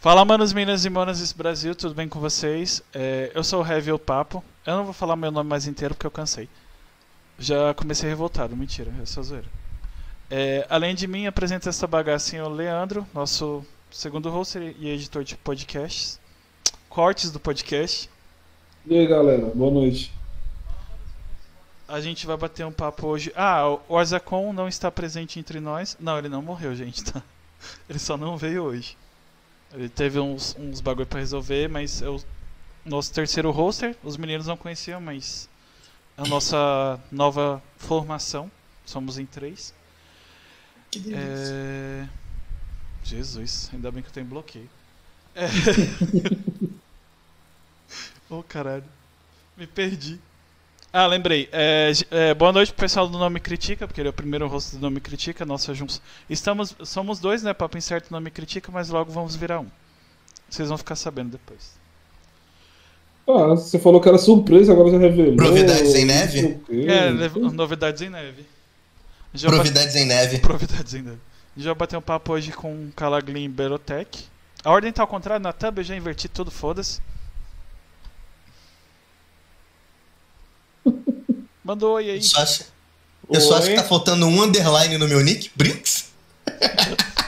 Fala, manos, minas e manas desse Brasil, tudo bem com vocês? É, eu sou o Heavy o Papo. Eu não vou falar meu nome mais inteiro porque eu cansei. Já comecei revoltado, mentira, é só zoeira. É, além de mim, apresenta essa bagacinha o Leandro, nosso segundo host e editor de podcasts. Cortes do podcast. E aí, galera, boa noite. A gente vai bater um papo hoje. Ah, o Arzacon não está presente entre nós. Não, ele não morreu, gente, tá? Ele só não veio hoje. Ele teve uns, uns bagulho pra resolver, mas é o nosso terceiro roster. Os meninos não conheciam, mas é a nossa nova formação. Somos em três. Que delícia. É... Jesus, ainda bem que eu tenho bloqueio. É... oh, caralho. Me perdi. Ah, lembrei. É, é, boa noite pro pessoal do Nome Critica, porque ele é o primeiro rosto do Nome Critica. Nossa, juntos. Estamos, somos dois, né? Papo Incerto Nome Critica, mas logo vamos virar um. Vocês vão ficar sabendo depois. Ah, você falou que era surpresa, agora já revelou. Novidades em neve? É, novidades em neve. Bat- Providades em neve. Providades em neve. Vai bater um papo hoje com Calaglin e Berotec. A ordem tá ao contrário, na tab eu já inverti tudo, foda-se. Mandou oi aí. Eu só acho, eu só acho que tá faltando um underline no meu nick. Brinks?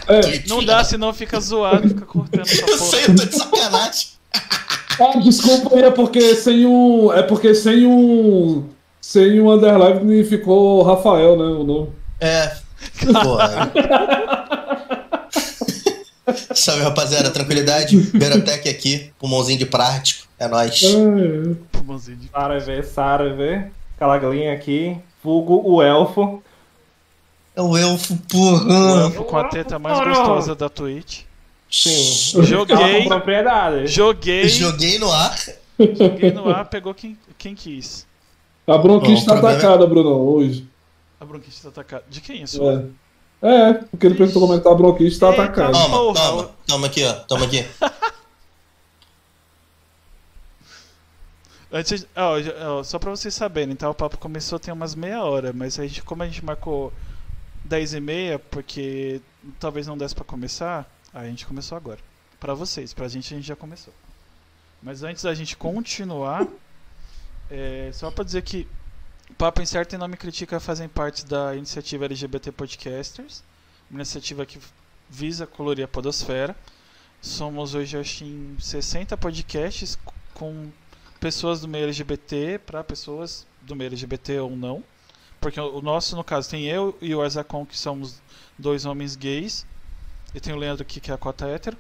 É, Não dá, senão fica zoado, fica cortando essa Eu porra. sei, eu tô de sacanagem. ah, desculpa aí, é porque sem um. É porque sem um. Sem um underline ficou Rafael, né? O nome. É. Pô. Salve, rapaziada. Tranquilidade? Berotec aqui, pulmãozinho de prático. É nóis. É, Pulmãozinho de- Sarave, Sarave, Calaglinha aqui, vulgo o elfo. É o elfo, O porra. elfo com a teta mais gostosa da Twitch. Sim. Joguei, joguei, Joguei no ar. joguei no ar, pegou quem, quem quis. A bronquite Bom, tá o é- atacada, Brunão, hoje. A bronquite tá atacada. De quem isso? É. É. É, porque ele perguntou como é que tá a bronquite, tá Eita, atacada. Toma, Porra. toma. Toma aqui, ó. Toma aqui. Antes, ó, só pra vocês saberem, tá? O papo começou tem umas meia hora, mas a gente, como a gente marcou 10 e meia, porque talvez não desse pra começar, a gente começou agora. Pra vocês, pra gente a gente já começou. Mas antes da gente continuar, é, só pra dizer que Papo Incerto e Nome Critica fazem parte da iniciativa LGBT Podcasters, uma iniciativa que visa colorir a podosfera. Somos hoje, acho, em 60 podcasts com pessoas do meio LGBT para pessoas do meio LGBT ou não. Porque o o nosso, no caso, tem eu e o Arzacon, que somos dois homens gays. E tem o Leandro aqui, que é a cota hétero.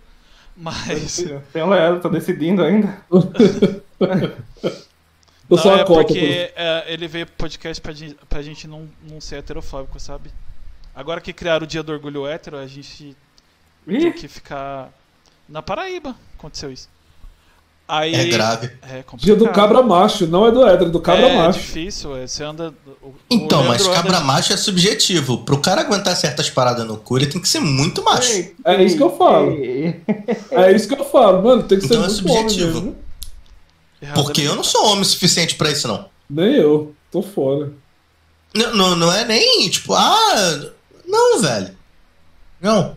Mas. Tem o Leandro, tô decidindo ainda. Eu sou não, a é cota. porque é, ele veio pro podcast pra gente, pra gente não, não ser heterofóbico, sabe? Agora que criaram o dia do orgulho hétero, a gente tem Ih, que ficar. Na Paraíba aconteceu isso. Aí, É grave. É. Dia do cabra macho, não é do hétero, é do cabra é macho. difícil, é, você anda. o- o Então, mas Leandro anda cabra de- macho é subjetivo. Pro cara aguentar certas paradas no cu, ele tem que ser muito macho. ei, É isso que eu falo. ei. É isso que eu falo, mano, tem que ser Então é muito subjetivo. Porque é eu não sou homem o suficiente pra isso, não. Nem eu, tô fora. Não, não, não é nem tipo, ah. Não, velho. Não.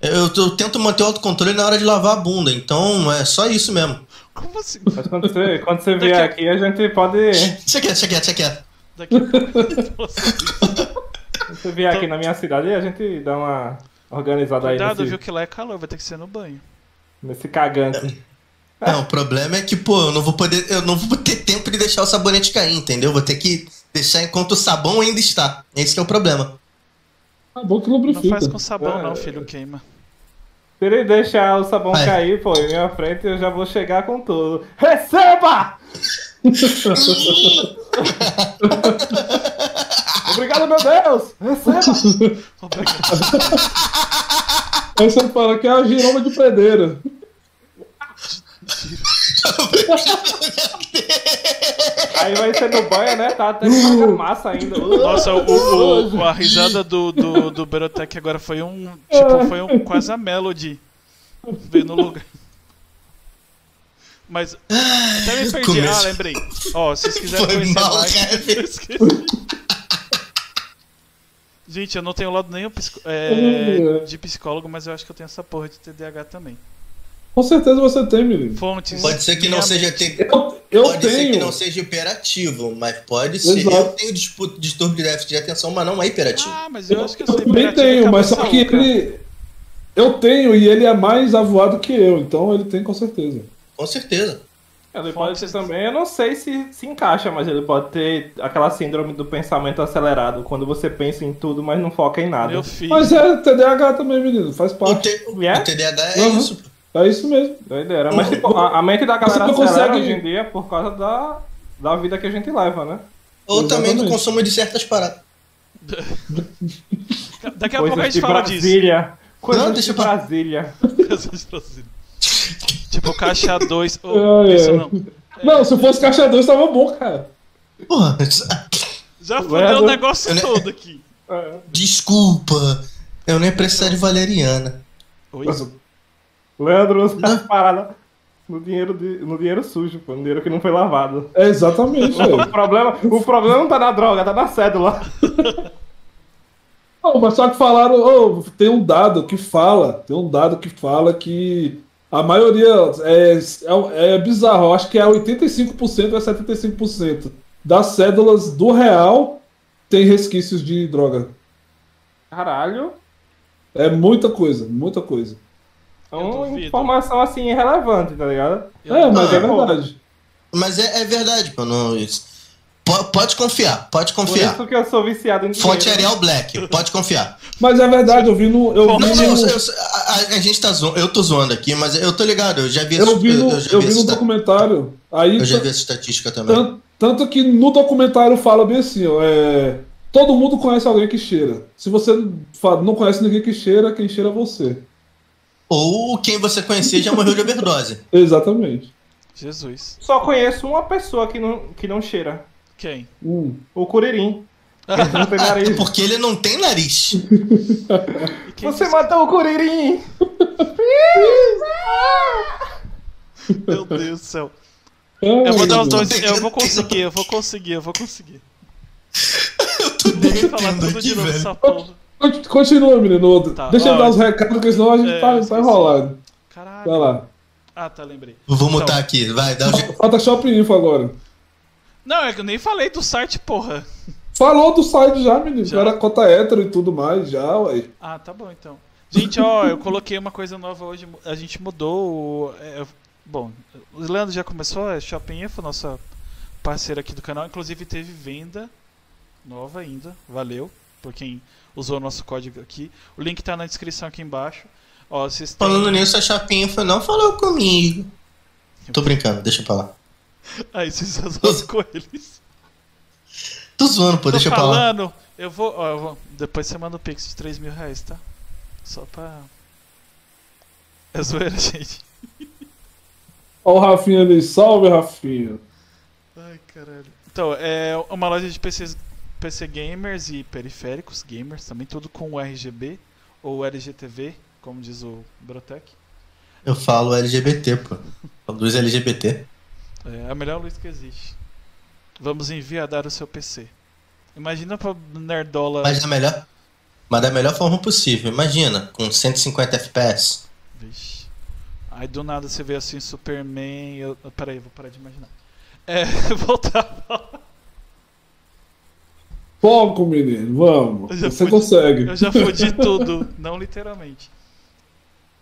Eu, eu tento manter o autocontrole na hora de lavar a bunda, então é só isso mesmo. Como assim? Mas quando você, quando você vier Daqui aqui, a gente pode. Deixa quieto, deixa quieto, deixa quieto. Daqui a Quando você vier aqui na minha cidade, a gente dá uma organizada aí Cuidado, nesse, viu que lá é calor, vai ter que ser no banho. nesse cagante. Não, o problema é que, pô, eu não vou poder. Eu não vou ter tempo de deixar o sabonete cair, entendeu? Vou ter que deixar enquanto o sabão ainda está. Esse que é o problema. Ah, bom que Não lubrifica. faz com sabão, É. não, filho, queima. Se ele deixar o sabão Vai. cair, pô, em minha frente, eu já vou chegar com tudo. Receba! Obrigado, meu Deus! Receba! Obrigado. Aí você fala que é a giroma de predeira. Aí vai ser no banho, né? Tá até com a massa ainda. Nossa, o, o- o- a risada do, do, do Berotec agora foi um. Tipo, foi um quase a melody. Veio no lugar. Mas. Até me perdi. Ah, lembrei. Ó, se vocês quiserem Foi conhecer mal, mais. Gente, eu não tenho lado nenhum é, Hum, é. de psicólogo, mas eu acho que eu tenho essa porra de TDAH também. Com certeza você tem, menino. Fontes. Pode ser que não seja. Te... Eu, eu Pode ser que tenho. não seja hiperativo, mas pode ser. Exato. Eu tenho dispu- distúrbio de déficit de atenção, mas não é hiperativo. Ah, mas eu Eu, acho que eu sou eu também tenho, mas só que ele. Eu tenho e ele é mais avoado que eu, então ele tem com certeza. Com certeza. Ele pode ter também, eu não sei se se encaixa, mas ele pode ter aquela síndrome do pensamento acelerado, quando você pensa em tudo, mas não foca em nada. Meu filho. Mas é TDAH também, menino, faz O, parte. O É? TDAH é Uhum. isso. É isso mesmo. Doideira. Mas tipo, a, a mente da galera consegue- hoje em dia por causa da, da vida que a gente leva, né? Ou também do consumo de certas paradas. Daqui a pouco a gente de fala disso. Brasília. Coisas Não, deixa de pra- Brasília. tipo, caixa 2. Ai, isso ai. não. Não, se fosse caixa 2 tava bom, cara. Porra, Já Leandro- fudeu o negócio Eu ne- todo aqui. É. desculpa. Eu nem precisar de valeriana. Oi? Leandro usa as paradas no dinheiro, de, no dinheiro sujo, pô, no dinheiro que não foi lavado. É exatamente, O problema, o problema não tá na droga, tá na cédula. Não, mas só que falaram, ô, tem um dado que fala, tem um dado que fala que a maioria é, é, é bizarro, eu acho que é 85% ou é 75% das cédulas do real tem resquícios de droga. Caralho. É muita coisa, muita coisa. Duvido. informação assim irrelevante, tá ligado? Eu- É, mas é verdade. Mas é, é verdade, pô. Não, isso. Po- Pode confiar, pode Por confiar. isso que eu sou viciado em dinheiro. Fonte Arial Black, pode confiar. Mas é verdade, eu vi no. Eu Não, vi Não, no, eu- eu- a, a- gente tá zoando, eu tô zoando aqui, mas eu tô ligado, eu já vi, eu vi no, eu eu vi vi no documentário. Aí eu já vi essa estatística também. Tanto, tanto que no documentário fala bem assim, ó, é, todo mundo conhece alguém que cheira. Se você não conhece ninguém que cheira, quem cheira é você. Ou quem você conhecer já morreu de overdose. Exatamente. Jesus. Só conheço uma pessoa que não, que não cheira. Quem? Hum. O Curirim. Ele não tem nariz. Porque ele não tem nariz. Você matou o Curirim! Meu Deus do céu. Ai, Eu vou dar os dois. Eu vou conseguir, eu vou conseguir, eu vou conseguir. Eu tô falar tudo aqui, de novo velho. essa porra. Cont- Continua, menino. Tá, Deixa eu dar os recados, porque senão a gente é, tá, tá enrolado. Caralho. Vai lá. Ah, tá, lembrei. Vou mutar Então. aqui, vai, dá um. Falta Shopping Info agora. Não, é que eu nem falei do site, porra. Falou do site já, menino. Já? Era cota hétero e tudo mais, já, ué. Ah, tá bom então. Gente, ó, eu coloquei uma coisa nova hoje. A gente mudou o. é, bom, o Leandro já começou, é Shopping Info, nossa parceira aqui do canal. Inclusive teve venda nova ainda. Valeu por quem usou o nosso código aqui. O link tá na descrição aqui embaixo. Ó, vocês têm... Falando nisso, a Chapinha foi, não falou comigo. Tô brincando, deixa pra lá. Aí vocês usam com eles. Tô zoando, pô, Tô deixa pra lá. falando, eu vou, ó, eu vou. Depois você manda o pix de 3 mil reais, tá? Só pra. É zoeira, gente. Ó o Rafinha ali. Salve, Rafinha. Ai, caralho. Então, é uma loja de PCs, PC gamers e periféricos gamers, também tudo com RGB ou LGTV, como diz o Brotec. Eu falo LGBT, pô. Luz LGBT. É a melhor luz que existe. Vamos enviar o seu PC. Imagina pra Nerdola. Mas da melhor. Mas da melhor forma possível. Imagina, com 150 FPS. Vixe. Aí do nada você vê assim Superman. Eu... Peraí, vou parar de imaginar. É, voltar. Foco, menino. Vamos. Você fui- consegue. Eu já fudi tudo, não literalmente.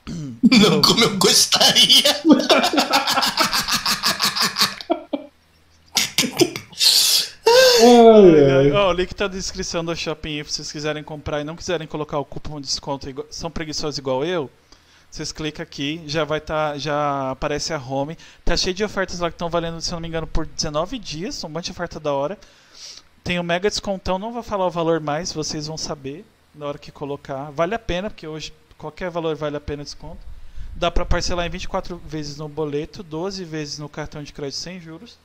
Não como eu gostaria. Ai, ai. O link tá na descrição da Shopping. Se vocês quiserem comprar e não quiserem colocar o cupom de desconto, igual- são preguiçosos igual eu. Vocês clicam aqui, já vai tá, já aparece a home. Tá cheio de ofertas lá que estão valendo, se eu não me engano, por 19 dias. Um monte de oferta da hora. Tem um mega descontão, não vou falar o valor mais, vocês vão saber na hora que colocar. Vale a pena, porque hoje qualquer valor vale a pena o desconto. Dá pra parcelar em 24 vezes no boleto, 12 vezes no cartão de crédito sem juros.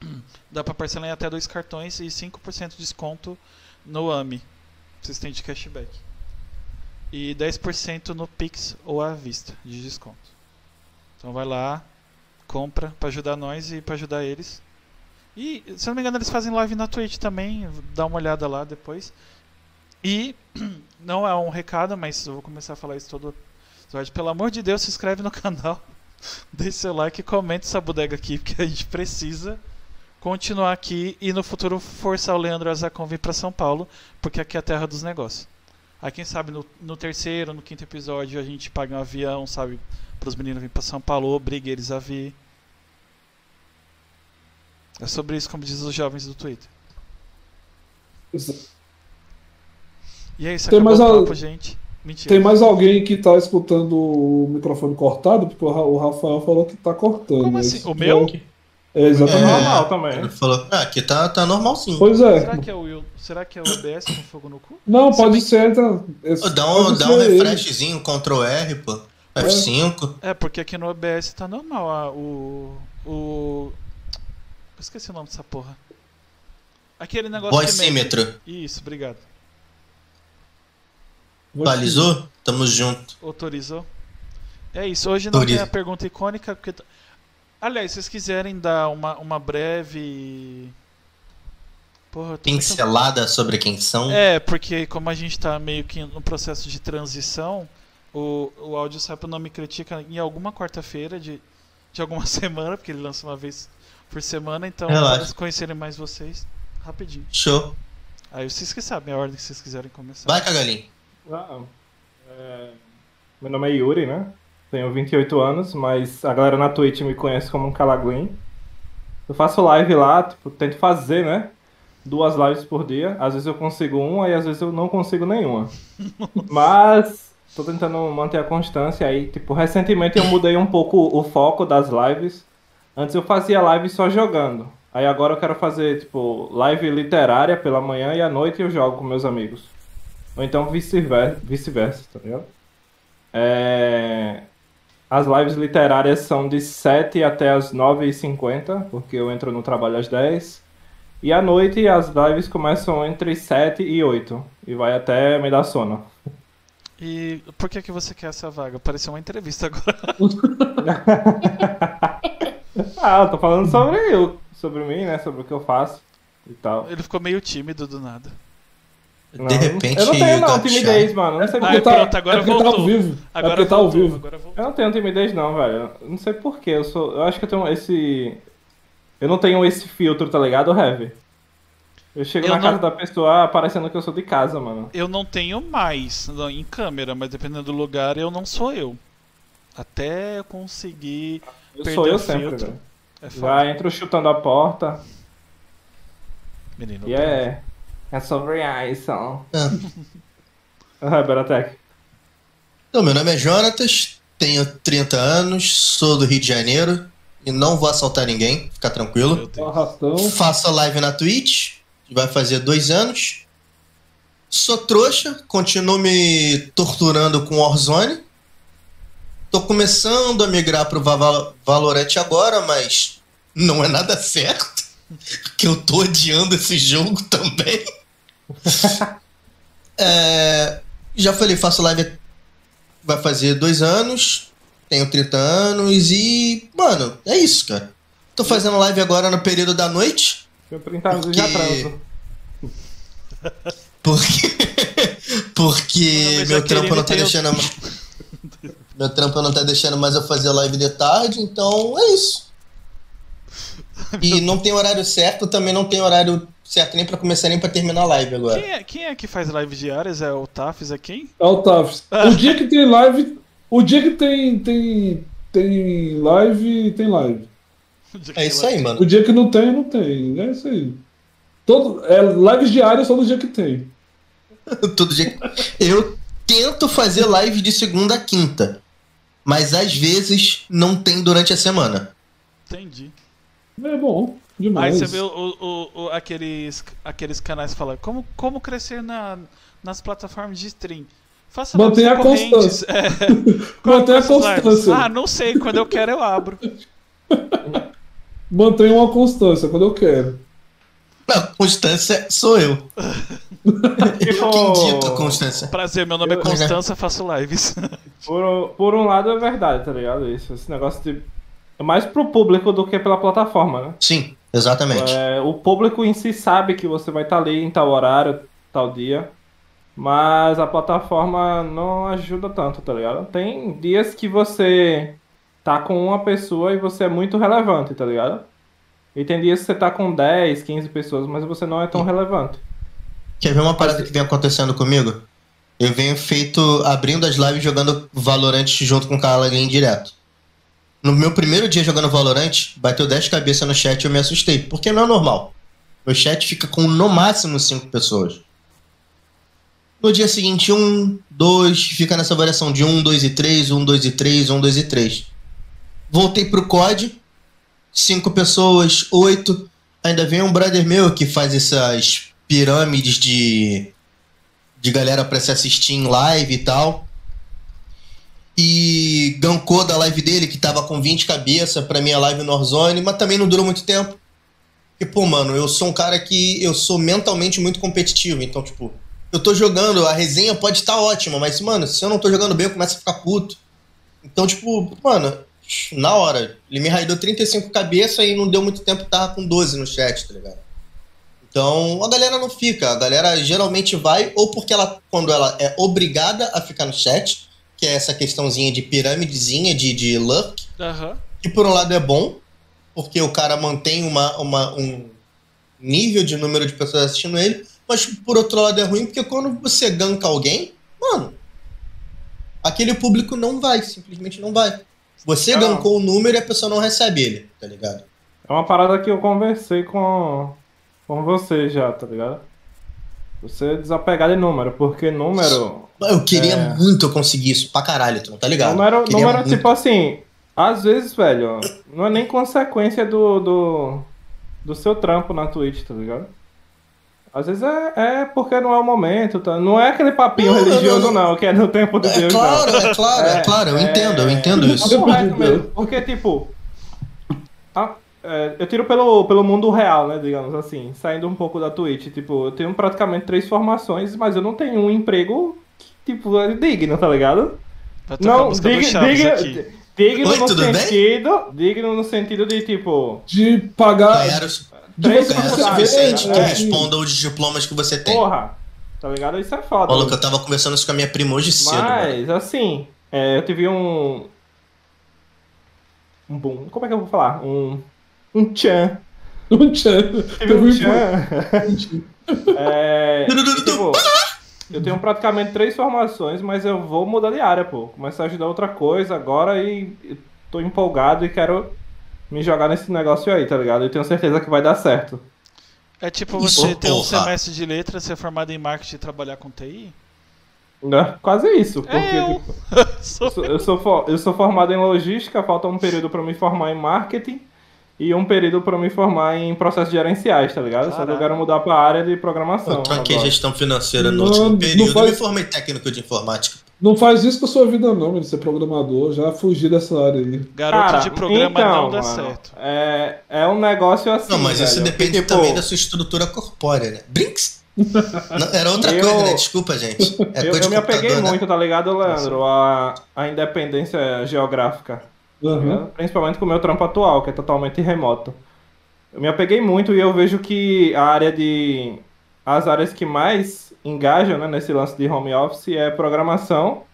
Dá pra parcelar em até dois cartões e 5% de desconto no AMI. Têm de cashback. E 10% no Pix ou à vista de desconto. Então vai lá, compra pra ajudar nós e pra ajudar eles. E, se não me engano, eles fazem live na Twitch também. Dá uma olhada lá depois. E não é um recado, mas eu vou começar a falar isso todo episódio. Pelo amor de Deus, se inscreve no canal, deixe seu like e comente essa bodega aqui, porque a gente precisa continuar aqui e no futuro forçar o Leandro Azacon vir para São Paulo, porque aqui é a terra dos negócios. Aí quem sabe no, no terceiro, no quinto episódio a gente paga um avião, sabe, para os meninos virem para São Paulo, obrigue eles a vir. É sobre isso, como diz os jovens do Twitter. E é isso, Tem mais o al- papo, gente. Mentira. Tem mais alguém que tá escutando o microfone cortado? Porque o Ra- o Rafael falou que tá cortando. Como assim? O se meu? É, exatamente. É. Normal também. Ele falou, ah, aqui tá, tá normal sim. Pois é. Será que é o? Será que é o OBS com fogo no cu? Não, pode ser. Então, esse- Dá um, dá ser um ele. refreshzinho, Ctrl R, pô. F5. É, porque aqui no OBS tá normal a- o. O. Eu esqueci o nome dessa porra. Aquele negócio. Voicímetro. Isso, obrigado. Balizou? Tamo junto. Autorizou. É isso, hoje não Autoriza. tem a pergunta icônica, porque. Aliás, se vocês quiserem dar uma, uma breve. Porra, Pincelada sobre quem são. É, porque como a gente tá meio que no processo de transição, o, o áudio sai pro Não Me Critica em alguma quarta-feira de, de alguma semana, porque ele lança uma vez por semana, então Relaxa. conhecerem mais vocês, rapidinho. Show. Aí vocês que sabem a ordem que vocês quiserem começar. Vai, Cagalinho. Ah, é, Meu nome é Yuri, né? Tenho 28 anos, mas a galera na Twitch me conhece como um Calaguin. Eu faço live lá, tipo, tento fazer, né? Duas lives por dia. Às vezes eu consigo uma e às vezes eu não consigo nenhuma. Mas tô tentando manter a constância aí. Tipo, recentemente eu mudei um pouco o foco das lives. Antes eu fazia live só jogando. Aí agora eu quero fazer, tipo, live literária pela manhã e à noite eu jogo com meus amigos. Ou então vice-versa, vice-versa, tá ligado? É, As lives literárias são de 7 até as 9h50, porque eu entro no trabalho às 10. E à noite as lives começam entre 7 e 8. E vai até me dar sono. E por que, que você quer essa vaga? Pareceu uma entrevista agora. Ah, eu tô falando sobre eu, sobre mim, né? Sobre o que eu faço e tal. Ele ficou meio tímido do nada. Não, De repente, Eu não tenho não, timidez, mano. Eu não sei Ah, Porque porque. tá, pronto, agora é porque tá ao vivo. Agora é porque tá ao vivo. Agora voltou. Eu não tenho timidez não, velho. Eu não sei porquê. Eu sou. Eu acho que eu tenho esse. Eu não tenho esse filtro, tá ligado, Heavy? Eu chego Eu na casa não- da pessoa parecendo que eu sou de casa, mano. Eu não tenho mais em câmera, mas dependendo do lugar, eu não sou eu. Até eu conseguir. Eu sou eu sempre, velho. É. Já entro chutando a porta. Menino. E é. É sobre isso. Ah. Ah, Beratec. Então, meu nome é Jonatas, tenho 30 anos, sou do Rio de Janeiro e não vou assaltar ninguém, fica tranquilo. Faço a live na Twitch, vai fazer dois anos. Sou trouxa, continuo me torturando com Warzone. Tô começando a migrar pro Va- Valorant agora, mas não é nada certo. Que eu tô odiando esse jogo também. É, já falei, faço live vai fazer dois anos, tenho 30 anos e, mano, é isso, cara. Tô fazendo live agora no período da noite. Eu 30 anos e já Porque- transo. Porque. Porque meu trampo não tá deixando. Meu trampo não tá deixando mais eu fazer live de tarde, então é isso. E não tem horário certo, também não tem horário certo nem pra começar nem pra terminar a live agora. Quem é, quem é que faz live diárias? É o Tafs? É quem? É o Tafs. O dia que tem live. O dia que tem, tem, tem live, tem live. É isso aí, mano. O dia que não tem, não tem. É isso aí. Todo, é, lives diárias só no dia que tem. Todo dia. Eu tento fazer live de segunda a quinta. Mas às vezes não tem durante a semana. Entendi. É bom. Aí Demais. você vê o, o- o- aqueles, aqueles canais falando como, como crescer na, nas plataformas de stream. Faça Mantenha lives a recorrentes. É. Mantém a constância. Ah, não sei. Quando eu quero, eu abro. Mantenha uma constância quando eu quero. Não, Constância sou eu. Eu quem dito Constância. Prazer, meu nome é Eu- Constança, faço lives. Por, por um lado é verdade, tá ligado? Isso. Esse negócio de. É mais pro público do que pela plataforma, né? Sim, exatamente. É, o público em si sabe que você vai estar ali em tal horário, tal dia. Mas a plataforma não ajuda tanto, tá ligado? Tem dias que você tá com uma pessoa e você é muito relevante, tá ligado? E tem dias que você tá com 10, 15 pessoas, mas você não é tão relevante. Quer ver uma parada que vem acontecendo comigo? Eu venho feito abrindo as lives jogando Valorant junto com o Calaguin direto. No meu primeiro dia jogando Valorant, bateu 10 cabeças no chat e eu me assustei, porque não é normal. Meu chat fica com no máximo 5 pessoas. No dia seguinte, 1, 2, fica nessa variação de 1, 2 e 3, 1, 2 e 3, 1, 2 e 3. Voltei pro COD, 5 pessoas, 8. Ainda vem um brother meu que faz essas pirâmides de, de galera pra se assistir em live e tal. E gancou da live dele, que tava com 20 cabeças pra minha live no Warzone, mas também não durou muito tempo. E, pô, mano, eu sou um cara que eu sou mentalmente muito competitivo, então, tipo, eu tô jogando, a resenha pode estar ótima, mas, mano, se eu não tô jogando bem, eu começo a ficar puto. Então, tipo, mano, na hora, ele me raidou 35 cabeças e não deu muito tempo, tava com 12 no chat, tá ligado? Então, a galera não fica, a galera geralmente vai, ou porque ela, quando ela é obrigada a ficar no chat, que é essa questãozinha de pirâmidezinha, de, de luck, Aham. que por um lado é bom, porque o cara mantém uma, uma, um nível de número de pessoas assistindo ele, mas por outro lado é ruim, porque quando você ganka alguém, mano, aquele público não vai, simplesmente não vai. Você Não. gankou o número e a pessoa não recebe ele, tá ligado? É uma parada que eu conversei com, com você já, tá ligado? Você desapegar de número, porque número. Eu queria É. muito conseguir isso pra caralho, tu não tá ligado? Número, número muito. tipo assim, às vezes, velho, não é nem consequência do, do, do seu trampo na Twitch, tá ligado? Às vezes é, é porque não é o momento, tá? Não é aquele papinho Não, religioso, não. não, que é no tempo de É Deus, claro, não. é claro, é, claro, eu entendo, eu entendo é isso. correto mesmo, porque, tipo, a- é, eu tiro pelo, pelo mundo real, né, digamos assim, saindo um pouco da Twitch. Tipo, eu tenho praticamente três formações, mas eu não tenho um emprego, tipo, é digno, tá ligado? Não, música do dig- Chaves dig- aqui. digno Oi, no tudo bem? sentido. Digno no sentido de, tipo, De pagar. Ganhar o, De três faculdades, suficiente né? que É. responda os diplomas que você tem. porra, tá ligado? Isso é foda. Maluco, eu tava conversando isso com a minha prima hoje cedo, mano. Mas, assim, é, eu tive um. Um boom. Como é que eu vou falar? Um. Um tchan. Não tinha. Tive um um tchan. É, tipo, eu tenho praticamente três formações, mas eu vou mudar de área, pô. Começar a ajudar outra coisa agora e tô empolgado e quero me jogar nesse negócio aí, tá ligado? Eu tenho certeza que vai dar certo. É tipo Isso, você ter um semestre de letras, ser formado em marketing e trabalhar com TI? Né? Quase isso, porque É, eu. tipo, Sou- eu, sou, eu, sou, fo- eu sou formado em logística, falta um período pra me formar em marketing e um período pra me formar em processos gerenciais, tá ligado? Só que eu quero mudar pra área de programação. Eu tranquei agora. gestão financeira no Não, último não período faz- e me formei técnico de informática. Não faz isso com a sua vida, não, menino. Ser programador. Já fugi dessa área aí. Garoto Cara, de programa então, não dá mano, certo. É, é um negócio assim. Não, mas isso velho, depende que, tipo, também da sua estrutura corpórea, né? Brinks? Não, era outra Eu- coisa, né? Desculpa, gente. É Eu, coisa de eu me apeguei né? muito, tá ligado, Leandro? A, a independência geográfica. ligado? Principalmente com o meu trampo atual, que é totalmente remoto. Eu me apeguei muito e eu vejo que a área de. As áreas que mais engajam né, nesse lance de home office é programação,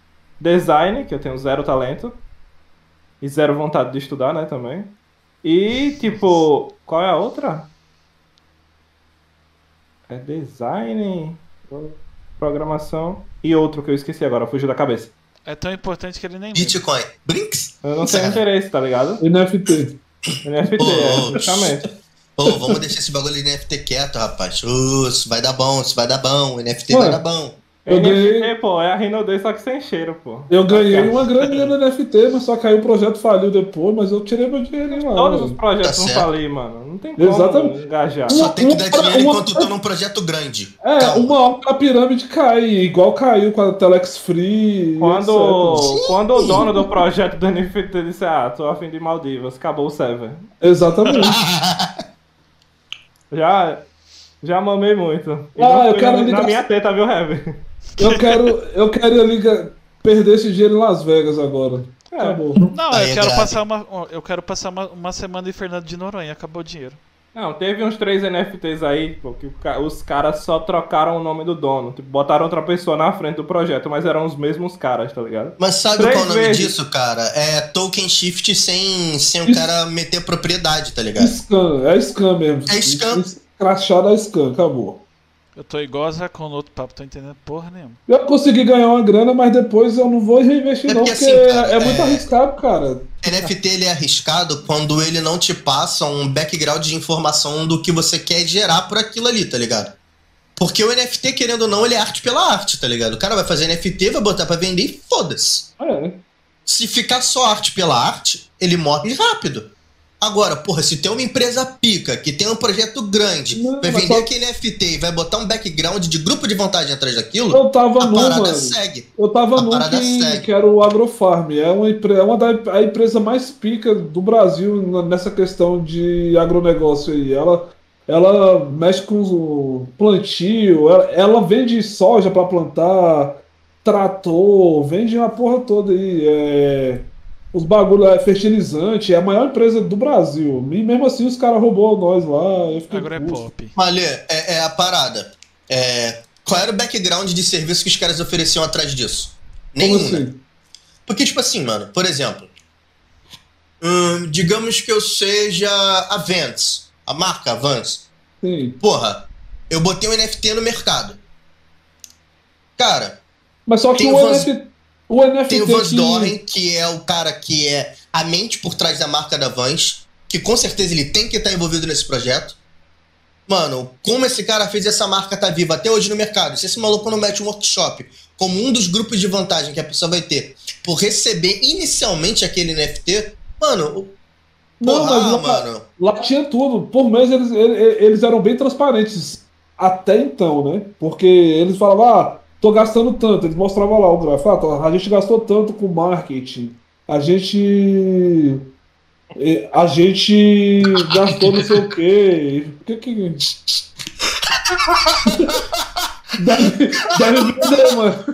design, que eu tenho zero talento. E zero vontade de estudar, né, também. E, tipo, qual é a outra? É design, programação e outro que eu esqueci agora, fugiu da cabeça. É tão importante que ele nem. Bitcoin. Brinks? Eu não tenho interesse, tá ligado? NFT. NFT, é, exatamente. Ô, vamos deixar esse bagulho de NFT quieto, rapaz. Ô, isso vai dar bom, isso vai dar bom. NFT vai dar bom. Eu NFT, ganhei- pô, é a Rinode só que sem cheiro, pô. Eu ganhei uma graninha no NFT, mas só que aí o projeto faliu depois, mas eu tirei meu dinheirinho lá. Todos os projetos Tá certo. falir, mano. Não tem como Exatamente. engajar. Só tem que dar dinheiro uma- enquanto tô num projeto grande. É, Calma. uma hora a pirâmide cai, igual caiu com a Telex Free. Quando, quando o dono do projeto do NFT disse, ah, tô afim de Maldivas, acabou o server. Exatamente. Já, já mamei muito. Ah, não eu foi quero na, ligar- na minha teta, viu, Heavy? Eu quero, eu quero ir ali ga- perder esse dinheiro em Las Vegas agora. É. Acabou. Não, Aí eu quero passar uma, eu quero passar uma, uma semana em Fernando de Noronha, acabou o dinheiro. Não, teve uns três NFTs aí, porque os caras só trocaram o nome do dono. Tipo, botaram outra pessoa na frente do projeto, mas eram os mesmos caras, tá ligado? Mas sabe três qual é o nome vezes. disso, cara? É token shift sem, sem o cara meter propriedade, tá ligado? Scam, é scam mesmo. É scam. Crachado é scam, acabou. Eu tô igual a Zacon no outro papo, tô entendendo porra nenhuma. Eu consegui ganhar uma grana, mas depois eu não vou reinvestir, é não, porque, assim, cara, é, é, muito arriscado, cara. NFT ele é arriscado quando ele não te passa um background de informação do que você quer gerar por aquilo ali, tá ligado? Porque o NFT, querendo ou não, ele é arte pela arte, tá ligado? O cara vai fazer NFT, vai botar pra vender e foda-se. É. Se ficar só arte pela arte, ele morre rápido. Agora, porra, se tem uma empresa pica que tem um projeto grande, não, vai vender só... aquele NFT e vai botar um background de grupo de vantagem atrás daquilo, eu tava a no, parada mano. segue. Eu tava no que, que, era o Agrofarm. É uma, é uma da a empresa mais pica do Brasil nessa questão de agronegócio aí. Ela, ela mexe com plantio, ela, ela vende soja para plantar, trator, vende uma porra toda aí. É os bagulho é fertilizante, é a maior empresa do Brasil. E mesmo assim os caras roubou nós lá. Agora é pop. Malê, é, é, a parada. É, qual era o background de serviço que os caras ofereciam atrás disso? Nenhum. Assim? Porque, tipo assim, mano, por exemplo, hum, digamos que eu seja a Vance, a marca Vance. Sim. Porra, eu botei um NFT no mercado. Cara. Mas só que o. NFT o NFT Tem o Vans que... Doren, que é o cara que é a mente por trás da marca da Vans, que com certeza ele tem que estar envolvido nesse projeto. Mano, como esse cara fez essa marca tá viva até hoje no mercado? Se esse maluco não mete um workshop como um dos grupos de vantagem que a pessoa vai ter por receber inicialmente aquele NFT, mano. Não, porra, mas lá, mano. lá tinha tudo. Por mês eles, eles, eles eram bem transparentes até então, né? Porque eles falavam, ah, tô gastando tanto. Eles mostravam lá o gráfico. Ah, a gente gastou tanto com marketing. A gente. A gente gastou não sei o quê. O que que. deve, deve vender, mano.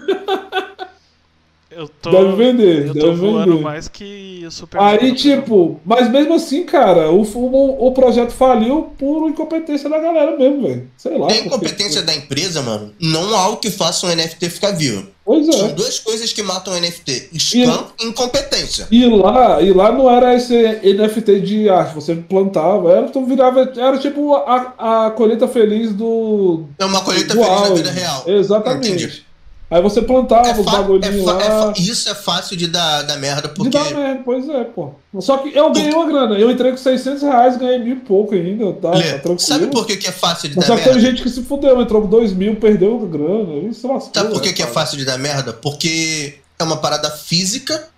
Eu tô, deve vender, eu deve vender. mais que o Super Aí, tipo, mas mesmo assim, cara, o, o, o projeto faliu por incompetência da galera mesmo, velho. Sei lá. É incompetência da empresa, mano. Não há algo que faça um NFT ficar vivo. Pois é. São duas coisas que matam o NFT: scam e incompetência. E lá, e lá não era esse NFT de arte, você plantava, era, então virava, era tipo a, a colheita feliz do. É uma colheita feliz na vida real. Exatamente. Entendi. Aí você plantava é os bagulhinhos é lá. É isso é fácil de dar, dar merda, porque... De dar merda, pois é, pô. Só que eu ganhei uma grana. Eu entrei com 600 reais, ganhei mil e pouco ainda, tá, Lê, tá tranquilo. Sabe por que, que é fácil de Mas dar merda? Só que tem gente que se fudeu, entrou com 2 mil, perdeu a grana. Isso lascou, Sabe por que, né, que é fácil de dar merda? Porque é uma parada física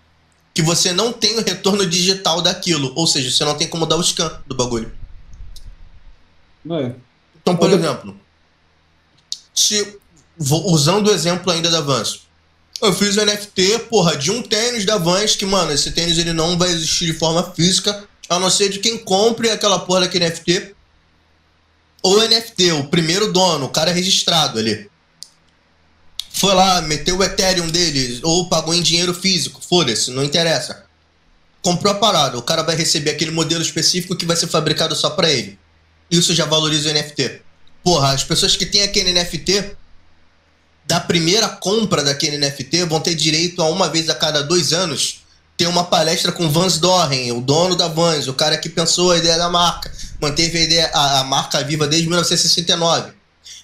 que você não tem o retorno digital daquilo. Ou seja, você não tem como dar o scan do bagulho. É. Então, por exemplo, se usando o exemplo ainda da Vans. Eu fiz o NFT, porra, de um tênis da Vans, que, mano, esse tênis ele não vai existir de forma física, a não ser de quem compre aquela porra daquele NFT. Ou NFT, o primeiro dono, o cara registrado ali. Foi lá, meteu o Ethereum dele, ou pagou em dinheiro físico, foda-se, não interessa. Comprou a parada, o cara vai receber aquele modelo específico que vai ser fabricado só para ele. Isso já valoriza o NFT. Porra, as pessoas que têm aquele NFT da primeira compra daquele NFT vão ter direito a uma vez a cada dois anos ter uma palestra com Vans Doren, o dono da Vans, o cara que pensou a ideia da marca, manteve a, ideia, a, a marca viva desde 1969.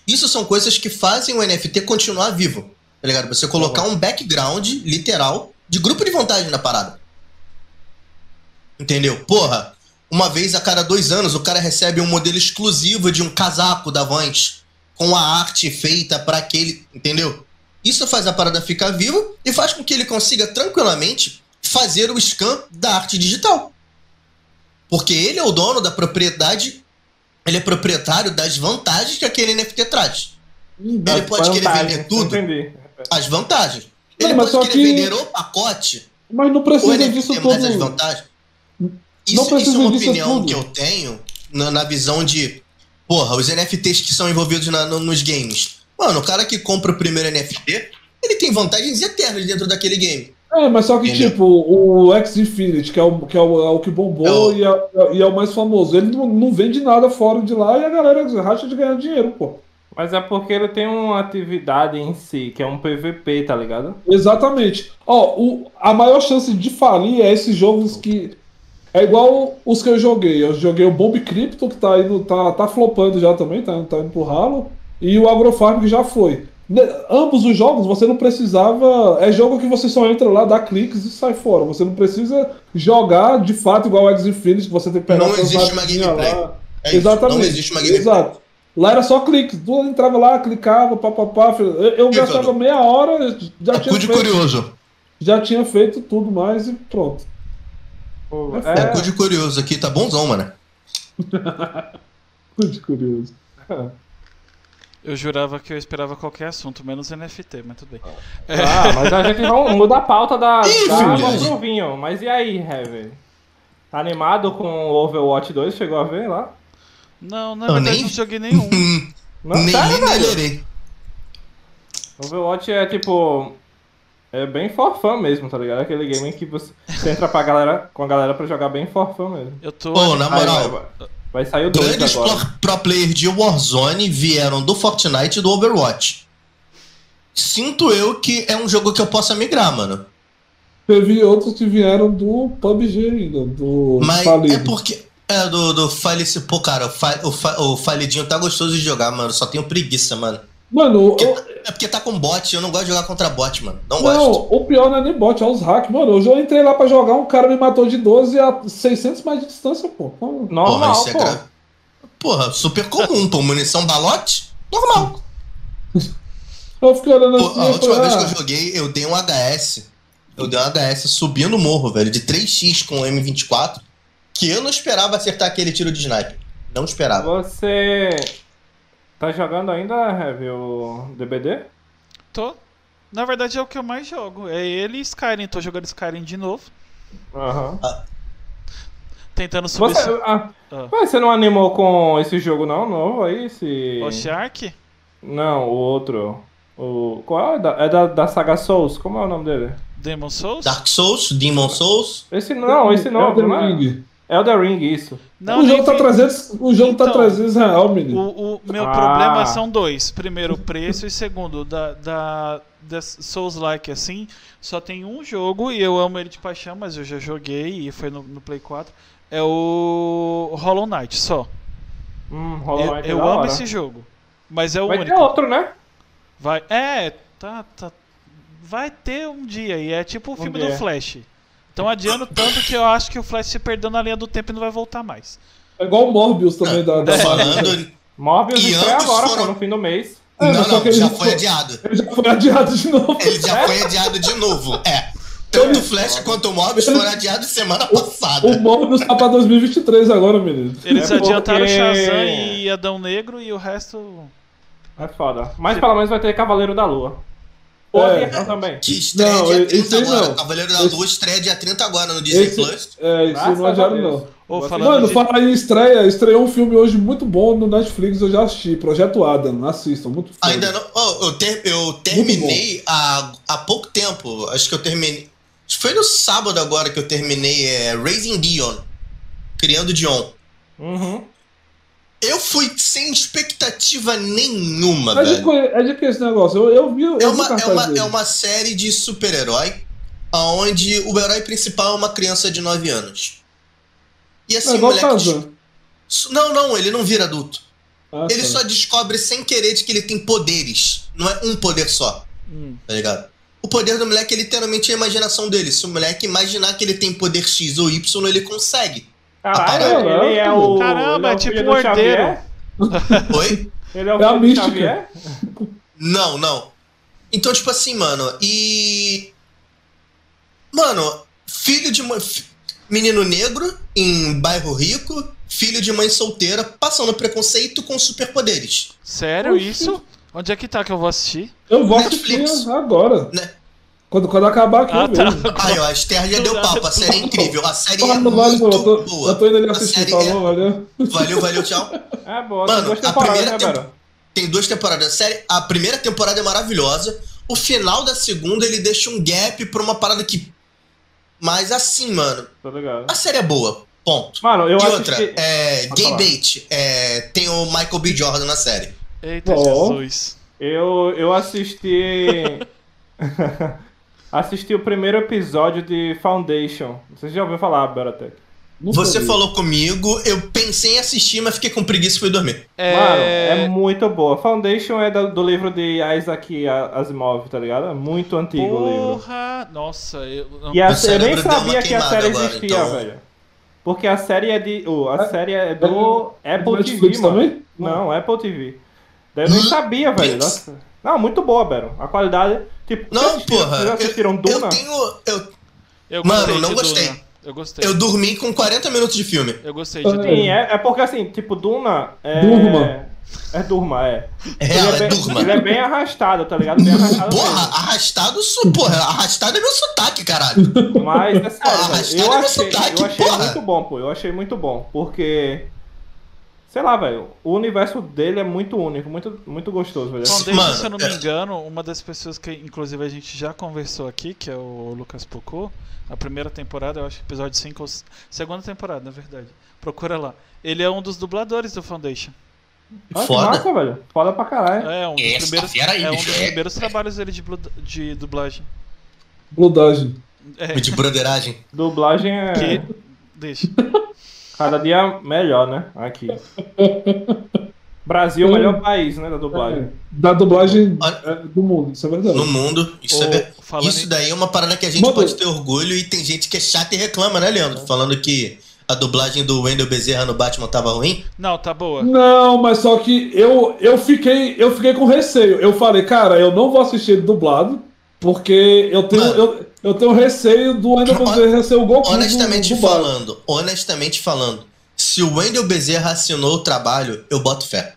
Isso são coisas que fazem o NFT continuar vivo, tá ligado? Você colocar um background literal de grupo de vantagem na parada. Entendeu? Porra, uma vez a cada dois anos o cara recebe um modelo exclusivo de um casaco da Vans com a arte feita para aquele, entendeu? Isso faz a parada ficar viva e faz com que ele consiga tranquilamente fazer o scan da arte digital. Porque ele é o dono da propriedade, ele é proprietário das vantagens que aquele NFT traz. Hum, ele pode querer vender tudo, as vantagens. Ele não, pode querer que... vender o pacote. Mas não precisa disso tudo. As vantagens. Isso, isso é uma opinião que eu tenho na, na visão de Porra, os NFTs que são envolvidos na, no, nos games. Mano, o cara que compra o primeiro NFT, ele tem vantagens eternas dentro daquele game. É, mas só que, Entendeu? tipo, o X Infinity, que é o que, é o, é o que bombou É o- E, é, e é o mais famoso, ele não, não vende nada fora de lá e a galera racha de ganhar dinheiro, pô. Mas é porque ele tem uma atividade em si, que é um PVP, tá ligado? Exatamente. Ó, o, a maior chance de falir é esses jogos que. É igual os que eu joguei. Eu joguei o Bomb Crypto, que tá indo, tá, tá flopando já também, tá, tá indo pro ralo. E o Agrofarm, que já foi. Ne- ambos os jogos você não precisava. É jogo que você só entra lá, dá cliques e sai fora. Você não precisa jogar de fato igual o X Infinity, que você tem que pegar Não existe uma gameplay. lá. É isso, Exatamente. Não existe uma gameplay. Exato. Lá era só cliques. Tu entrava lá, clicava, papapá. Eu, eu gastava meia hora, já É tinha, feito, curioso. já tinha feito tudo mais e pronto. Pô, É É cu de curioso aqui, tá bonzão, mano. Cu de curioso. Eu jurava que eu esperava qualquer assunto, menos NFT, mas tudo bem. Ah, mas a gente não muda a pauta da, Ih, da pro vinho. Mas e aí, Heavy? Tá animado com o Overwatch 2? Chegou a ver lá? Não, na Eu verdade nem- não joguei nenhum. Não, Nem sério, melhorei. Overwatch é tipo. É bem for fun mesmo, tá ligado? Aquele game em que você, você entra pra galera, com a galera pra jogar bem for fun mesmo. Eu tô. Pô, na Aí moral, vai, vai sair o 2 grandes agora. pro, pro players de Warzone vieram do Fortnite e do Overwatch. Sinto eu que é um jogo que eu possa migrar, mano. Teve outros que vieram do PUBG ainda, do Mas falido. é porque. É, do, do Falice. Pô, cara, o, fa, o, fa, o Falidinho tá gostoso de jogar, mano. Só tenho preguiça, mano. Mano, Porque- eu- é porque tá com bot, eu não gosto de jogar contra bot, mano. Não, não, gosto. o pior não é nem bot, é os hacks. Mano, eu entrei lá pra jogar, um cara me matou de 12 a 600 mais de distância, pô. Normal, Porra, isso é pô. grave. Porra, super comum, pô. Munição balote? Normal. Eu fiquei olhando Pô, assim a última falei, vez ah, que eu joguei, eu dei um HS. Eu dei um HS subindo o morro, velho, de 3x com M24. Que eu não esperava acertar aquele tiro de sniper. Não esperava. Você. Tá jogando ainda, Heavy, o DBD? Tô. Na verdade é o que eu mais jogo. É ele e Skyrim. Tô jogando Skyrim de novo. Aham. Tentando subir. Você, ah, Ah. mas você não animou com esse jogo não, novo aí? Esse... O Shark? Não, o outro. O... Qual é? Da, é da, da saga Souls? Como é o nome dele? Demon Souls? Dark Souls, Demon Souls. Esse não, esse novo, não é? Ring. Elden Ring, isso. Não, o jogo tá vi- 300, o jogo tá Então, 300 real, menino. O, o meu Ah. problema são dois. Primeiro, o preço e segundo, da, da, da Souls-like assim, só tem um jogo e eu amo ele de paixão, mas eu já joguei e foi no, no Play 4. É o Hollow Knight, só. Hum, Hollow Eu, Knight é eu da amo hora. esse jogo. Mas é o Vai ter único. outro, né? Vai. É, tá, tá. Vai ter um dia e é tipo o filme do dia. Flash. Então adiando tanto que eu acho que o Flash se perdeu na linha do tempo e não vai voltar mais. É igual o Morbius também da, da Tá Marvel. falando. Morbius estreia ambos agora, foram- pô, no fim do mês. É, não, não, ele já foi foi- adiado. Ele já foi adiado de novo. Ele já foi adiado de novo. É. Tanto o Flash quanto o Morbius foram adiados semana passada. O Morbius tá pra 2023 agora, menino. Eles É adiantaram porque- Shazam e Adão Negro e o resto. É foda. Mas pelo menos vai ter Cavaleiro da Lua. O É. Também. Que estreia Não, dia esse 30 aí agora. não. Cavaleiro da Esse- Lua estreia dia 30 agora no Disney Esse, Plus. é, isso Graças não a adiaram, Deus. não. Mano, de... falar em estreia, estreou um filme hoje muito bom no Netflix, eu já assisti, Projeto Adam, assistam, muito foda. Ainda não. Oh, eu, ter- eu terminei há, há pouco tempo. Acho que eu terminei. acho que Foi no sábado agora que eu terminei é, Raising Dion. Criando Dion. Uhum. Eu fui sem expectativa nenhuma, É de, velho. é de que esse negócio? Eu, eu vi, eu É vi o uma, é, uma, dele. é uma série de super-herói onde o herói principal é uma criança de 9 anos. E É assim, o igual moleque. Tarzan. Não, não, ele não vira adulto. Ah, Ele tá. só descobre sem querer de que ele tem poderes. Não é um poder só, Hum. tá ligado? O poder do moleque é literalmente a imaginação dele. Se o moleque imaginar que ele tem poder X ou Y, ele consegue. Caralho, Caralho, ele é o. Caramba, ele é, o tipo um herdeiro. Oi? Ele é o É filho mística. Xavier? Não, não. Então, tipo assim, mano, e. Mano, filho de Menino negro em bairro rico, filho de mãe solteira, passando preconceito com superpoderes. Sério Oxi. isso? Onde é que tá que eu vou assistir? Eu vou Netflix. assistir agora. Né? Quando, quando acabar aqui, Ah, eu tá. Aí, ó, a Esther já deu papo, a série é incrível. A série é valeu, muito eu tô, boa. eu tô indo ali assistir, falou, é- valeu. Valeu, valeu, tchau. É boa, Mano, tem duas a temporadas, primeira né? Tem duas temporadas da série. A primeira temporada é maravilhosa. o final da segunda ele deixa um gap pra uma parada que. Mas assim, mano, Tá ligado? a série é boa. Ponto. Mano, eu e assisti... outra, é, Pode Gay falar. Bait, é, tem o Michael B. Jordan na série. Eita, Ó. Jesus. Eu, eu assisti. assisti o primeiro episódio de Foundation. Você já ouviu falar, Beratec? Nunca Você falou comigo, eu pensei em assistir, mas fiquei com preguiça e fui dormir. É... Mano, é muito boa. Foundation é do, do livro de Isaac Asimov, tá ligado? É muito antigo o livro. Porra! Nossa, eu. não- E a, eu nem sabia que a série agora, existia, então. velho. Porque a série é de. oh, a série é do Apple Netflix TV, mano. também? Não, Apple TV. Daí eu nem Hum? sabia, velho. Nossa. Não, muito boa, Bero. A qualidade. Tipo, Não, vocês porra. Vocês assistiram eu, Duna? eu tenho. Eu, Eu Mano, não gostei. Duna. Eu gostei. eu dormi com 40 minutos de filme. Eu gostei de Duna. Sim, é, é porque assim, tipo, Duna é. Durma. É Durma, é. É ele, é é, bem, durma. ele é bem arrastado, tá ligado? Bem arrastado Porra, mesmo. arrastado, su- porra, arrastado é meu sotaque, caralho. Mas é sério, arrastado Eu é meu achei, sotaque, eu achei porra. muito bom, pô. Eu achei muito bom. Porque. Sei lá, velho. O universo dele é muito único, muito, muito gostoso, velho. Foundation, Mano, se eu não é- me engano, uma das pessoas que inclusive a gente já conversou aqui, que é o Lucas Pocô, a primeira temporada, eu acho que episódio 5 ou segunda temporada, na verdade. Procura lá. Ele é um dos dubladores do Foundation. Ah, que Foda. massa, velho. Foda pra caralho. É um dos Essa primeiros, aí, é um dos é. primeiros trabalhos dele de, de dublagem. Bludagem. É, De broderagem. Dublagem é que deixa. cada dia melhor, né? Aqui. Brasil é o melhor país, né? Da dublagem. É, da dublagem é, do mundo, isso é verdade. No mundo. Isso, é, Ô, isso daí é uma parada que a gente Mano. pode ter orgulho e tem gente que é chata e reclama, né, Leandro? Falando que a dublagem do Wendell Bezerra no Batman tava ruim. Não, tá boa. Não, mas só que eu, eu, fiquei, eu fiquei com receio. Eu falei, cara, eu não vou assistir ele dublado, porque eu tenho, Mano. eu, eu tenho receio do Wendell Hon- Bezerra ser o Goku Honestamente do, do falando, honestamente falando, se o Wendell Bezerra assinou o trabalho, eu boto fé.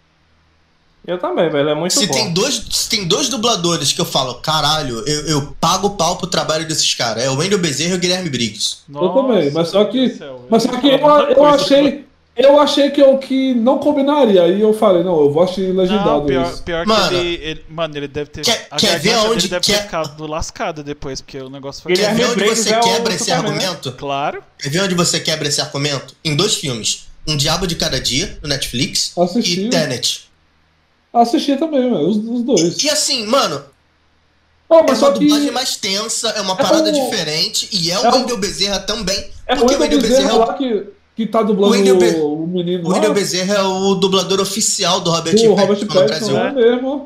Eu também, velho. É muito se bom. tem dois, se tem dois dubladores que eu falo, caralho, eu, eu pago o pau pro trabalho desses caras, é o Wendell Bezerra e o Guilherme Briggs. Eu também, mas só que, mas só que eu, muita eu coisa. achei, eu achei que eu que não combinaria. Aí eu falei, não, eu vou assistir legendado Não, pior, isso. pior Mano, que ele, ele- Mano, ele deve ter. quer- a quer ver aonde dele deve quer- ter ficado lascada depois, porque o negócio foi. Ele Quer é ver onde você é o quebra esse né? argumento? Claro. Quer ver onde você quebra esse argumento? Em dois filmes. Um Diabo de Cada Dia, no Netflix, Assisti. e Tenet. Assisti também, velho, os, os dois. E assim, mano, Oh, é mas uma só que dublagem mais tensa, é uma parada o- diferente, e é o é o- Wendell Bezerra também. é o porque o Wendell Bezerra, Bezerra é o- lá que, que tá dublando O Be- o, o menino o. Wendell Bezerra é o dublador oficial do Robert o Robert Pattinson no Pattinson Brasil. é mesmo.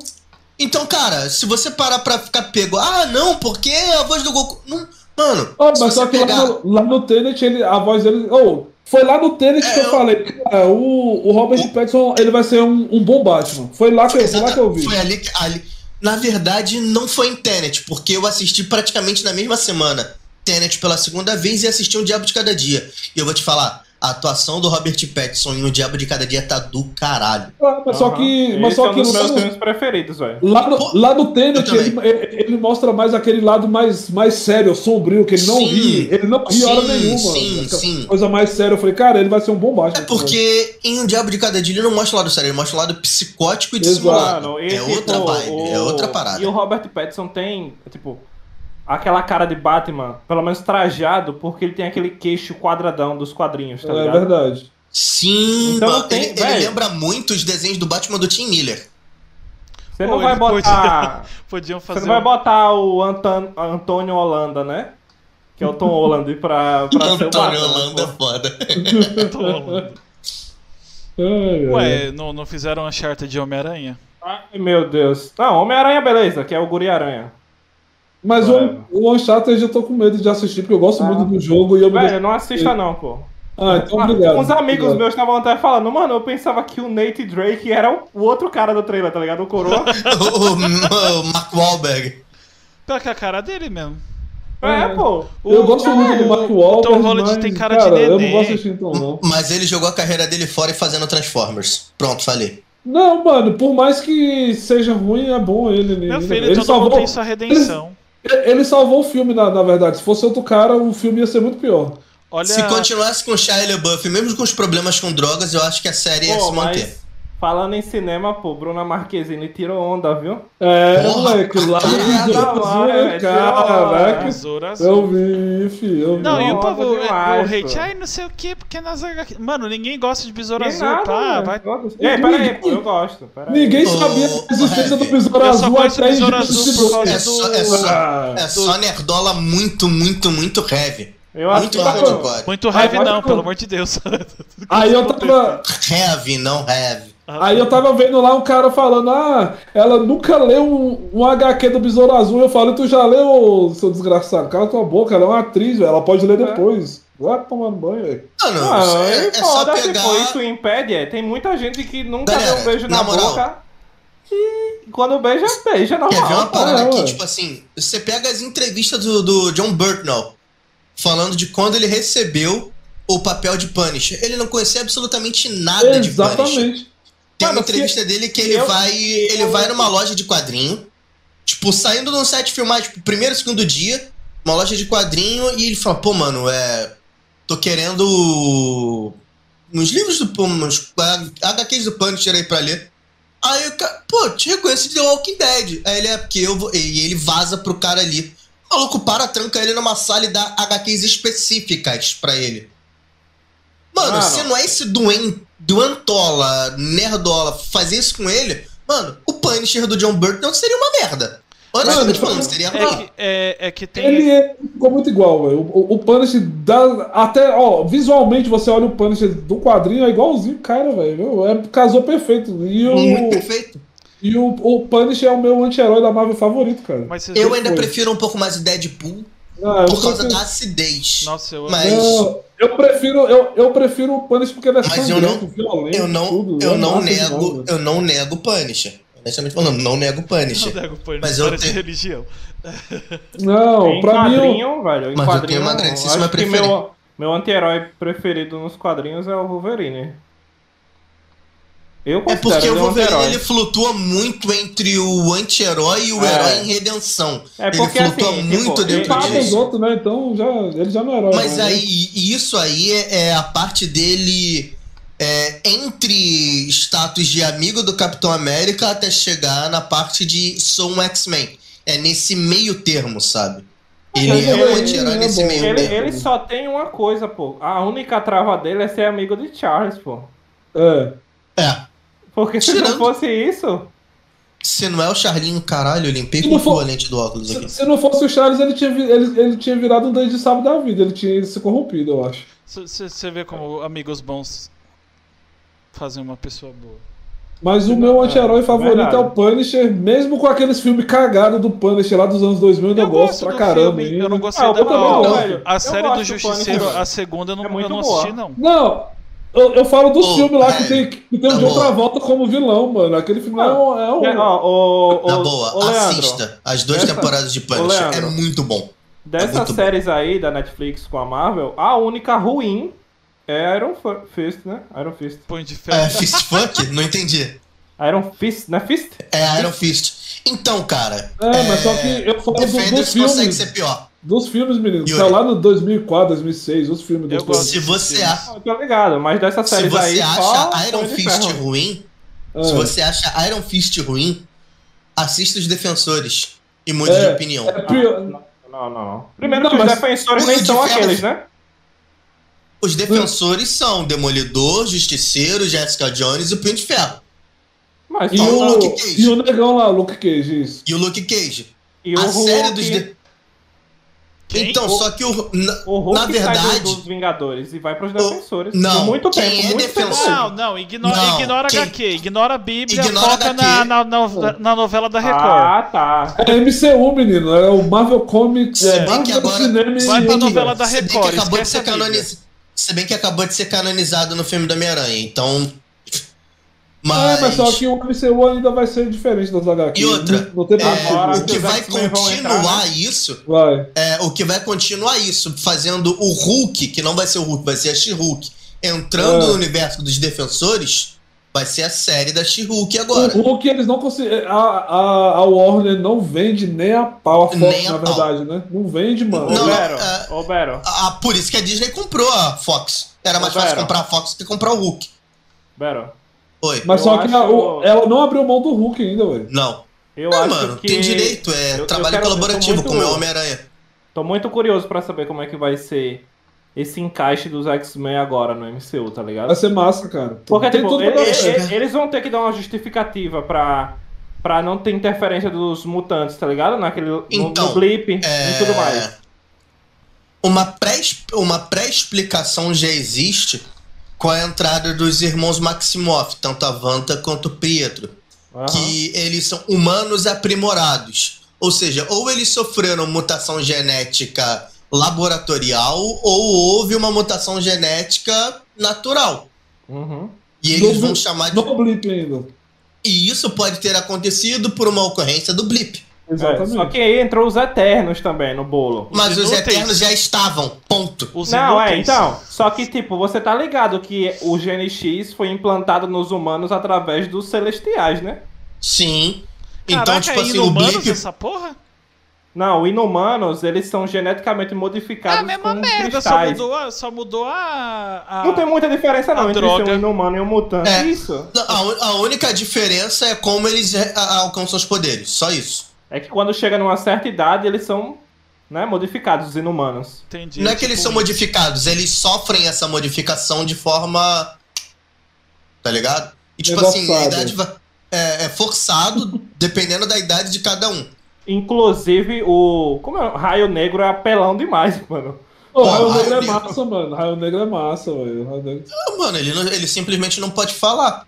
Então, cara, se você parar pra ficar pego, ah, não, porque a voz do Goku. Não, mano, Oh, mas só que pegar. lá no, lá no Tenet, ele, a voz dele. Oh, foi lá no Tenet É, que eu, eu- falei, cara, o, o Robert O- Pattinson ele vai ser um, um bom Batman. Foi lá que, foi lá que eu vi. Foi ali, que- ali. Na verdade, não foi em Tenet, porque eu assisti praticamente na mesma semana Tenet pela segunda vez e assisti um Diabo de Cada Dia. E eu vou te falar, a atuação do Robert Pattinson em O Diabo de Cada Dia tá do caralho. Ah, mas só que, mas Esse só é um que dos meus lá, filmes preferidos, velho. lá no, lá no Tenet ele, ele, mostra mais aquele lado mais, mais sério, sombrio, que ele não Sim. ri. Ele não ri hora Sim, nenhuma. sim, sim. Coisa mais séria. Eu falei, cara, ele vai ser um bom Batman. É porque em Um Diabo de Cada Dia ele não mostra o lado sério, ele mostra o lado psicótico e dissimulado. Mano, É tipo, outra vibe, o- é outra parada. E o Robert Pattinson tem, tipo, aquela cara de Batman, pelo menos trajado, porque ele tem aquele queixo quadradão dos quadrinhos, tá É ligado? verdade. Sim, Então tem- ele, ele lembra muito os desenhos do Batman do Tim Miller. Você Pô, não vai botar. Podiam Você fazer. não vai um- botar o Anton, Antônio Holanda, né? Que é o Tom Holland pra, pra ser o Antônio Batman. Holanda é foda. Ai, ai. Ué, não, não fizeram a charta de Homem-Aranha? Ai, meu Deus. Não, Homem-Aranha, beleza, que é o Guri Aranha. Mas Ué. o, o Uncharted eu tô com medo de assistir, porque eu gosto Ah. muito do jogo e eu me Velho, não assista não, pô. Ah, então Ah, obrigado. Uns amigos obrigado. meus estavam até falando, mano, eu pensava que o Nate Drake era o, o outro cara do trailer, tá ligado? O coroa. o, o, o Mark Wahlberg. Pior que a cara dele mesmo. é, pô. Eu O- gosto muito do Mark o Wahlberg, Tom Holland mas, tem cara de cara, eu não neném. vou assistir então não. Mas ele jogou a carreira dele fora e fazendo Transformers. Pronto, falei. Não, mano, por mais que seja ruim, é bom ele. Meu ele, filho, ele todo salvou, mundo tem sua redenção. ele salvou o filme, na, na verdade. Se fosse outro cara, o filme ia ser muito pior. Olha, Se continuasse com o Shia LaBeouf, mesmo com os problemas com drogas, eu acho que a série ia Pô, se manter. mas Falando em cinema, pô, Bruna Marquezine tirou onda, viu? É, Porra, moleque, lá no Azul, É, né, cara, Azul. eu vi, filho, eu vi. Não, e o povo, demais, o hate, ai, não sei o que, porque nas HQ. Mano, ninguém gosta de Besouro Azul, nada, pá, velho. vai. Ei, peraí, pô, eu gosto. Peraí. Ninguém sabia da existência do. Besouro Eu só Azul conheço até Besouro em Azul por causa É só, é só, Ah, é só nerdola muito, muito, muito heavy. Eu Muito assisto- hardcore. Muito heavy não, pelo amor de Deus. Aí eu tava. Heavy, não heavy. Aí eu tava vendo lá um cara falando, ah, ela nunca leu um, um HQ do Besouro Azul. Eu falei, tu já leu, seu desgraçado? Cala tua boca, ela é uma atriz, velho. Ela pode ler depois. Vai tomando banho, velho. Mano, Não, é, é, é só pegar. tipo, isso impede, é. Tem muita gente que nunca Galera, deu um beijo na, na moral. boca. E quando beija, beija normal. Quer ver uma parada é, aqui, tipo assim, você pega as entrevistas do, do John Burtnell falando de quando ele recebeu o papel de Punisher. Ele não conhecia absolutamente nada de Punisher. Exatamente. Tem uma Mano, entrevista dele que ele eu- vai. Ele eu- vai numa loja de quadrinho. Tipo, saindo de um set filmar, tipo, primeiro, segundo dia, uma loja de quadrinho, e ele fala, pô, mano, é. Tô querendo. Uns livros do. Uns HQs do Punisher aí pra ler. Aí o cara, pô, te reconheço de The Walking Dead. Aí ele é porque eu vou. E ele vaza pro cara ali. O maluco para, tranca ele numa sala e dá HQs específicas pra ele. Mano, Mano. se não é esse doen, doentola, nerdola, fazer isso com ele, mano, o Punisher do John Burton seria uma merda. Honestamente Mano, falando, seria É que, é, é que tem. Ele é- ficou muito igual, velho. O, o Punisher dá. Até, ó, visualmente você olha o Punisher do quadrinho, é igualzinho, cara, velho. É, casou perfeito. E Muito o, perfeito. e o, o Punisher é o meu anti-herói da Marvel favorito, cara. Eu ainda foi. prefiro um pouco mais o Deadpool Ah, eu por causa prefiro- da acidez. Nossa, eu Mas- Não, eu prefiro, eu, eu prefiro o Punisher porque ele é Mas eu não- violento, Eu não, tudo. eu é não nego, velho. eu não nego o Punisher. Honestamente falando, não nego o não Punisher. nego o Punisher, Mas eu tenho- religião. Não, Em pra mim. eu- quadrinho, velho. Em Mas eu tenho uma grandíssima preferência. meu, meu anti-herói preferido nos quadrinhos é o Wolverine. Eu É porque ele o um Wolverine anti-herói. ele flutua muito entre o anti-herói e o É. herói em redenção. É ele porque, flutua assim, muito tipo, dentro ele- Mata os disso. outros, né? Então já, ele já não é herói. Mas né? aí, isso aí é, é a parte dele é, entre status de amigo do Capitão América até chegar na parte de sou um X-Men. É nesse meio termo, sabe? Ele Mas é ele- um anti-herói ele é nesse bom. meio Ele, termo. ele só tem uma coisa, pô. A única trava dele é ser amigo de Charles, pô. É. É. Porque se Tirando- não fosse isso. Se não é o Charlinho, caralho, eu limpei Se com não for- a lente do óculos Se, aqui. se não fosse o Charles, ele tinha, ele, ele tinha virado um Dante de sábado da vida. Ele tinha se corrompido, eu acho. Você vê como amigos bons fazem uma pessoa boa. Mas o meu É, anti-herói favorito verdade. é o Punisher, mesmo com aqueles filmes cagados do Punisher lá dos anos 2000, eu Eu gosto gosto pra caramba. filme, ainda. eu não gostei Ah, da gosto. velho. A série do Justiceiro, Punisher. a segunda eu não, É muito eu não boa. assisti, não. Não, eu, eu falo dos Ô, filmes lá que tem, que tem o na John. Travolta como vilão, mano. Aquele filme é um. É um É, ó, o, Na o, boa, o Leandro, assista as duas Essa- temporadas de Punisher. É muito bom. Dessas muito bom. séries aí da Netflix com a Marvel, a única ruim é Iron Fist, né? Iron Fist. Punho de É, ferro. Fist Funk? Não entendi. Iron Fist, não é Fist? É Iron Fist. Então, cara. É, mas só que eu falo do- Defenders dos filmes. consegue ser pior. Dos filmes, menino. Saiu lá no 2004, 2006, os filmes Eu do gosto. Se você, filmes. a- Ah, tô ligado, mas dessas se séries aí você só acha Iron Fist ruim, É. se você acha Iron Fist ruim, assista os Defensores e mude É, de opinião. É pior- Não, não, não. Primeiro Não, que os defensores nem são Ferro- aqueles, né? Os Defensores são Demolidor, Justiceiro, Jessica Jones e o Punho de Ferro. Mas E o, não. Luke Cage. e o negão lá, Luke Cage, isso. E o Luke Cage. E o a Hulk, série dos. De... Quem? Então, O- só que o. Na, o Hulk na verdade. do- dos Vingadores e vai pros O- defensores. não, muito quem tempo, é muito defensor- tempo. Não, não, ignora, Não, ignora quem- HQ, ignora a Bíblia, Ignora foca HQ. na, na, na, na novela da Record. Ah, tá. É MCU, menino. É o Marvel Comics. É bem que Marvel agora- Cinema e Vai pra novela da Se bem que Record, acabou de ser canonizado. Se bem que acabou de ser canonizado no filme do Homem-Aranha, então. Mas. É, mas só que o MCU ainda vai ser diferente das HQ. E outra, Não, tem é, o que vai continuar entrar, né? isso. Vai. É, o que vai continuar isso, fazendo o Hulk, que não vai ser o Hulk, vai ser a She-Hulk, entrando É. no universo dos defensores, vai ser a série da She-Hulk agora. O Hulk, eles não conseguem. A, a, a Warner não vende nem a pau, a Fox, Nem a na pau. verdade, né? Não vende, mano. Ô, Não, é- ô, Bero, Ah, por isso que a Disney comprou a Fox. Era mais fácil comprar a Fox que comprar o Hulk. Bero. Oi. Mas Eu só que a- acho- o- ela não abriu mão do Hulk ainda, velho. Não. Eu Não, acho mano, que tem direito, é eu- trabalho quero- eu tô colaborativo, é o Homem-Aranha. Tô muito curioso pra saber como é que vai ser esse encaixe dos X-Men agora no MCU, tá ligado? Vai ser massa, cara. Porque, Tem tipo, tudo ele- pra dar ele- certo. ele- eles vão ter que dar uma justificativa pra, pra não ter interferência dos mutantes, tá ligado? Naquele, no, Então, no blip É... e tudo mais. Uma pré- uma pré-explicação já existe com a entrada dos irmãos Maximoff, tanto a Wanda quanto o Pietro. Aham. que eles são humanos aprimorados. Ou seja, ou eles sofreram mutação genética laboratorial, ou houve uma mutação genética natural. Uhum. E eles No vão chamar de. No blip ainda. E isso pode ter acontecido por uma ocorrência do blip. É, Exatamente. só que aí entrou os Eternos também no bolo. Mas os inúteis. Eternos já estavam. Ponto. Os Não, é, inúteis. então. Só que, tipo, você tá ligado que o Gene X foi implantado nos humanos através dos celestiais, né? Sim. Então, Caraca, tipo é assim, o blip. essa porra? Não, inumanos, eles são geneticamente É modificados a mesma merda, só cristais. mudou, a, só mudou a. a- Não tem muita diferença não entre droga. ser um inumano e um mutante. É. Isso. A, a única diferença é como eles é, alcançam os poderes. Só isso. É que quando chega numa certa idade, eles são, né, modificados, os inumanos. Entendi. Não é que eles tipo, são modificados, eles sofrem essa modificação de forma. Tá ligado? E tipo assim, a idade é, é forçado dependendo da idade de cada um. Inclusive, o. Como é? O Raio Negro é apelão demais, mano. Pô, Raio Raio Negro é massa, mano. Raio Negro é massa, velho. Raio Negro... Ah, mano, ele, não- ele simplesmente não pode falar.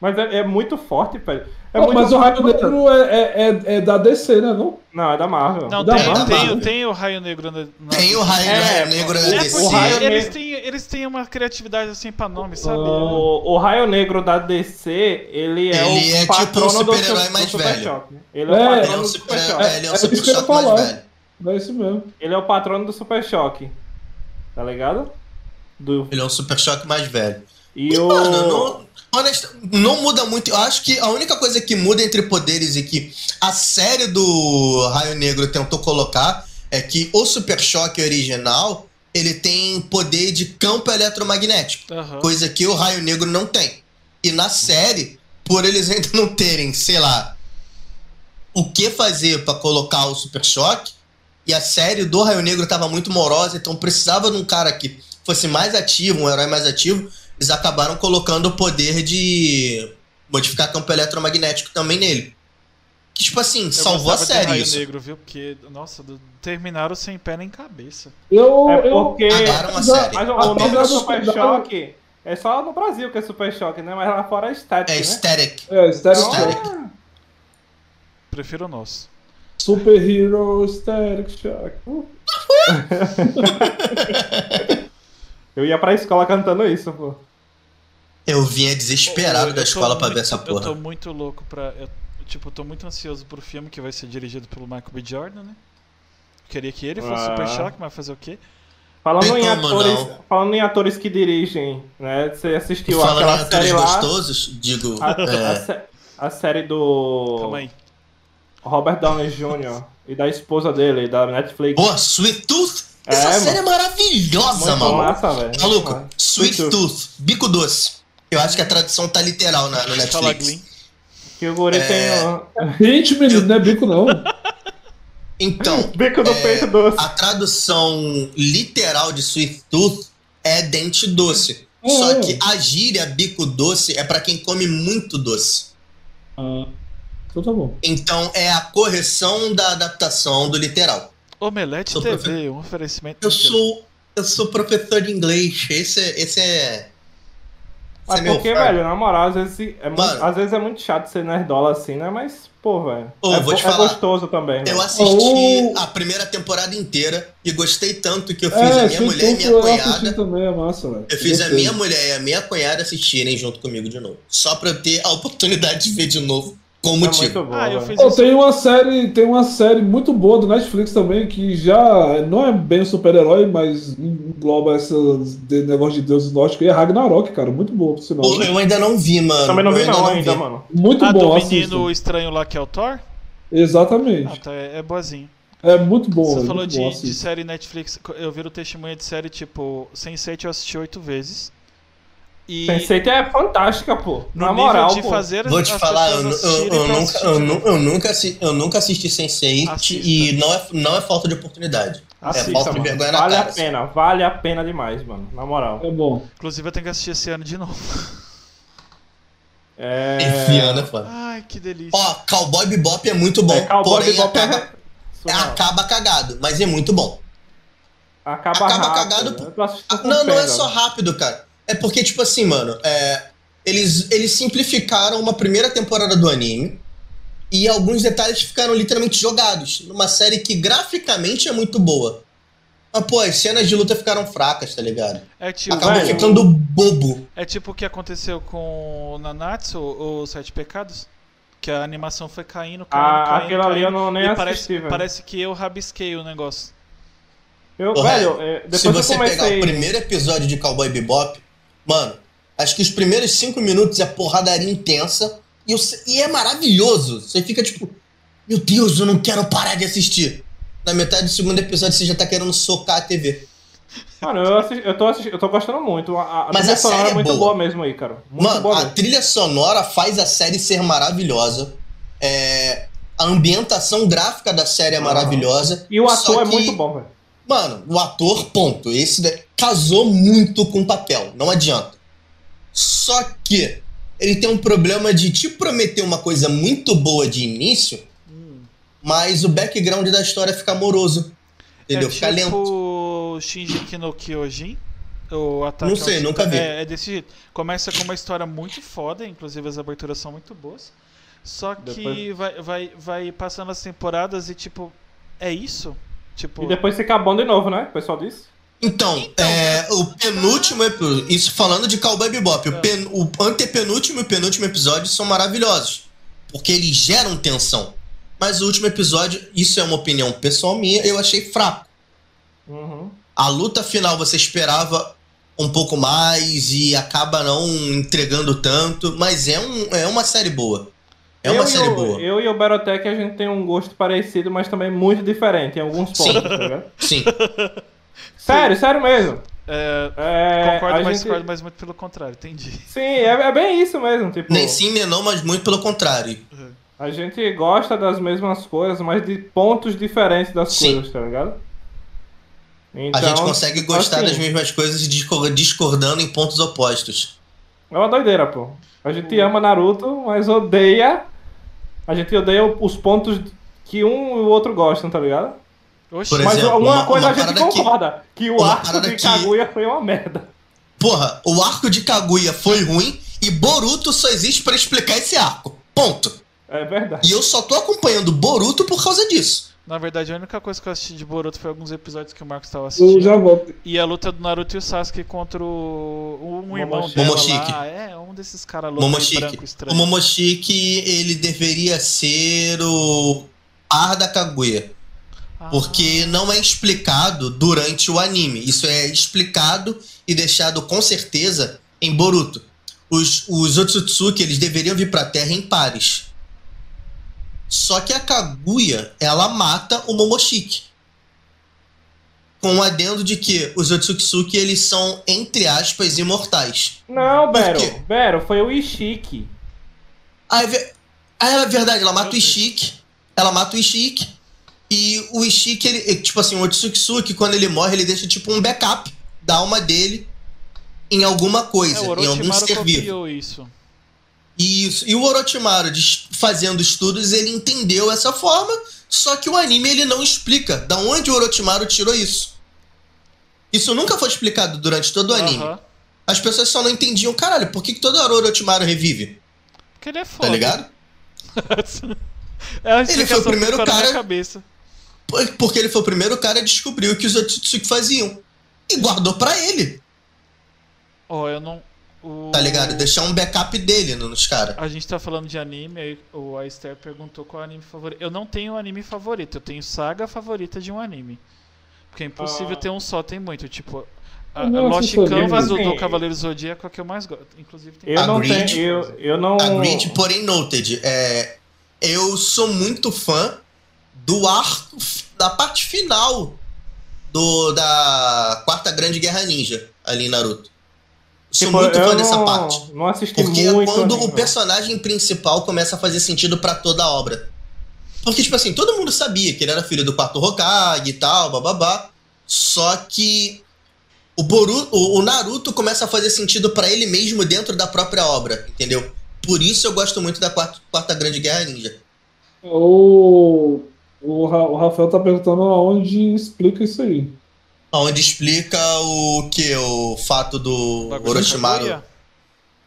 Mas é, é muito forte, velho. É mas o Raio forte. Negro é, é, é, é da DC, né? Não? Não, é da Marvel. Não, Da tem, Marvel. tem, tem o Raio Negro na. na- Tem o raio, É, raio negro o- da É DC. o Raio eles, têm, eles têm uma criatividade assim pra nome, sabe? O, o Raio Negro da DC, ele é Ele o é tipo patrono um do, super-herói do mais Super velho. Choque. Ele é, o Ele patrono um do super, é, ele é um É super mais velho. É isso mesmo. Ele é o patrono do Super Choque. Tá ligado? Do, Ele é um super choque mais velho. e E, o. mano, não, honesta- não muda muito. Eu acho que a única coisa que muda entre poderes e que a série do Raio Negro tentou colocar é que o Super Choque original ele tem poder de campo eletromagnético, Aham. coisa que o Raio Negro não tem. E na série, por eles ainda não terem, sei lá, o que fazer pra colocar o Super Choque, e a série do Raio Negro tava muito morosa, então precisava de um cara que fosse mais ativo, um herói mais ativo. Eles acabaram colocando o poder de modificar campo eletromagnético também nele. Que, tipo assim, Eu salvou a série isso. Negro, viu? Porque, nossa, terminaram sem pé nem cabeça. Eu, É eu, porque. A série. Mas o, nome do Super Choque é só no Brasil que é Super Choque, né? Mas lá fora é estético, É né? Static. É, Static Static. Shock. Prefiro o nosso. Super Hero Static Shock. Uh, Eu ia pra escola cantando isso, pô. Eu vinha desesperado Eu da escola pra muito- ver essa Eu tô porra. muito louco pra. Eu, tipo, eu tô muito ansioso pro filme que vai ser dirigido pelo Michael B. Jordan, né? Queria que ele fosse Ah. Super Choque, mas fazer o quê? Falando em, atores, não. falando em atores que dirigem, né? Você assistiu Falando em aquela atores série lá, gostosos, digo. a, a é, sé- a série do Calma aí. Robert Downey Jr. e da esposa dele, da Netflix. Pô, Sweet Tooth? É, Essa mano. série é maravilhosa, Muito mano. massa, velho. Maluco, Muito Sweet Muito. Tooth, bico doce. Eu acho que a tradução tá literal na, no Fala, Netflix. Glenn. Que o guri É. tem o Gente, menino, não é bico não. Então, bico do É, peito doce. a tradução literal de Sweet Tooth é dente doce. Só É. que a gíria bico doce é pra quem come muito doce. Ah, então tá bom. Então é a correção da adaptação do literal. Omelete Sou TV, um oferecimento. Eu sou eu sou professor de inglês. Esse é esse é Mas é porque, forte. velho, na moral, às vezes é, muito, Mano. às vezes é muito chato ser nerdola assim, né? Mas, pô, velho. Ô, é, vou te bo- é falar. gostoso também. Eu velho. assisti Oh. a primeira temporada inteira e gostei tanto que eu fiz É, a minha mulher e minha eu assisti cunhada. também, é massa, velho. Eu fiz a Gostei. minha mulher e a minha cunhada assistirem junto comigo de novo. Só pra eu ter a oportunidade de ver de novo com É motivo. bom. Ah, eu fiz isso. tem uma série, tem uma série muito boa do Netflix também que já não é bem um super-herói, mas engloba esse negócio de deuses nórdicos e é Ragnarok, cara, muito boa, por sinal. Eu ainda não vi, mano. Também não Eu vi ainda não ainda, vi. mano. Muito Ah, bom, do menino estranho lá que é o Thor? Exatamente. Ah, tá, é, é boazinho. É muito bom. Você é falou muito bom, de, de série Netflix, eu viro testemunha de série tipo Sense8 eu assisti oito vezes. E Sense8 é fantástica, pô. no Na moral, de pô. fazer Vou te falar, eu, eu- nunca, eu, de eu nunca, assi- eu nunca assisti Sense8 Assista. e não é, não é falta de oportunidade. Assista, é falta de mano. vergonha na Vale cara. a pena, vale a pena demais, mano. Na moral. É bom. Inclusive eu tenho que assistir esse ano de novo. É. Esse ano é foda. Ai, que delícia. Ó, Cowboy Bebop é muito bom, É, Cowboy porém Bebop acaba, é. surreal. acaba cagado, mas é muito bom. Acaba, acaba rápido. cagado, Ah, com Não, não é só rápido, cara. É porque, tipo assim, mano, é, eles, eles simplificaram uma primeira temporada do anime e alguns detalhes ficaram literalmente jogados numa série que graficamente é muito boa. Mas, pô, as cenas de luta ficaram fracas, tá ligado? É tipo, Acabou velho, ficando bobo. é tipo o que aconteceu com o Nanatsu, o Sete Pecados. Que a animação foi caindo, caindo, Ah, caindo. aquilo ali eu caindo, não nem assisti, parece, velho. parece que eu rabisquei o negócio. Eu, Ô, velho, é, depois Se você eu comecei. pegar o primeiro episódio de Cowboy Bebop, mano, acho que os primeiros cinco minutos é porradaria intensa e, o- e é maravilhoso. Você fica tipo, meu Deus, eu não quero parar de assistir. Na metade do segundo episódio você já tá querendo socar a TV. Mano, eu, assisti, eu, tô assistindo, eu tô gostando muito. A, a Mas trilha a sonora série é é muito boa. boa. mesmo aí, cara. Muito Mano, boa a mesmo. trilha sonora faz a série ser maravilhosa. É, a ambientação gráfica da série é Aham. maravilhosa. E o ator é que- muito bom, velho. Mano, o ator, ponto. Esse daí casou muito com o papel, não adianta. Só que ele tem um problema de te prometer uma coisa muito boa de início, mas o background da história fica moroso. Entendeu? é fica tipo lento. Shingeki no Kyojin. O ataque Não sei, ao- nunca vi. É, é desse jeito. Começa com uma história muito foda, inclusive as aberturas são muito boas. Só que Depois- vai, vai, vai passando as temporadas e tipo, é isso? Tipo, E depois fica bom de novo, né? O pessoal disse. Então, é, o penúltimo episódio, isso falando de Cowboy Bebop, o, É. pen- o antepenúltimo e o penúltimo episódio são maravilhosos, porque eles geram tensão. Mas o último episódio, isso é uma opinião pessoal minha, eu achei fraco. Uhum. A luta final você esperava um pouco mais e acaba não entregando tanto, mas é, um, é uma série boa. É uma eu série o, boa. Eu e o Barotec, a gente tem um gosto parecido, mas também muito diferente em alguns Sim. pontos, tá ligado? Sim. Sério, sério mesmo. é, É, concordo, mas gente- discordo, mas muito pelo contrário, entendi. Sim, é, é bem isso mesmo. Tipo, Nem sim, nem não, mas muito pelo contrário. a gente gosta das mesmas coisas, mas de pontos diferentes das Sim. coisas, tá ligado? Então, a gente consegue gostar assim, das mesmas coisas e discor- discordando em pontos opostos. É uma doideira, pô. A gente ama Naruto, mas odeia. A gente odeia os pontos que um e o outro gostam, tá ligado? Oxi, Por mas exemplo, uma, uma- coisa uma a gente parada que- concorda: que, o arco de que- Kaguya foi uma merda. Porra, o arco de Kaguya foi ruim e Boruto só existe pra explicar esse arco. Ponto. É verdade. E eu só tô acompanhando Boruto por causa disso. na verdade, a única coisa que eu assisti de Boruto foi alguns episódios que o Marcos estava assistindo. Eu já volto. E a luta do Naruto e o Sasuke contra o, um irmão Momoshiki. dela Momoshiki. lá. É, um desses caras loucos branco O estranho. Momoshiki, ele deveria ser o par da Kaguya. Porque não é explicado durante o anime. Isso é explicado e deixado com certeza em Boruto. Os, os Otsutsuki, eles deveriam vir pra Terra em pares. Só que a Kaguya, ela mata o Momoshiki. Com o adendo de que os Otsutsuki, eles são, entre aspas, imortais. Não, Bero. Bero, foi o Ishiki. Ah, é, ve- ah, é verdade, ela mata o Ishiki. Ela mata o Ishiki. E o Ishiki, ele, tipo assim, o Otsutsuki, quando ele morre, ele deixa tipo um backup da alma dele em alguma coisa, é, em algum ser vivo. isso. Isso. E o Orochimaru, fazendo estudos, ele entendeu essa forma, só que o anime ele não explica da onde o Orochimaru tirou isso. Isso nunca foi explicado durante todo o anime. Aham. As pessoas só não entendiam, caralho, por que, que toda hora o Orochimaru revive? Porque ele é Tá foda. ligado? é Ele foi o primeiro cara- Porque ele foi o primeiro cara a descobrir o que os Otsutsuki faziam. E guardou pra ele, Ó, eu não. O... tá ligado? Deixar um backup dele no- nos caras. A gente tá falando de anime, aí o a Esther perguntou qual é o anime favorito. Eu não tenho anime favorito, eu tenho saga favorita de um anime. Porque é impossível Ah. ter um só, tem muito. Tipo, a, não a Lost. Canvas do, do Assim, Cavaleiro Zodíaco é a que eu mais gosto. Inclusive tem. Eu não tenho. Eu, eu não. Agreed, porém noted. É, eu sou muito fã do arco, da parte final do, da quarta grande guerra ninja ali em Naruto. Sou Tipo, muito fã dessa não, parte. não assisti Porque é quando anime, o personagem principal começa a fazer sentido pra toda a obra. Porque, tipo assim, todo mundo sabia que ele era filho do quarto Hokage e tal, bababá. Só que o, Boru, o, o Naruto começa a fazer sentido pra ele mesmo dentro da própria obra, entendeu? Por isso eu gosto muito da quarta, quarta Grande Guerra Ninja. O, o, Ra- o Rafael tá perguntando aonde explica isso aí. Onde explica o que? O fato do da Orochimaru.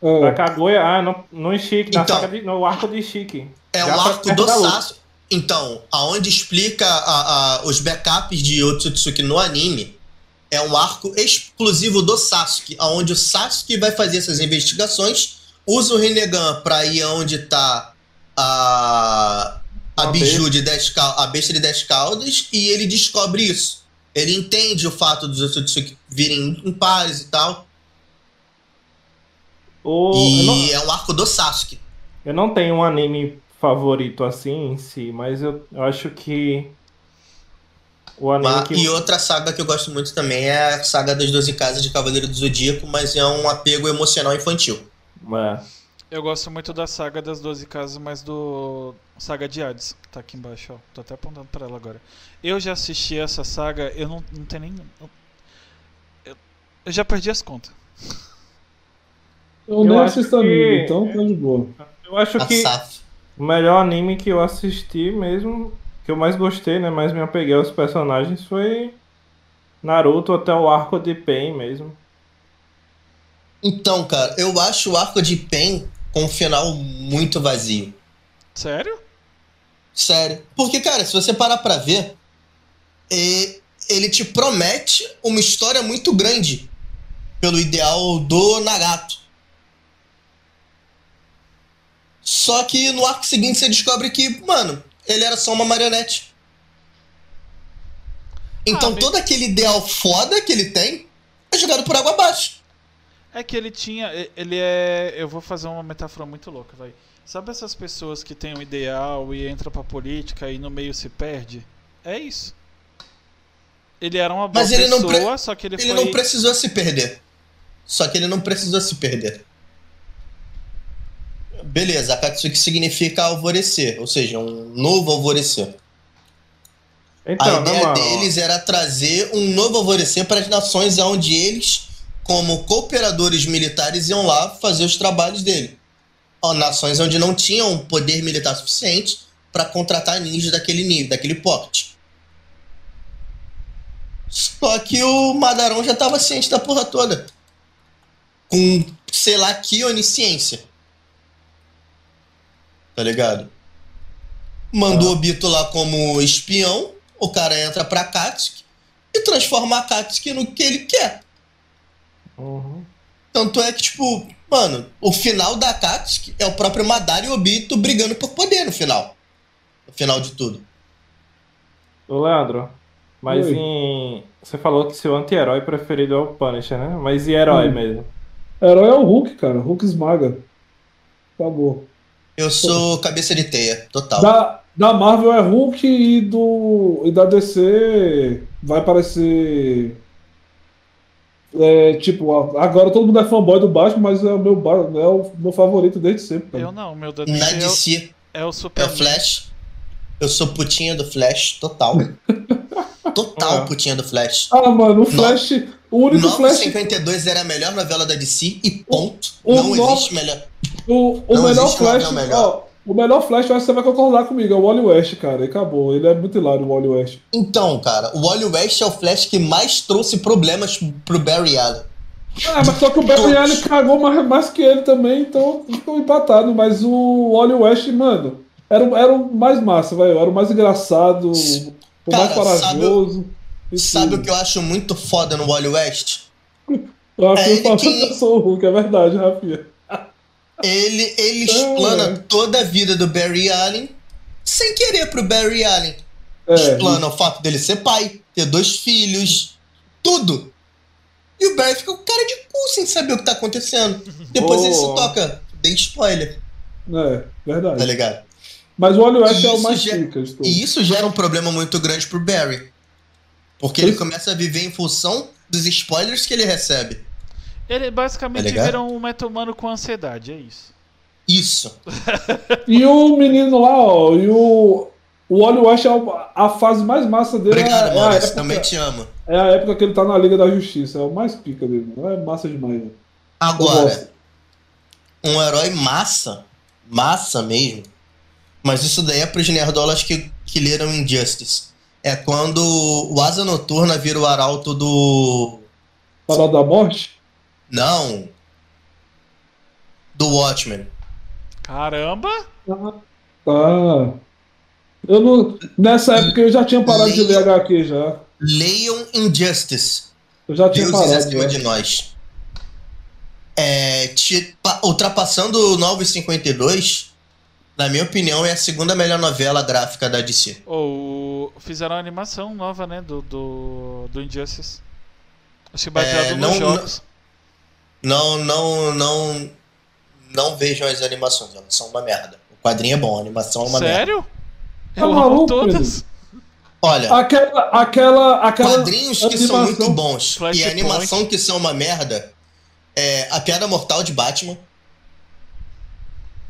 É, Da Kaguya, ah, no, no Ishiki, na Então. saga de, no arco de Ishiki. É Já um pra arco do. Sasuke. Então, aonde explica a- a- os backups de Otsutsuki no anime, é um arco exclusivo do Sasuke, aonde o Sasuke vai fazer essas investigações, usa o Rinnegan pra ir aonde tá a, a Biju de 10 cal- a besta de 10 caudas, e ele descobre isso. Ele entende o fato dos Otsutsuki virem em pares e tal, O, e não, é um arco do Sasuke. eu não tenho um anime favorito assim em si, mas eu, eu acho que o anime Mas- que. E outra saga que eu gosto muito também é a saga das 12 Casas de Cavaleiro do Zodíaco, mas é um apego emocional infantil. É. Eu gosto muito da saga das 12 casas, mas do Saga de Hades, que tá aqui embaixo, ó. Tô até apontando pra ela agora. Eu já assisti essa saga, eu não, não tenho nem. Eu, eu já perdi as contas. eu nem acho assisto que- anime, então tá de boa. Eu acho que o melhor anime que eu assisti mesmo, que eu mais gostei, né? Mais me apeguei aos personagens foi Naruto até o arco de Pain mesmo. Então, cara, eu acho o arco de Pen com um final muito vazio. Sério? Sério. Porque, cara, se você parar pra ver, é, ele te promete uma história muito grande pelo ideal do Nagato. Só que no arco seguinte você descobre que, mano, ele era só uma marionete. Então Ah, todo aquele ideal foda que ele tem é jogado por água abaixo. É que ele tinha. Ele é. Eu vou fazer uma metáfora muito louca, vai. Sabe essas pessoas que têm um ideal e entram pra política e no meio se perde? É isso. Ele era uma boa Mas ele não pessoa, pre- só que ele, Ele foi. não precisou se perder. Só que ele não precisou se perder. Beleza, Akatsuki significa alvorecer, ou seja, um novo alvorecer. Então, a ideia deles era trazer um novo alvorecer para as nações onde eles, como cooperadores militares, iam lá fazer os trabalhos dele. Ó, nações onde não tinham poder militar suficiente para contratar ninjas daquele nível, daquele porte. Só que o Madarão já estava ciente da porra toda. Com, sei lá, que onisciência. Tá ligado? Mandou o Bito lá como espião. O cara entra pra Katsuki e transforma a Katsuki no que ele quer. Uhum. Tanto é que, tipo, mano, o final da Katsuki é o próprio Madara e Obito brigando por poder no final. No final de tudo. Ô, Leandro, mas Oi. em. Você falou que seu anti-herói preferido é o Punisher, né? Mas e herói Hum. mesmo? Herói é o Hulk, cara. Hulk esmaga. Acabou. Eu sou cabeça de teia, total. Da, da Marvel é Hulk e, do, e da DC vai parecer. É, tipo, agora todo mundo é fanboy do Batman, mas é o meu, é o meu favorito desde sempre. cara. Eu não, meu Deus Na é, o- DC é o é Super. o Flash. Eu sou putinha do Flash, total. Total É. putinha do Flash. Ah, mano, o Flash. O único Flash. 952 era a melhor novela da DC e ponto. O não no- existe melhor. O, o Não melhor Flash. melhor. Ó, o melhor Flash, eu acho que você vai concordar comigo, é o Wally West, cara. E acabou. Ele é muito hilário, o Wally West. Então, cara, o Wally West é o Flash que mais trouxe problemas pro Barry Allen. Ah, mas só que o Barry. Allen cagou mais, mais que ele também, então ficou empatado. Mas o Wally West, mano, era, o- era o mais massa, velho. Era o mais engraçado, o Cara, mais corajoso. Sabe tudo. o que eu acho muito foda no Wally West? Rafinha É falou que- que eu sou o Hulk, é verdade, Rafinha. Ele, ele É. explana toda a vida do Barry Allen sem querer pro Barry Allen. É, Explana o fato dele ser pai, ter dois filhos, tudo. E o Barry fica com cara de cu sem saber o que tá acontecendo. Depois ele se toca. Dei spoiler, é, tá verdade. ligado? Mas o Wally West é o mais todos. E isso gera um problema muito grande pro Barry. Porque ele começa a viver em função dos spoilers que ele recebe. Ele basicamente Tá vira um meta-humano com ansiedade, é isso. Isso. E o menino lá, ó, e o. O Wally West é a- a fase mais massa dele. é, Obrigado, é mano. Eu época, também te amo. é a época que ele tá na Liga da Justiça. É o mais pica dele. mano. É massa demais. velho. Eu Agora, um herói massa, massa mesmo, mas isso daí é pros nerdolas que, que leram Injustice. É quando o Asa Noturna vira o arauto do. Falar da morte? Não. Do Watchmen. Caramba! Ah. Eu não. Nessa época eu já tinha parado de ler HQ já. Leiam Injustice. Eu já tinha Deuses parado. acima já. de nós. É, te- pa- ultrapassando o 952, na minha opinião, é a segunda melhor novela gráfica da DC. Ou fizeram uma animação nova, né? Do, do, do Injustice. Acho que baseado É, nos não- jogos. Não, não, não. Não vejam as animações, elas são uma merda. O quadrinho é bom, a animação é uma merda. Sério? Tá Eu amo todas. Olha, Aquela. Aquela. aquela quadrinhos que são animação- muito bons e Flashpoint. animação que são uma merda. É, a Piada Mortal de Batman.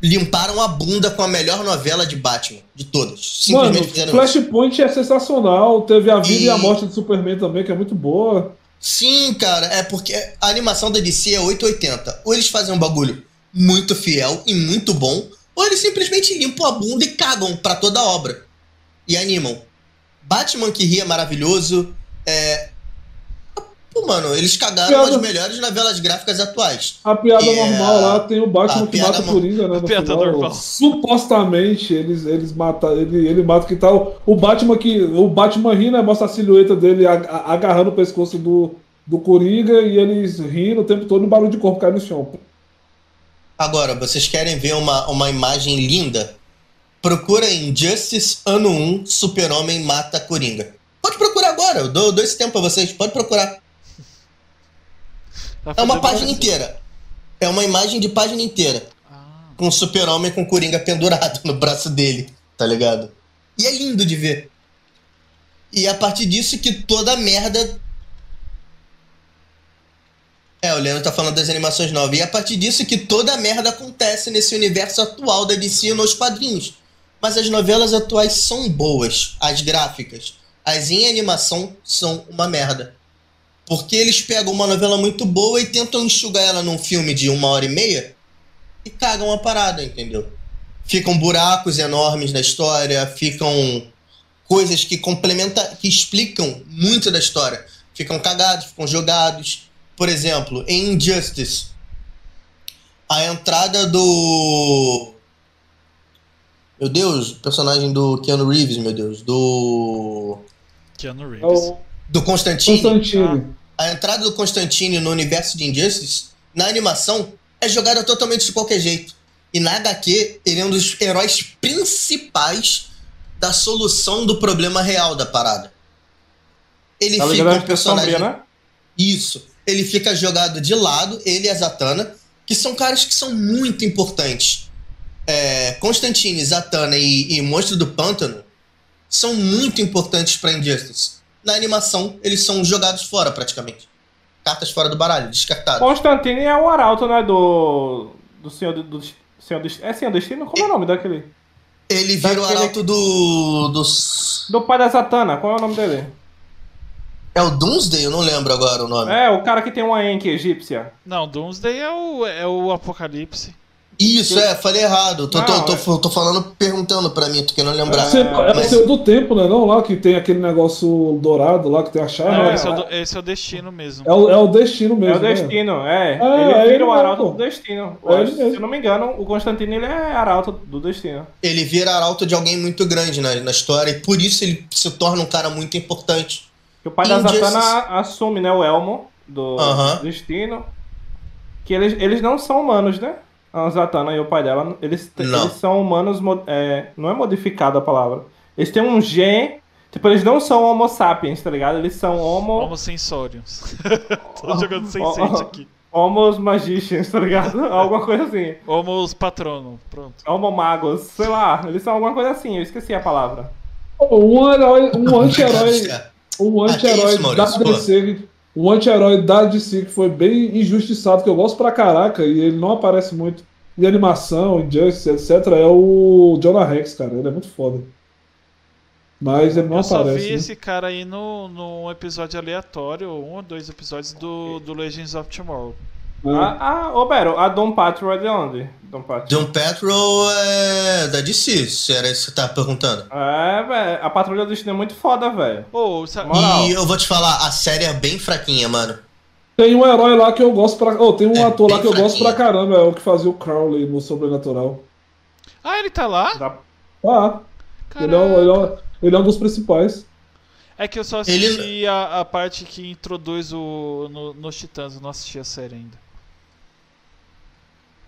Limparam a bunda com a melhor novela de Batman, de todas. Simplesmente Mano, fizeram isso. Flashpoint é sensacional. Teve a vida e... E- a morte do Superman também, que é muito boa. Sim, cara, é porque a animação da DC é 880. Ou eles fazem um bagulho muito fiel e muito bom, ou eles simplesmente limpam a bunda e cagam pra toda a obra. E animam. Batman que ri é maravilhoso. É. Mano, eles cagaram Piada- as melhores novelas gráficas atuais. A piada é normal lá tem o Batman que mata o Coringa, né? No piada final. normal. Supostamente eles, eles matam. Ele, ele mata que tal. O Batman que. O Batman ri, né? Mostra a silhueta dele agarrando o pescoço do, do Coringa e eles rindo o tempo todo e o barulho de corpo cai no chão. Agora, vocês querem ver uma, uma imagem linda? Procura em Justice Ano 1, Super-Homem mata Coringa. Pode procurar agora, eu dou, dou esse tempo pra vocês, pode procurar. Tá É uma página isso. inteira. É uma imagem de página inteira. Ah, Com o super-homem com o Coringa pendurado no braço dele, tá ligado? E é lindo de ver. E é a partir disso que toda a merda. É, o Leandro tá falando das animações novas. E é a partir disso que toda a merda acontece nesse universo atual da DC nos quadrinhos. Mas as novelas atuais são boas. As gráficas. As em animação são uma merda. Porque eles pegam uma novela muito boa e tentam enxugar ela num filme de uma hora e meia e cagam a parada, entendeu? Ficam buracos enormes na história, ficam coisas que complementam, que explicam muito da história. Ficam cagados, ficam jogados. Por exemplo, em Injustice, a entrada do. Meu Deus, o personagem do Keanu Reeves, meu Deus, do. Keanu É Reeves. o Do Constantine. Constantine. A entrada do Constantine no universo de Injustice, na animação, é jogada totalmente de qualquer jeito. E na HQ, ele é um dos heróis principais da solução do problema real da parada. Ele Liga fica um Justiça personagem. Sombria, né? Isso. Ele fica jogado de lado, ele e a Zatanna, que são caras que são muito importantes. É, Constantine, Zatanna e, e Monstro do Pântano são muito importantes pra Injustice. Na animação, eles são jogados fora, praticamente. Cartas fora do baralho, descartados. Constantine é o arauto, né? Do. Do Senhor do. do Senhor Destino. É Senhor Destino? Como é o nome daquele? Ele vira o Daquele- arauto do. dos. Do pai da Satana, qual é o nome dele? É o Doomsday? Eu não lembro agora o nome. É, o cara que tem uma Enki egípcia. Não, Doomsday é o, é o Apocalipse. Isso, é, falei errado. Tô, tô, Não, tô, tô falando, perguntando pra mim, tu que não lembrar. Você- é o mas- seu do tempo, né? Não, lá que tem aquele negócio dourado lá que tem a chave. Não, né? esse, é o, do- esse é o destino mesmo. É o, é o destino mesmo. É o né? Destino, é. É, ele é vira ele o arauto do Destino. É Se eu não me engano, o Constantino ele é arauto do Destino. ele vira arauto de alguém muito grande na, na história e por isso ele se torna um cara muito importante. Que o pai da. Zatanna assume, né, o Elmo do Aham. Destino. Que eles, eles não são humanos, né? A Zatanna e o pai dela, eles, eles são humanos, é, não é modificada a palavra. Eles têm um gen, tipo, eles não são homo sapiens, tá ligado? Eles são homo, Homo sensoriums. Tô jogando sem aqui. homos magicians, tá ligado? alguma coisa assim. Homos patrono. Pronto. Homo magos, sei lá, eles são alguma coisa assim, eu esqueci a palavra. Um herói, um anti-herói, um anti-herói isso, da Maurício, pô. DC um anti-herói da DC que foi bem injustiçado, que eu gosto pra caraca, e ele não aparece muito em animação, em Justice, etc., é o Jonah Rex, cara. Ele é muito foda. Mas ele não eu só aparece. vi né? esse cara aí no, num episódio aleatório, um ou dois episódios do, do Legends of Tomorrow. Ah, Ah, ah, ô Bero, a Dom Patrol é de onde? Dom Patrol. John Patrol é da DC, se era isso que você tava perguntando. É, velho, a Patrulha do Destino é muito foda, velho. Sa- Moral. E eu vou te falar, a série é bem fraquinha, mano. Tem um herói lá que eu gosto pra. Oh, tem um É ator lá que eu gosto pra caramba, é o que fazia o Crowley no Sobrenatural. Ah, ele tá lá? Da- Ah, ele é, um, ele, é um, ele é um dos principais. É que eu só Ele- assisti a, a parte que introduz o no, nos Titãs, eu não assisti a série ainda.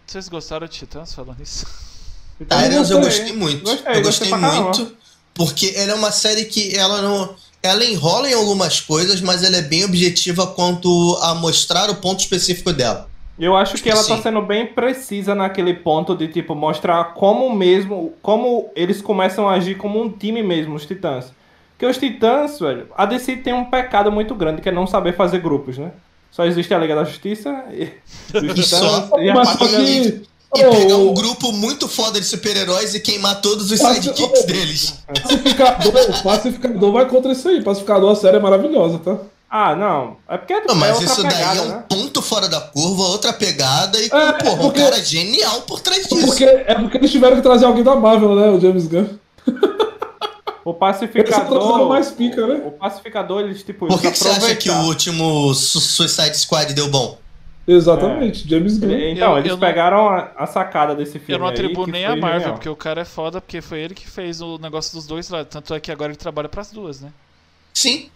Vocês gostaram de Titãs falando isso? Tyrants eu gostei. muito. Gostei, eu gostei muito. Porque ela é uma série que ela não. Ela enrola em algumas coisas, mas ela é bem objetiva quanto a mostrar o ponto específico dela. Eu acho que ela tá Sim. sendo bem precisa naquele ponto de, tipo, mostrar como mesmo, como eles começam a agir como um time mesmo, os Titãs. Porque os Titãs, velho, a DC tem um pecado muito grande, que é não saber fazer grupos, né? Só existe a Liga da Justiça e E só- e a Mas só que. E pegar oh, um grupo muito foda de super-heróis e queimar todos os sidekicks deles. Pacificador, o Pacificador vai contra isso aí. Pacificador, a série é maravilhosa, tá? Ah, não. É porque Não, é mas outra isso daí pegada, é um né? ponto fora da curva, outra pegada e com É, porra, porque- um cara genial por trás disso. Porque, é porque eles tiveram que trazer alguém da Marvel, né? O James Gunn. O Eles pacificador. trouxeram mais pica, né? O pacificador, eles, tipo, Por que, que você acha que o último Su- Suicide Squad deu bom? Exatamente, James Gunn. Então, Eu- eles eu não- pegaram a, a sacada desse filme. Eu não aí, atribuo que nem a Marvel, genial. porque o cara é foda, porque foi ele que fez o negócio dos dois lados. Tanto é que agora ele trabalha pras duas, né? Sim,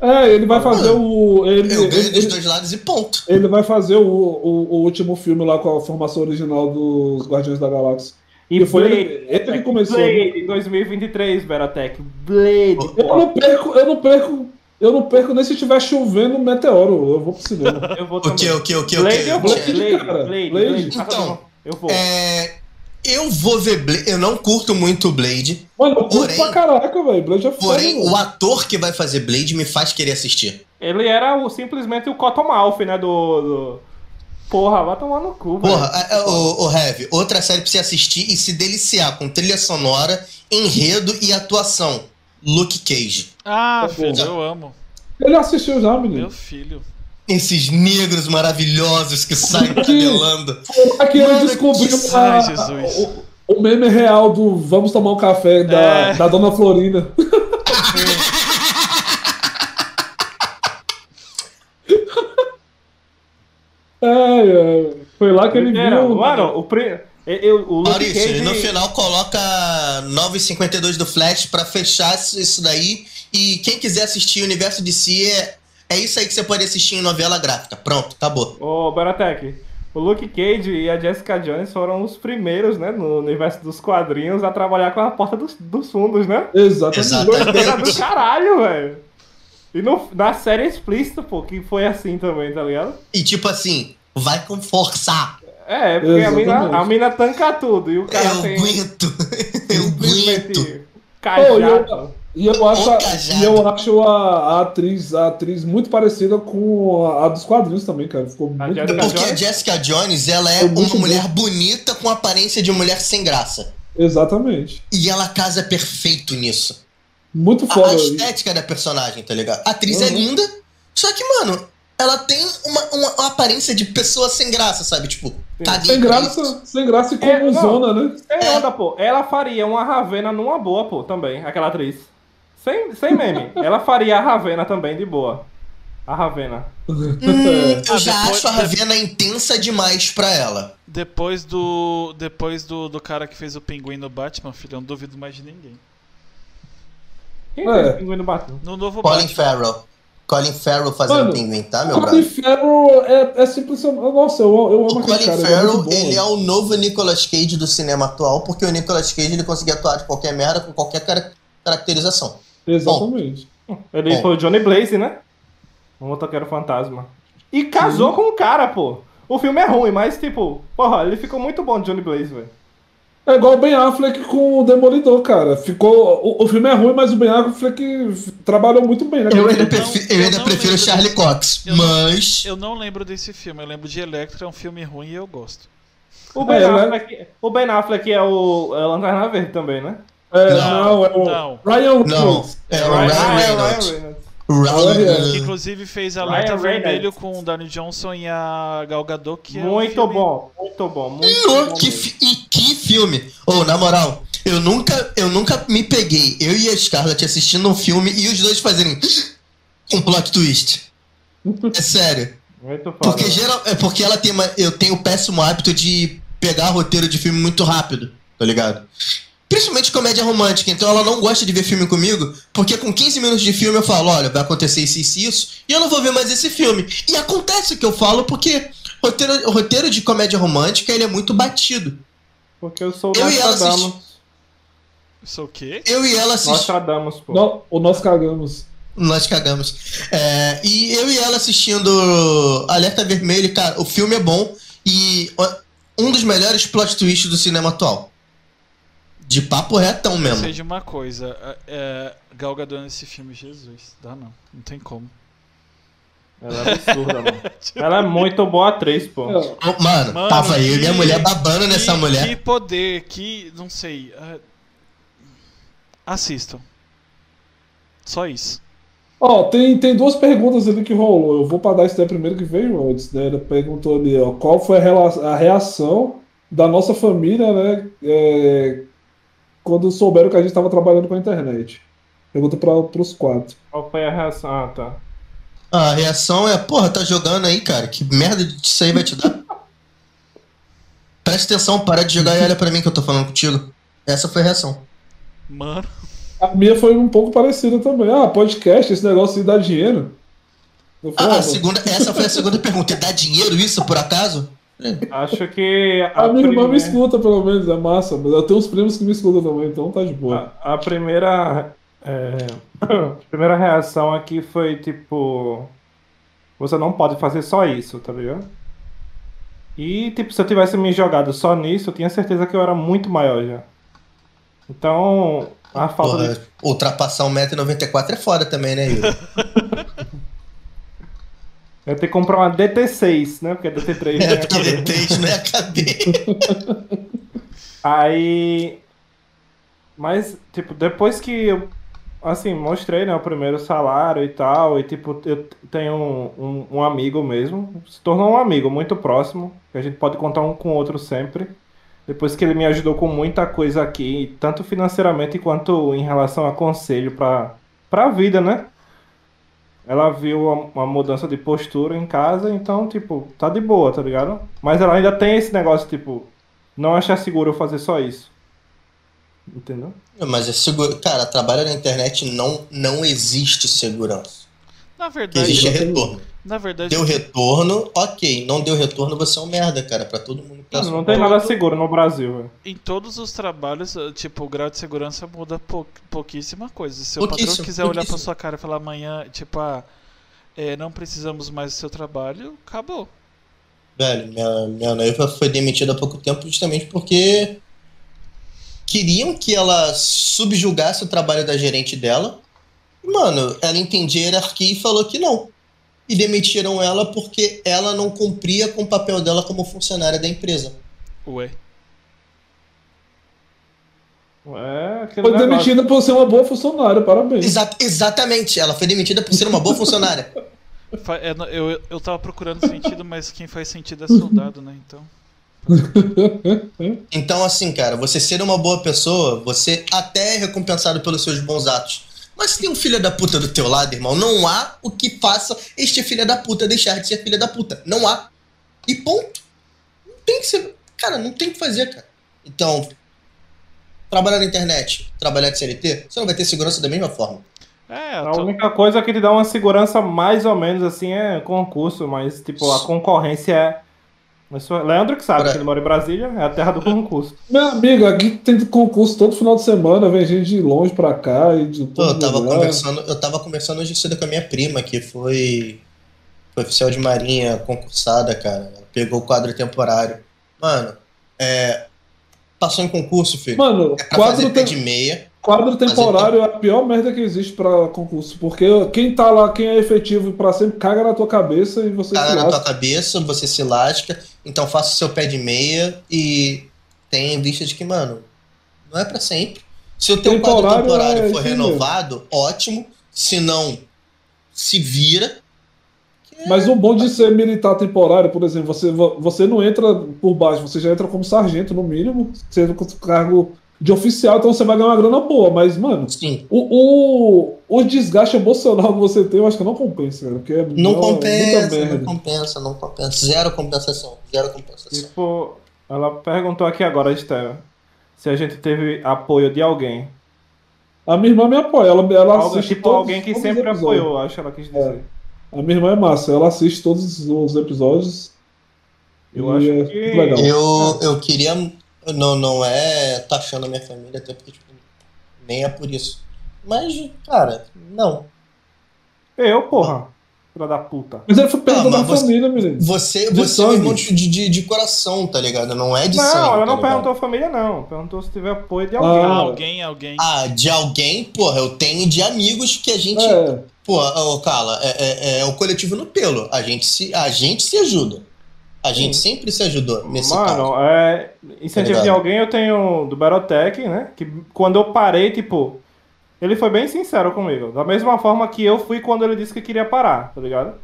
É, ele vai fazer o. Ele, eu ganho ele, dos dois lados e ponto. ele vai fazer o, o, o último filme lá com a formação original dos Guardiões da Galáxia. E E foi Blade, ele- ele que começou, Blade, em 2023, Veratec. Blade, Eu pô. não perco, eu não perco, eu não perco nem se estiver chovendo meteoro. Eu vou pro cinema. Eu vou O que, o que, o que, o Blade, que? eu vou. Blade, Blade, cara. Blade, Blade. Blade. Então, eu vou. É, eu vou ver Blade. Eu não curto muito Blade, Mano, eu curto Porém- pra caraca, velho. Blade é foda, porém mano. o ator que vai fazer Blade me faz querer assistir. Ele era o, simplesmente o Cottonmouth, né, do... do... Porra, vai tomar no cu, velho. Porra, é, é, o, o Heavy, outra série pra você assistir e se deliciar com trilha sonora, enredo e atuação. Luke Cage. Ah, Tá filho, bom. eu amo. Ele assistiu já, Meu menino. filho. Esses negros maravilhosos que saem cabelando. Aqui ele Mano, descobriu que- a- Ai, Jesus. o, o meme real do Vamos tomar um café da, É. da Dona Florinda. Ai, ai. Foi lá que ele Era, viu. Mano, o, pri... eu, o Luke Maurício, Cage... e no final coloca 9,52 do Flash pra fechar isso daí. E quem quiser assistir o universo de si é, é isso aí que você pode assistir em novela gráfica. Pronto, acabou. Ô, Baratec, o Luke Cage e a Jessica Jones foram os primeiros, né, no universo dos quadrinhos a trabalhar com a porta dos, dos fundos, né? Exatamente. Exatamente. Era do caralho, velho. E no, na série explícita, pô, que foi assim também, tá ligado? E tipo assim, vai com força. É, porque a mina, a mina tanca tudo e o cara eu tem aguento. Eu aguento. cajado. Pô, e eu- E eu acho, a, cajado. e eu acho a, a atriz, a atriz muito parecida com a, a dos quadrinhos também, cara. Ficou A muito Jessica bom. Porque a? Jessica Jones, ela é uma bom. mulher bonita com aparência de mulher sem graça. Exatamente. E ela casa perfeito nisso. Muito A, a foda. estética da personagem, tá ligado? A atriz é Uhum. linda, só que, mano, ela tem uma, uma- uma aparência de pessoa sem graça, sabe? Tipo, caguei Sem graça, isso. sem graça e É, zona, né? Sem onda, pô. Ela faria uma Ravena numa boa, pô, também, aquela atriz. Sem, sem meme. Ela faria a Ravena também, de boa. A Ravena. Hum, É. eu Ah, já depois- acho a Ravena intensa demais pra ela. Depois do. Depois do, do cara que fez o pinguim no Batman, filho, eu não duvido mais de ninguém. Quem É. fez o pinguim no Batman? No novo Colin Batman. Farrell. Colin Farrell fazendo Mano, pinguim, tá, meu O Colin brother? Farrell é, é simplesmente. Nossa, eu, eu amo O aquele Colin cara. é Farrell, bom, ele é mano. o novo Nicolas Cage do cinema atual, porque o Nicolas Cage ele conseguia atuar de qualquer merda com qualquer cara- caracterização. Exatamente. Ele Bom. foi o Johnny Blaze, né? Um motoqueiro fantasma. E casou com o cara, pô. O filme é ruim, mas, tipo, porra, ele ficou muito bom, Johnny Blaze, velho. É igual o Ben Affleck com o Demolidor, cara. Ficou. O, o filme é ruim, mas o Ben Affleck trabalhou muito bem, né? Eu ainda, não- prefi- eu eu ainda não prefiro lembro Charlie desse- Cox, eu não- mas. Eu não lembro desse filme, eu lembro de Electra, é um filme ruim e eu gosto. O Ben, É, né? Affleck, o ben Affleck é o é o Lanterna Verde também, né? É, Não, não, é o não. Ryan Não, Reynolds. é o Ah, Ryan é o Reynolds. Ryan Reynolds. Ryan Que Reynolds. inclusive fez Ryan Alerta Reynolds. Vermelho com o Danny Johnson e a Gal Gadot, que é um Muito filme- bom, muito bom, muito Senhor, bom. que, fi- e que filme! Ô, na moral, eu nunca, eu nunca me peguei, eu e a Scarlett assistindo um filme e os dois fazerem um plot twist. É sério. Muito foda. Porque, geral, é porque ela tem uma, eu tenho o péssimo hábito de pegar roteiro de filme muito rápido, tá ligado? Principalmente comédia romântica, então ela não gosta de ver filme comigo, porque com 15 minutos de filme eu falo, olha, vai acontecer isso, isso, e isso, e eu não vou ver mais esse filme. E acontece o que eu falo porque roteiro, roteiro de comédia romântica ele é muito batido. Porque eu sou o Eu e ela Nostradamus. Isso é o quê? Eu e ela assistimos. Nostradamus, pô. No- o nós cagamos. Nós cagamos. É, e eu e ela assistindo Alerta Vermelho, cara, o filme é bom e um dos melhores plot twists do cinema atual. De papo retão Eu mesmo. sei de uma coisa, é, é, Gal Gadot nesse filme, Jesus, dá não, não tem como. Ela é absurda, mano. Ela é muito boa atriz, pô. Mano, Mano, tava eu e minha que- mulher babando nessa que, mulher. Que poder, que, não sei, é, assistam. Só isso. Ó, tem, tem duas perguntas ali que rolou. Eu vou para dar isso daí primeiro que veio antes, né? Ele perguntou ali, ó, qual foi a, a reação da nossa família, né? é, quando souberam que a gente estava trabalhando com a internet. Pergunta para os quatro. Qual foi a reação? Ah, tá. A reação é, porra, tá jogando aí, cara. Que merda disso aí vai te dar? Presta atenção, para de jogar e olha pra mim que eu tô falando contigo. Essa foi a reação. Mano, A minha foi um pouco parecida também. Ah, podcast, esse negócio de dar dinheiro. Falei, Ah, a ah, segunda, essa foi a segunda pergunta. Dá dinheiro isso, por acaso? Acho que. a minha irmã me primeira- escuta, pelo menos, é massa. Mas eu tenho uns primos que me escutam também, então tá de boa. A, a primeira. é, a primeira reação aqui foi tipo. Você não pode fazer só isso, tá ligado? E, tipo, se eu tivesse me jogado só nisso, eu tinha certeza que eu era muito maior já. Então, a falta Porra, de. ultrapassar 1,94m é foda também, né, Yuri? Eu ter que comprar uma DT6, né? Porque a DT3 É, não ia porque caber. três não ia caber. Aí. Mas, tipo, depois que eu, assim, mostrei, né, o primeiro salário e tal, e, tipo, eu tenho um, um, um amigo mesmo, se tornou um amigo muito próximo, que a gente pode contar um com o outro sempre. Depois que ele me ajudou com muita coisa aqui, tanto financeiramente quanto em relação a conselho pra, pra vida, né? Ela viu uma, uma mudança de postura em casa, então, tipo, tá de boa, tá ligado? Mas ela ainda tem esse negócio, tipo, não achar seguro eu fazer só isso. Entendeu? Mas é seguro. Cara, trabalho na internet não, não existe segurança. na verdade, existe é retorno. Na verdade, Deu retorno, ok. Não deu retorno, você é um merda, cara. Pra todo mundo. que tá Não, não tem nada seguro no Brasil, velho. em todos os trabalhos, eh, tipo, o grau de segurança muda pou, pouquíssima coisa. Se o patrão quiser olhar pra sua cara e falar amanhã, tipo, ah, eh, não precisamos mais do seu trabalho, acabou. Velho, minha, minha noiva foi demitida há pouco tempo justamente porque queriam que ela subjugasse o trabalho da gerente dela. Mano, ela entendia a hierarquia e falou que não. E demitiram ela porque ela não cumpria com o papel dela como funcionária da empresa. Ué. É aquele Foi negócio. demitida por ser uma boa funcionária, parabéns. Exa- exatamente, ela foi demitida por ser uma boa funcionária. Fa- é, eu, eu tava procurando sentido, mas quem faz sentido é soldado, né? Então. Então, assim, cara, você ser uma boa pessoa, você até é recompensado pelos seus bons atos. Mas se tem um filho da puta do teu lado, irmão, não há o que faça este filho da puta deixar de ser filho da puta. Não há. E ponto. Não tem que ser. Cara, não tem que fazer, cara. Então, trabalhar na internet, trabalhar de CLT, você não vai ter segurança da mesma forma. É, A tô- única coisa que te dá uma segurança mais ou menos assim é concurso, mas tipo, a concorrência é. Isso é- Leandro que sabe, Ora- que ele mora em Brasília, é a terra do concurso. Minha amiga, aqui tem concurso todo final de semana, vem gente de longe pra cá e de todo eu tava lugar. conversando, eu tava conversando hoje cedo com a minha prima, que foi, foi oficial de marinha, concursada, cara. Ela Pegou o quadro temporário. Mano, é. Passou em concurso, filho. Mano, é pra quadro, fazer pé tem- de meia. Quadro temporário é a pior merda que existe pra concurso. Porque quem tá lá, quem é efetivo pra sempre, caga na tua cabeça e você Caga se na tua cabeça, você se lasca. Então faça o seu pé de meia e tenha em vista de que, mano, não é pra sempre. Se o teu quadro Temporário temporário é for mesmo. renovado, ótimo. Se não, se vira. Mas o bom de ser militar temporário, por exemplo, você, você não entra por baixo, você já entra como sargento, no mínimo, com cargo de oficial, então você vai ganhar uma grana boa. Mas, mano, Sim, o, o, o desgaste emocional que você tem, eu acho que não compensa, cara. Porque é não é compensa, muita merda. não compensa, não compensa. Zero compensação, zero compensação. Tipo, ela perguntou aqui agora, Estela, se a gente teve apoio de alguém. A minha irmã me apoia, ela, ela Algo, assiste tipo, todos- alguém que sempre episódios. apoiou, acho que ela quis dizer. A minha irmã é massa, ela assiste todos os episódios. Eu e acho é que- muito legal. Eu, eu queria. Não, não é taxando a minha família, até porque, tipo, nem é por isso. Mas, cara, não. Eu, porra. Filha da puta. Mas ele foi pergunta Ah, da você- família, menino. Você, De você é um irmão de, de, de coração, tá ligado? Não é de não, sangue. ela tá não ligado? perguntou família, não. Perguntou se teve apoio de alguém. Ah, alguém, alguém. Ah, de alguém, porra, eu tenho de amigos que a gente. É, Porra, ô, Carla, é, é, é o coletivo no pelo. A gente se, a gente se ajuda. A gente sempre se ajudou nesse Mano, caso. é. Incentivo Tá de alguém eu tenho do Barotec, né? Que quando eu parei, tipo. Ele foi bem sincero comigo. Da mesma forma que eu fui quando ele disse que queria parar, tá ligado?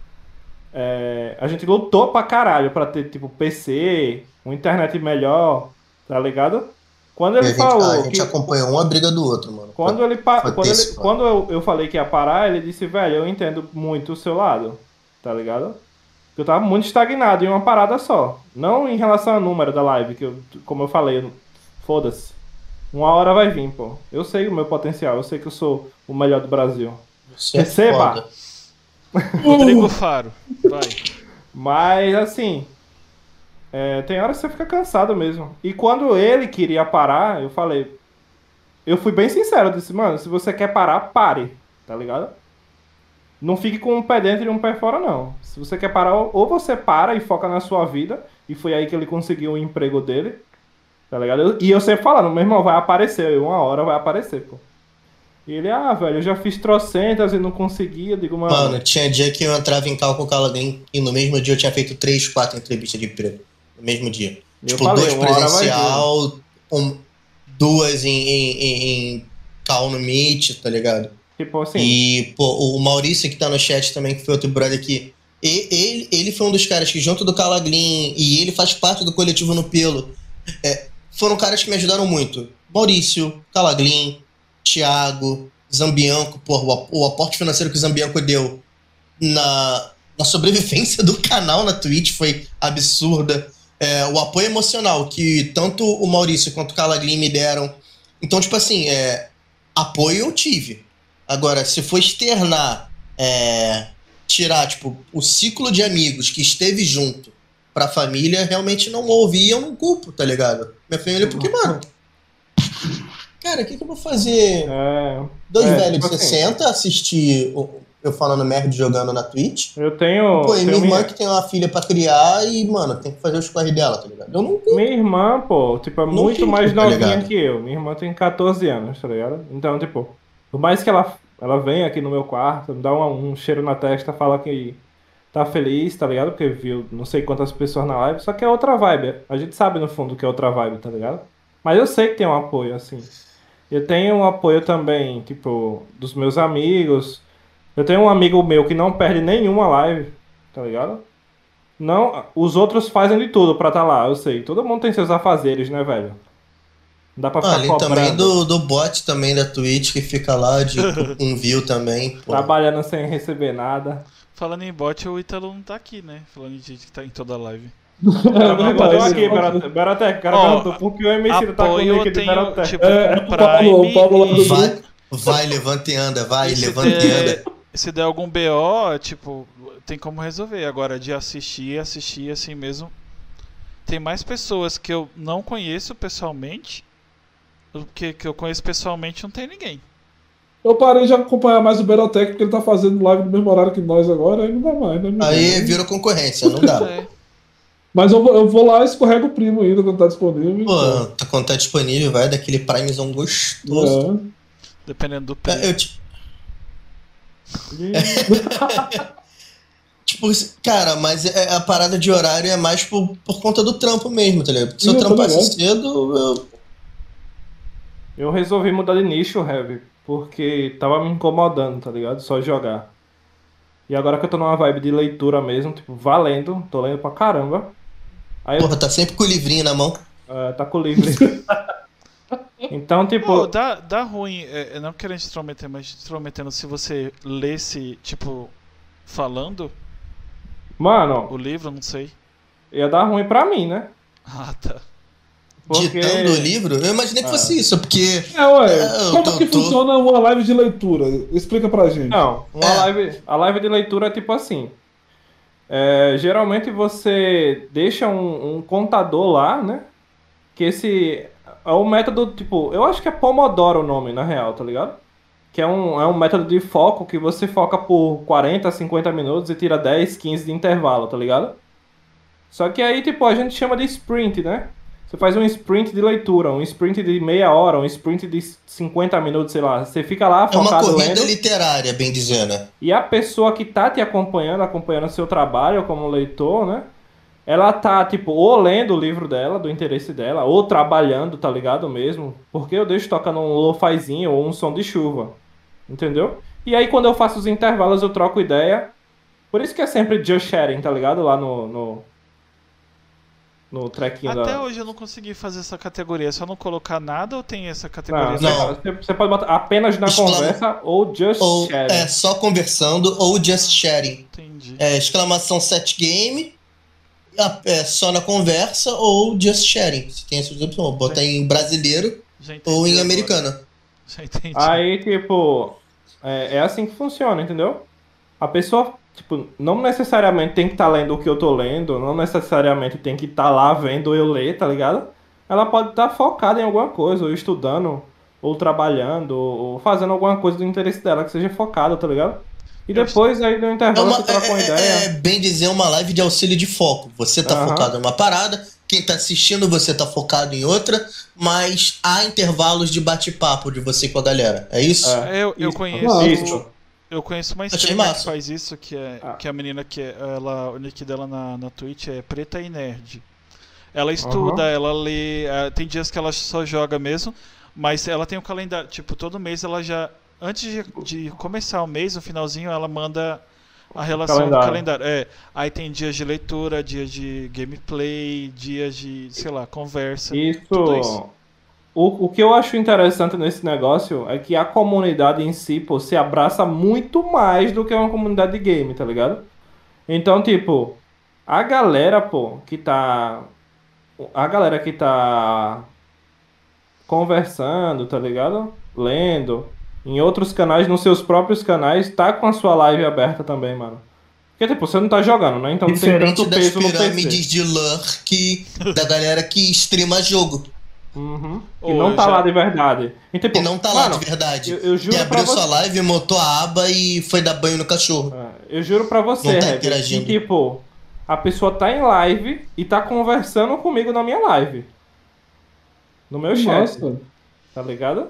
É, a gente lutou pra caralho pra ter, tipo, PC, uma internet melhor, tá ligado? Quando ele a gente, falou. a gente que- acompanhou uma briga do outro, mano. Quando ele. Foi quando, ele- quando eu, eu falei que ia parar, ele disse, velho, eu entendo muito o seu lado, tá ligado? Porque Eu tava muito estagnado em uma parada só. Não em relação ao número da live, que eu, como eu falei, foda-se. Uma hora vai vir, pô. Eu sei o meu potencial, eu sei que eu sou o melhor do Brasil. Você é Receba! Rodrigo Faro. Vai. Mas assim, é, tem horas que você fica cansado mesmo. E quando ele queria parar, eu falei. Eu fui bem sincero, eu disse, mano, se você quer parar, pare, tá ligado? Não fique com um pé dentro e um pé fora, não. Se você quer parar, ou você para e foca na sua vida, e foi aí que ele conseguiu o emprego dele, tá ligado? E eu sempre falando, meu irmão, vai aparecer, uma hora vai aparecer, pô. E ele, ah, velho, eu já fiz trocentas e não conseguia, digo, mano. Mano, tinha dia que eu entrava em cálculo com alguém e no mesmo dia eu tinha feito três, quatro entrevistas de emprego. No mesmo dia. eu tipo, falei, vir. presencial, um- duas em, em, em, em call no Meet, tá ligado? Tipo assim. E, pô, o Maurício que tá no chat também, que foi outro brother aqui. Ele, ele foi um dos caras que, junto do Calaglin, e ele faz parte do coletivo no Pelo, é, foram caras que me ajudaram muito. Maurício, Calaglin, Thiago, Zambianco, porra, o, o aporte financeiro que o Zambianco deu na, na sobrevivência do canal na Twitch foi absurda. É, o apoio emocional que tanto o Maurício quanto o Calaglin me deram. Então, tipo assim, é, apoio eu tive. Agora, se for externar, é, tirar, tipo, o ciclo de amigos que esteve junto pra família, realmente não houve e eu não culpo, tá ligado? Minha família, porque, mano. Cara, o que, que eu vou fazer? É, Dois É, velhos tipo de assim. 60 assistir o- eu falando merda jogando na Twitch. eu tenho. Pô, e minha irmã minha, que tem uma filha pra criar e, mano, tem que fazer os corre dela, tá ligado? Eu não culpo. minha irmã, pô, tipo, é Não muito mais tá novinha que eu. Minha irmã tem 14 anos, tá ligado? Então, tipo, por mais que ela, ela venha aqui no meu quarto, me dá uma- um cheiro na testa, fala que tá feliz, tá ligado? Porque viu não sei quantas pessoas na live, só que é outra vibe. A gente sabe no fundo que é outra vibe, tá ligado? Mas eu sei que tem um apoio, assim. Eu tenho um apoio também, tipo, dos meus amigos. Eu tenho um amigo meu que não perde nenhuma live, tá ligado? Não, os outros fazem de tudo pra estar lá, eu sei. Todo mundo tem seus afazeres, né, velho? Não dá pra ficar Ah, cobrando. também do, do bot também da Twitch que fica lá de um view também. Pô. Trabalhando sem receber nada. Falando em bot, o Ítalo não tá aqui, né? Falando de gente que tá em toda a live. O cara perguntou apareceu. aqui, Berotec. O cara perguntou por que o MC tá com o de tenho, Berotec. tipo, É, o Paulo- Prime o Paulo lá do- e- Vai, vai, levanta e anda, vai, e levanta e anda. se der algum BO, tipo, tem como resolver. Agora, de assistir, assistir assim mesmo. Tem mais pessoas que eu não conheço pessoalmente. Que que eu conheço pessoalmente, não tem ninguém. Eu parei de acompanhar mais o Berotec porque ele tá fazendo live no mesmo horário que nós agora, aí não dá mais, né? Aí virou concorrência, não dá. É. Mas eu vou, eu vou lá e escorrego o primo ainda quando tá disponível. Pô, tá, quando tá disponível, vai daquele primezão gostoso. É. Dependendo do. É, Eu, tipo, tipo, cara, mas é- a parada de horário é mais por, por conta do trampo mesmo, tá ligado? Se eu eu trampasse cedo, eu, Eu resolvi mudar de nicho, Heavy, porque tava me incomodando, tá ligado? Só jogar. E agora que eu tô numa vibe de leitura mesmo, tipo, valendo, tô lendo pra caramba. Aí eu porra, tá sempre com o livrinho na mão. eh, tá com o livre. então, tipo, Pô, dá, dá ruim, é, é, não querendo te intrometer, mas te intrometendo se você lesse, tipo, falando mano, o livro, não sei. ia dar ruim pra mim, né? Ah, tá. Porque... Ditando o livro, eu imaginei que fosse isso, porque. É, ué. É, como tô- que tô- funciona uma live de leitura? Explica pra gente. Não, uma É. live, a live de leitura é tipo assim. É, geralmente você deixa um, um contador lá, né? Que esse é o método, tipo, eu acho que é Pomodoro o nome, na real, tá ligado? Que é um, é um método de foco que você foca por 40, 50 minutos e tira 10, 15 de intervalo, tá ligado? Só que aí, tipo, a gente chama de sprint, né? Você faz um sprint de leitura, um sprint de meia hora, um sprint de 50 minutos, sei lá. Você fica lá É uma focado corrida lendo. literária, bem dizendo. E a pessoa que tá te acompanhando, acompanhando seu trabalho como leitor, né? Ela tá, tipo, ou lendo o livro dela, do interesse dela, ou trabalhando, tá ligado mesmo? Porque eu deixo tocando um lo-fizinho ou um som de chuva. Entendeu? E aí, quando eu faço os intervalos, eu troco ideia. Por isso que é sempre just sharing, tá ligado? Lá no. No, no trequinho Até da. hoje eu não consegui fazer essa categoria. É só não colocar nada ou tem essa categoria? Não, Não. Você, você pode botar apenas na Exclama- conversa ou just Ou sharing. é só conversando, ou just sharing. Entendi. É, exclamação set game, a- é, só na conversa, ou just sharing. Se tem essas opções. Bota em brasileiro ou em americano. Já entendi. Aí, tipo, é, é assim que funciona, entendeu? A pessoa, tipo, não necessariamente tem que estar lendo o que eu tô lendo, não necessariamente tem que estar lá vendo eu ler, tá ligado? Ela pode estar focada em alguma coisa, ou estudando, ou trabalhando, ou fazendo alguma coisa do interesse dela que seja focada, tá ligado? E depois, aí no É, intervalo, uma, você troca uma é- ideia. é- é bem dizer uma live de auxílio de foco. Você tá Aham. focado em uma parada, quem tá assistindo você tá focado em outra, mas há intervalos de bate-papo de você com a galera. É isso? É. Eu, eu conheço. Isso. Eu conheço uma streamer que faz isso, que é, Ah. que é a menina que é- ela, o nick dela na, na Twitch é Preta e Nerd. Ela estuda, ela lê, eh, tem dias que ela só joga mesmo, mas ela tem um calendário, tipo, todo mês ela já, antes de, de começar o mês, no finalzinho, ela manda a relação Calendário. do calendário. É, aí tem dias de leitura, dias de gameplay, dias de, sei lá, conversa. tudo Isso. isso. O, o que eu acho interessante nesse negócio é que a comunidade em si, pô, se abraça muito mais do que uma comunidade de game, tá ligado? Então, tipo, a galera, pô, que tá. A galera que tá conversando, tá ligado? Lendo, em outros canais, nos seus próprios canais, tá com a sua live aberta também, mano. Porque, tipo, você não tá jogando, né? Então não tem Diferente tanto das peso no pirâmides PC. de lurk da galera que streama jogo. Uhum. Ô, E não tá já- lá de verdade. E, tipo, E não tá lá mano, de verdade. eu, eu juro E abriu você. sua live, montou a aba e foi dar banho no cachorro. É, Eu juro pra você, Não tá interagindo. que tipo, a pessoa tá em live e tá conversando comigo na minha live. No meu chat, tá ligado?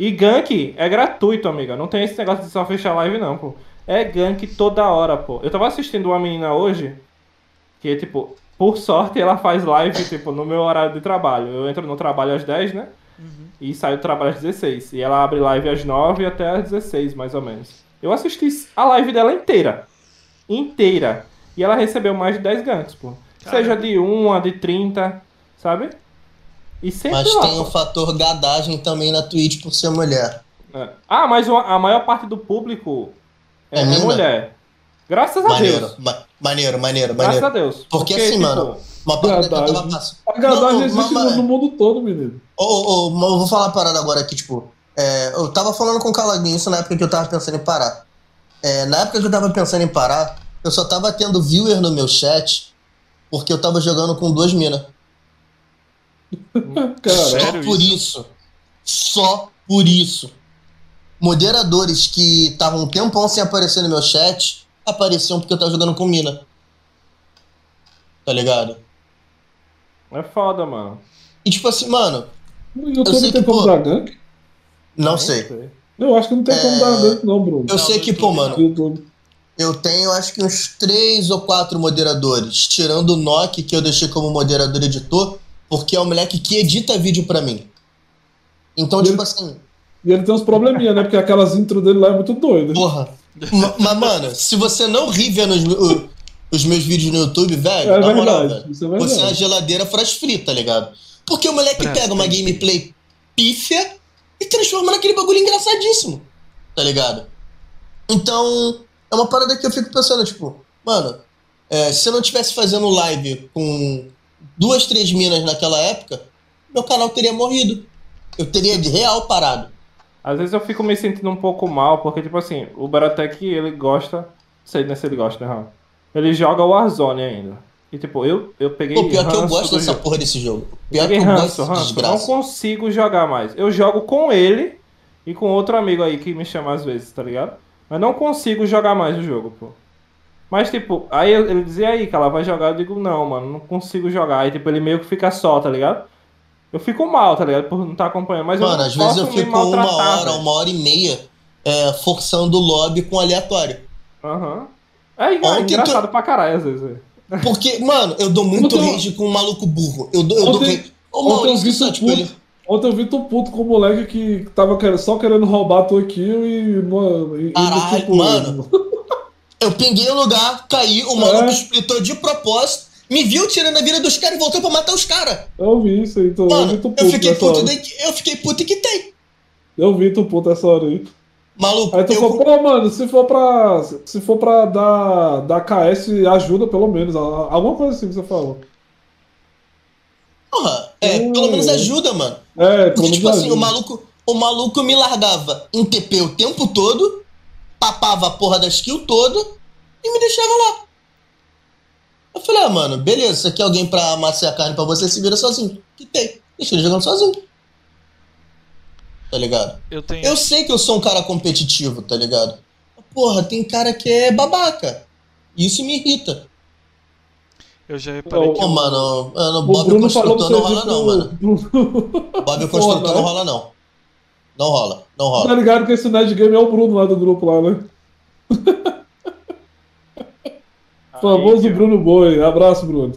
E gank é gratuito, amiga. Não tem esse negócio de só fechar live, não, pô. É gank toda hora, pô. Eu tava assistindo uma menina hoje que, tipo, por sorte ela faz live, tipo, no meu horário de trabalho. Eu entro no trabalho às 10, né? E saio do trabalho às 16. E ela abre live às 9 até às 16, mais ou menos. Eu assisti a live dela inteira. Inteira. E ela recebeu mais de 10 ganks, pô. Caramba. Seja de 1 a de 30, sabe? E sempre Mas lá, tem o fator gadagem também na Twitch por ser mulher. É. Ah, mas uma- a maior parte do público é, É mulher. Graças a Maneiro, Deus. ma- maneiro, maneiro, Graças maneiro. a Deus. Porque assim, mano, Uma parada que eu tava passando. A gadagem Não, existe mas- no, no mundo todo, menino. Ô, ô, ô, mas eu vou falar uma parada agora aqui, tipo. é, eu tava falando com o Calaguinho isso na época que eu tava pensando em parar. É, na época que eu tava pensando em parar, eu só tava tendo viewer no meu chat porque eu tava jogando com duas minas. Só por isso? Só por isso. Moderadores que estavam um tempão sem aparecer no meu chat apareciam porque eu tava jogando com mina. Tá ligado? É foda, mano. E tipo assim, mano, No Eu YouTube sei tem que, como pô, dar gank? não sei. Eu acho que não tem como É, dar gank, não, Bruno. Eu Não, sei que, pô, mano, No YouTube. eu tenho acho que uns três ou quatro moderadores, tirando o Nock, que eu deixei como moderador editor, porque é o moleque que edita vídeo pra mim. Então, E tipo ele- assim, E ele tem uns probleminha, né? Porque aquelas intro dele lá é muito doida. porra. Ma- Mas, mano, se você não ri vendo os, o- os meus vídeos no YouTube, velho, É na moral, verdade, velho, isso é você é uma geladeira frita, tá ligado? Porque o moleque Presta, pega uma tem- gameplay pífia e transforma naquele bagulho engraçadíssimo, tá ligado? Então, é uma parada que eu fico pensando, tipo, mano, é, se eu não tivesse fazendo live com duas, três minas naquela época, meu canal teria morrido. Eu teria de real parado. Às vezes eu fico me sentindo um pouco mal, porque, tipo assim, o Baratec, ele gosta. Não sei né, se ele gosta, né, Raul? Ele joga o Warzone ainda. E, tipo, eu, eu peguei. Pô, pior que eu gosto dessa jogo. porra desse jogo. Pior que eu gosto ranço, dessa ranço. Não consigo jogar mais. Eu jogo com ele e com outro amigo aí que me chama às vezes, tá ligado? Mas não consigo jogar mais o jogo, pô. Mas, tipo, aí ele dizia aí, que ela vai jogar, eu digo, não, mano, não consigo jogar. Aí, tipo, ele meio que fica só, tá ligado? Eu fico mal, tá ligado? Por não estar acompanhando. Mas eu Mano, não às vezes eu fico uma hora, uma hora e meia é, forçando o lobby com aleatório. Aham. É engra- Ontem engraçado pra caralho, às vezes. velho. Porque, mano, eu dou muito Ontem eu- rage com um maluco burro. Eu dou, eu dou Ontem- rage. Ô, Ontem eu Maurício, vi só, tu tipo, puto. ele. Ontem eu vi tu puto com o moleque que tava só querendo roubar a tua kill e. não- e- e, Caralho, tipo, mano. Eu pinguei o lugar, caí, o maluco É. splitou de propósito, me viu tirando a vida dos caras e voltou pra matar os caras. Eu vi isso aí, eu vi Mano, eu puto fiquei nessa puto, daí, eu fiquei puto e quitei. Eu vi tu puto essa hora aí. Maluco, Aí tu eu, falou, pô, mano, se for pra. Se for pra dar, dar KS, ajuda pelo menos. Alguma coisa assim que você falou. porra, é, Hum. pelo menos ajuda, mano. É, Porque, tipo assim, ajuda. o maluco, o maluco me largava em TP o tempo todo, tapava a porra da skill toda e me deixava lá. Eu falei, ah, mano, beleza, você quer alguém pra amassar a carne pra você, se vira sozinho. Que tem. Deixa ele jogando sozinho. Tá ligado? Eu tenho. Eu sei que eu sou um cara competitivo, tá ligado? Porra, tem cara que é babaca. Isso me irrita. Eu já reparei que. Pô, eu- mano, mano, O Bob Bruno falou Construtor não rola não, mano. Bob o Construtor não rola não. Não rola, não rola. Tá ligado que esse Nerd Game é o Bruno lá do grupo lá, né? Famoso Aí, Bruno Boi. Abraço, Bruno.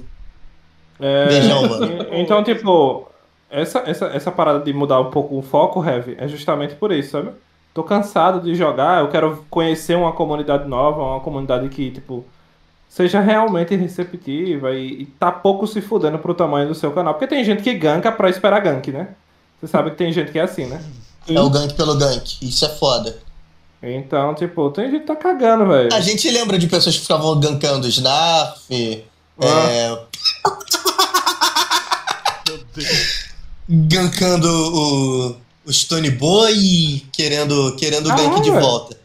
É, Beijão, mano. Então, tipo, essa, essa, essa parada de mudar um pouco o foco, Heavy, é justamente por isso, sabe? Tô cansado de jogar, eu quero conhecer uma comunidade nova, uma comunidade que, tipo, seja realmente receptiva e, e tá pouco se fudendo pro tamanho do seu canal. Porque tem gente que ganka pra esperar gank, né? Você sabe que tem gente que é assim, né? É o gank pelo gank. Isso é foda. Então, tipo, tem gente que tá cagando, velho. A gente lembra de pessoas que ficavam gankando Snarf, Ah. é, Meu Deus. gankando o, o Stone Boy, querendo, querendo o Ah, gank de volta.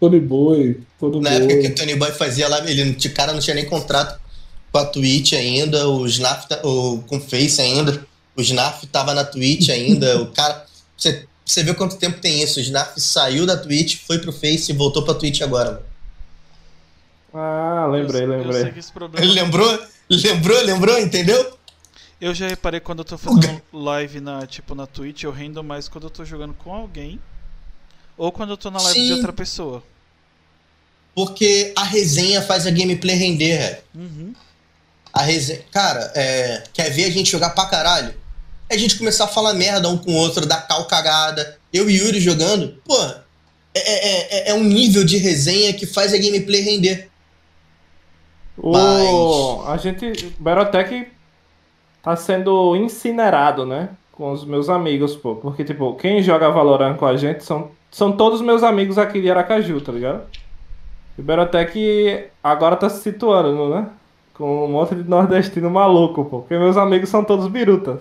Tony Boi. Tony Na Boi. época que o Tony Boy fazia lá, ele, o cara não tinha nem contrato com a Twitch ainda, o Snarf, tá- o, com o Face ainda, o Snarf tava na Twitch ainda, o cara... Você, você vê quanto tempo tem isso, o Snarf saiu da Twitch, foi pro Face e voltou pra Twitch agora. mano. Ah, lembrei, Eu- Eu sei lembrei. que esse problema. Ele lembrou? Lembrou, lembrou, entendeu? Eu já reparei quando eu tô fazendo live na, tipo, na Twitch, eu rendo mais quando eu tô jogando com alguém. Ou quando eu tô na live de Sim. outra pessoa. Porque a resenha faz a gameplay render, velho. Uhum. A resenha. Cara, é, quer ver a gente jogar pra caralho? É a gente começar a falar merda um com o outro, dar cal cagada. Eu e Yuri jogando, pô, é, é, é, é um nível de resenha que faz a gameplay render. O... A gente. Battletech tá sendo incinerado, né? Com os meus amigos, pô. Porque, tipo, quem joga Valorant com a gente são, são todos meus amigos aqui de Aracaju, tá ligado? E Battletech agora tá se situando, né? Com um monte de nordestino maluco, pô. Porque meus amigos são todos birutas.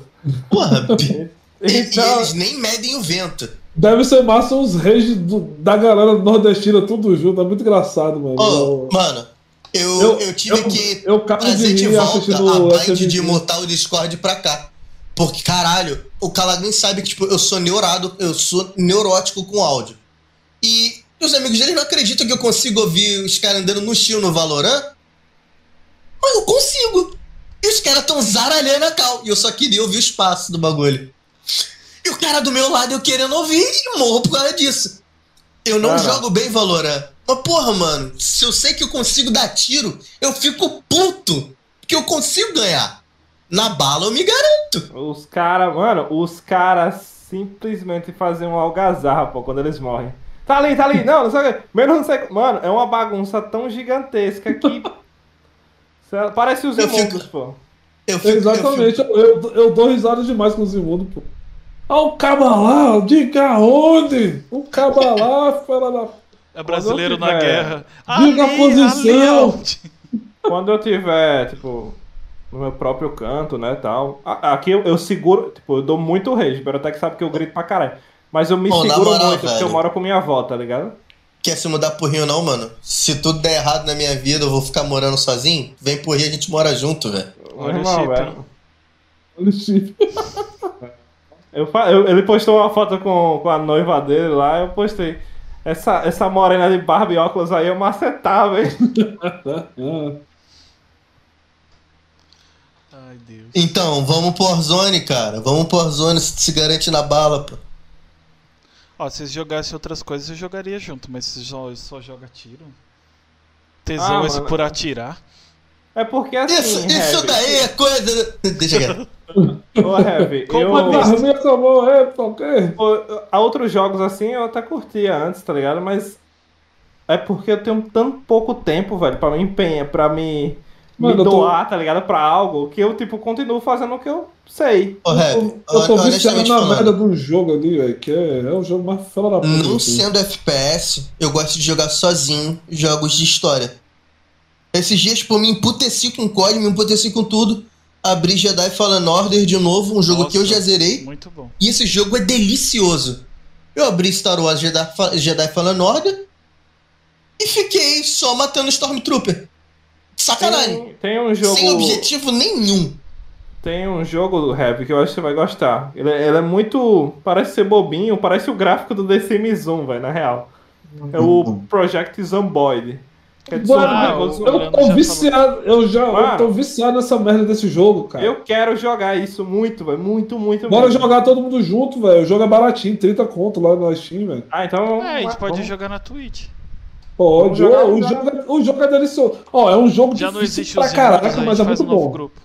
Porra, Então. eles nem medem o vento. Deve ser massa os reis do- da galera nordestina tudo junto. É muito engraçado, mano. Ô, mano, eu, eu, Eu- tive eu- que eu trazer de de volta a bind de o Discord pra cá. Porque, caralho, o Calagrin sabe que, tipo, eu sou neurado, eu sou neurótico com áudio. E os amigos dele não acreditam que eu consigo ouvir os caras andando no estilo no Valorant. Mas eu consigo. E os caras tão zaralhando a cal. E eu só queria ouvir o espaço do bagulho. E o cara do meu lado eu querendo ouvir e morro por causa disso. Eu não Cara. jogo bem Valorant. Mas porra, mano, se eu sei que eu consigo dar tiro, eu fico puto. Porque eu consigo ganhar. Na bala eu me garanto. Os caras, mano, os caras simplesmente fazem uma algazarra, pô, quando eles morrem. Tá ali, tá ali, não, não sei o que. Menos não sei. Mano, é uma bagunça tão gigantesca que. Parece os Eu fico- imundos, pô. Eu fico, eu Exatamente, eu, eu, eu dou risada demais com os imundos, pô. Ah, o caba lá, diga onde? O caba lá, fala da. É brasileiro Quando na tiver- guerra. Diga a posição. onde? Quando eu tiver, tipo, no meu próprio canto, né, tal. Aqui eu, eu seguro, tipo, eu dou muito rage, pero até que sabe que eu grito pra caralho. Mas eu me na seguro moral, muito, porque eu velho. moro com minha avó, tá ligado? Quer se mudar pro Rio, não, mano? Se tudo der errado na minha vida, eu vou ficar morando sozinho? Vem pro Rio, a gente mora junto, velho. Olha o Normal, chip, velho. hein? Olha o chip. Eu, eu- ele postou uma foto com, com a noiva dele lá, eu postei. Essa, essa morena de barba e óculos aí eu macetava, hein? Ai, Deus. Então, vamos pro Warzone, cara. Vamos pro Warzone, se garante na bala, pô. Ó, se vocês jogassem outras coisas, eu jogaria junto, mas se só, só joga tiro. Tesão Ah, esse mano. por atirar. É porque assim. Isso, isso Heavy, daí é coisa. Deixa quieto. Ô, Heavy, Como eu. Arminha acabou, é? Pô, Há outros jogos assim eu até curtia antes, tá ligado? Mas. É porque eu tenho tão pouco tempo, velho, pra me empenhar, pra me. Mano, me eu tô- doar, tá ligado? Pra algo que eu, tipo, continuo fazendo o que eu sei. Ô, Eu eu tô viciado na merda um jogo ali, velho, que é, é o jogo mais fela da puta. não assim. sendo FPS, eu gosto de jogar sozinho jogos de história. Esses dias, tipo, eu me emputeci com código, me emputeci com tudo. Abri Jedi Fallen Order de novo, um jogo que eu Nossa, já zerei. Muito bom. E esse jogo é delicioso. Eu abri Star Wars Jedi, Jedi Fallen Order e fiquei só matando Stormtrooper. Sacanagem. Tem, tem um jogo. Sem objetivo nenhum. Tem um jogo do Heavy que eu acho que você vai gostar. Ele, é- ele é muito. Parece ser bobinho, parece o gráfico do The Sims 1, velho, na real. É o Project Zomboid. É Mano, Ah, eu- tô viciado, eu já eu tô viciado nessa merda desse jogo, cara. Eu quero jogar isso muito, velho. Muito, muito, Bora muito. jogar todo mundo junto, velho. O jogo é baratinho, 30 conto lá na Steam, velho. Ah, então. É, a gente pode vamos- jogar na Twitch. Pode, jogar, o, jogo, é- o jogo é delicioso. Ó, é um jogo Já não difícil existe pra caraca, mas é muito um bom. grupo.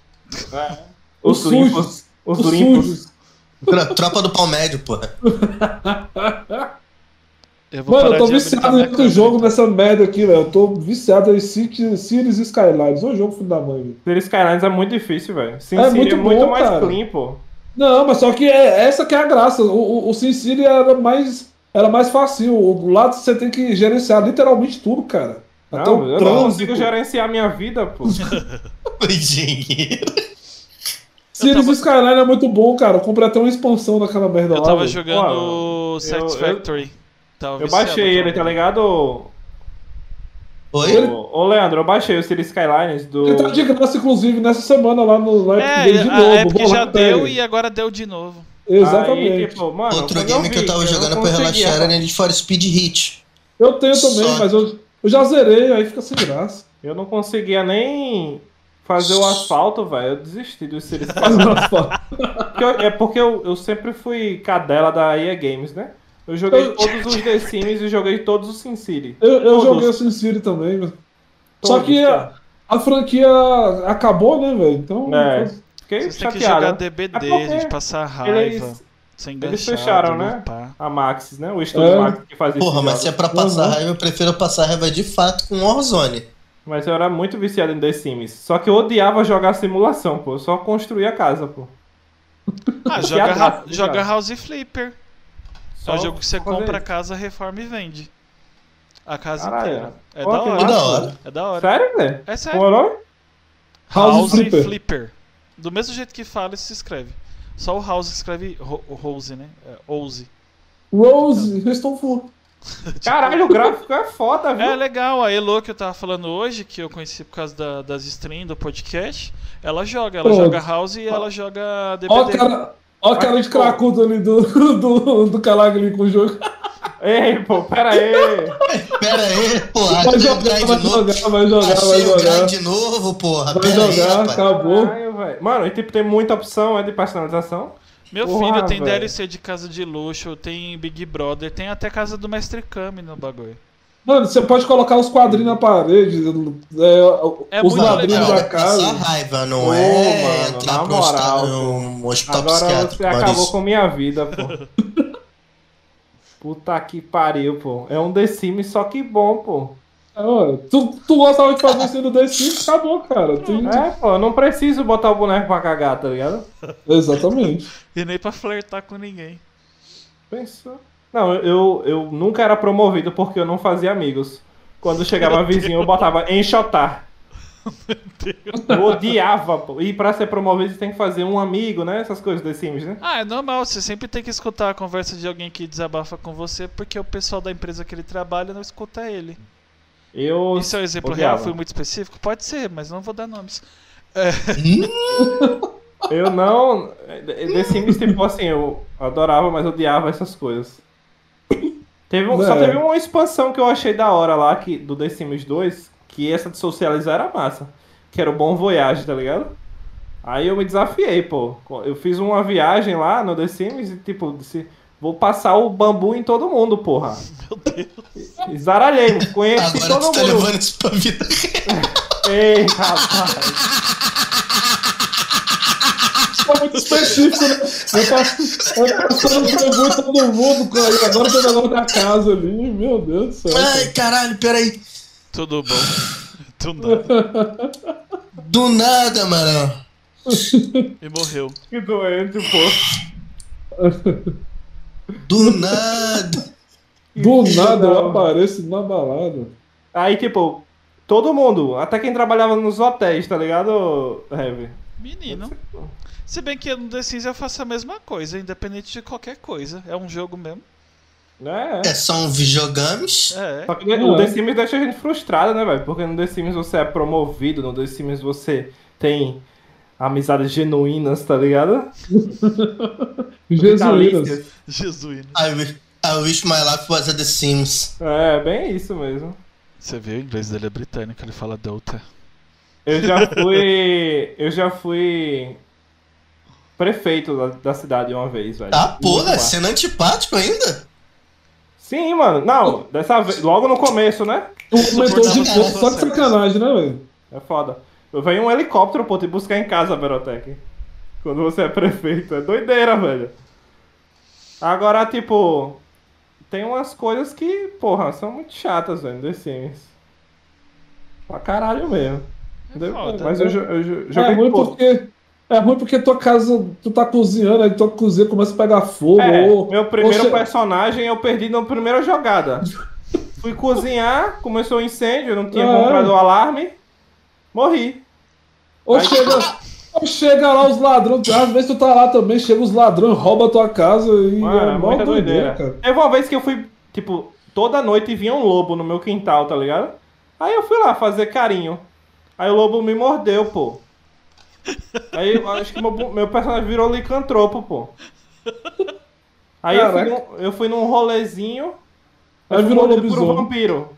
É. Os, Os limpos. sujos. Os, Os limpos. sujos. Tro- Tropa do pau médio, porra. Eu vou Mano, eu tô de viciado do câmera, jogo nessa merda aqui, velho. Eu tô viciado em City- Cities Skylines. Ô jogo filho da mãe. City Skylines é muito difícil, velho. Sin É City muito é muito mais cara. clean, pô. Não, mas só que é essa que é a graça. O, o, o Sin City era mais, era mais fácil. O lado você tem que gerenciar literalmente tudo, cara. Até Não, o eu não trânsito. consigo gerenciar minha vida, pô. Engenheiro. Cities tava- Skyline é muito bom, cara. Eu comprei até uma expansão daquela merda Eu lá. tava velho. jogando Satisfactory. Tava Eu viciado baixei ele, tá ligado? Oi? Ô, ô, Leandro, eu baixei o City Skylines do. Ele tá de graça, inclusive, nessa semana lá no Live É, de novo. Vou lá já deu e agora deu de novo. Exatamente. Aí, tipo, mano, Outro game que eu vi, tava não jogando pra relaxar era Need for Speed Hit. Eu tenho também, Só- mas eu, eu já zerei, aí fica sem graça. Eu não conseguia nem fazer o asfalto, velho. Eu desisti do City Skylines. Porque eu- é porque eu, eu sempre fui cadela da EA Games, né? Eu joguei Eu- todos os The Sims e joguei todos os Sin City. eu eu Todos. joguei o Sin City também, velho. Só que a, a franquia acabou, né, velho? Então. É. Fiquei Vocês têm que chateado. jogar DBD, É porque de passar raiva, Eles, sem eles fecharam, né? A Maxis, né? O estúdio É. Maxis que fazia Porra, mas se é pra passar Uhum. raiva, eu prefiro passar raiva de fato com Warzone. Mas eu era muito viciado em The Sims. Só que eu odiava jogar simulação, pô. Eu só construía a casa, pô. Ah, Que joga, abraço, joga. House Flipper. Só é o jogo que você compra a casa, reforma e vende. A casa Caralho. inteira. É Ó, da que hora. Que da hora. É da hora. Sério, velho? É sério. É? House House Flipper. Flipper. Do mesmo jeito que fala, se escreve. Só o House escreve Ro- Rose, né? É, Ouse. Rose, Reston Full. Caralho, o gráfico é foda, viu? É legal, a Elo que eu tava falando hoje, que eu conheci por causa da- das streams do podcast, ela joga, ela Pronto. joga House e ela joga Ó a DBD. cara, ó a cara de cracudo ali do, do, do Calag ali com o jogo. Ei, pô, pera aí. Pera aí, porra. Vai jogar, vai de novo. jogar, vai jogar, vai jogar. de novo, porra. Vai Pera aí, jogar, rapaz. acabou. Caralho, velho. Mano, e tipo, tem muita opção é de personalização. Meu Porra, filho tem velho. DLC de casa de luxo, tem Big Brother, tem até casa do Mestre Kami no bagulho. Mano, você pode colocar os quadrinhos na parede, é, É os muito ladrinhos da é casa. raiva, não Ô, é mano, entrar na moral, um hospital Agora psiquiátrico. você acabou Maurício. com minha vida, pô. Puta que pariu, pô. É um The Sims, só que bom, pô. Tu, tu gostava de fazer isso no The Sims, acabou, cara. Tem- É, pô, eu não preciso botar o boneco pra cagar, tá ligado? Exatamente. E nem pra flertar com ninguém. Pensou. Não, eu, eu nunca era promovido porque eu não fazia amigos. Quando chegava vizinho, eu botava enxotar. Eu odiava, pô. E pra ser promovido, você tem que fazer um amigo, né? Essas coisas The Sims, né? Ah, é normal, você sempre tem que escutar a conversa de alguém que desabafa com você, porque o pessoal da empresa que ele trabalha não escuta ele. Eu. Isso é um exemplo odiava. real? Foi muito específico? Pode ser, mas não vou dar nomes. Eu não. The Sims, tipo assim, eu adorava, mas odiava essas coisas. Teve um- Só É. teve uma expansão que eu achei da hora lá, que, do The Sims 2, que essa de socializar era massa. Que era o Bom Voyage, tá ligado? Aí eu me desafiei, pô. Eu fiz uma viagem lá no The Sims e, tipo, disse, vou passar o bambu em todo mundo, porra. Meu Deus. Zaralhei, conheci Agora todo tu tá mundo. levando isso pra vida. Ei, rapaz. Ficou muito específico, né? Eu passando bambu em todo mundo, cara. Agora o negócio da casa ali. Meu Deus do céu. Ai, caralho, peraí. Tudo bom. Do nada. Do nada, mano. E morreu. Que doente, pô. Do nada. Do nada eu apareço na balada. Aí, tipo, todo mundo, até quem trabalhava nos hotéis, tá ligado, Heavy? Menino. Se bem que no The Sims eu faço a mesma coisa, independente de qualquer coisa. É um jogo mesmo. Né? É, são videogames. É. Só que o The Sims deixa a gente frustrado, né, velho? Porque no The Sims você é promovido, no The Sims você tem amizades genuínas, tá ligado? Jesuínas. Jesuíno. I, wi- I wish my life was a The Sims. É, bem isso mesmo. Você vê, o inglês dele é britânico, ele fala Delta. Eu já fui. eu já fui prefeito da, da cidade uma vez, velho. Ah, porra, massa. sendo antipático ainda? Sim, mano. Não, dessa vez. Logo no começo, né? Tu comentou de só de sacanagem, né, velho? É foda. Eu venho um helicóptero, pô, te buscar em casa, Berotec. Quando você é prefeito. É doideira, velho. Agora, tipo. Tem umas coisas que, porra, são muito chatas, velho, The Sims. Pra caralho mesmo. É foda. Mas eu, jo- eu jo- É joguei ruim pouco. porque. É ruim porque tua casa, tu tá cozinhando, aí tua cozinha começa a pegar fogo. É, ou, meu primeiro ou personagem eu perdi na primeira jogada. Fui cozinhar, começou o incêndio, eu não tinha é? comprado o alarme. Morri. ou Aí- chega, ou chega lá os ladrões, às vezes tu tá lá também, chega os ladrões, rouba a tua casa e Mano, é mó muita doideira, doideira. cara. Teve uma vez que eu fui, tipo, toda noite vinha um lobo no meu quintal, tá ligado? Aí eu fui lá fazer carinho. Aí o lobo me mordeu, pô. Aí eu acho que meu, meu personagem virou licantropo, pô. Aí eu fui, num, eu fui num rolezinho. Aí eu fui virou por um lobisomem. vampiro.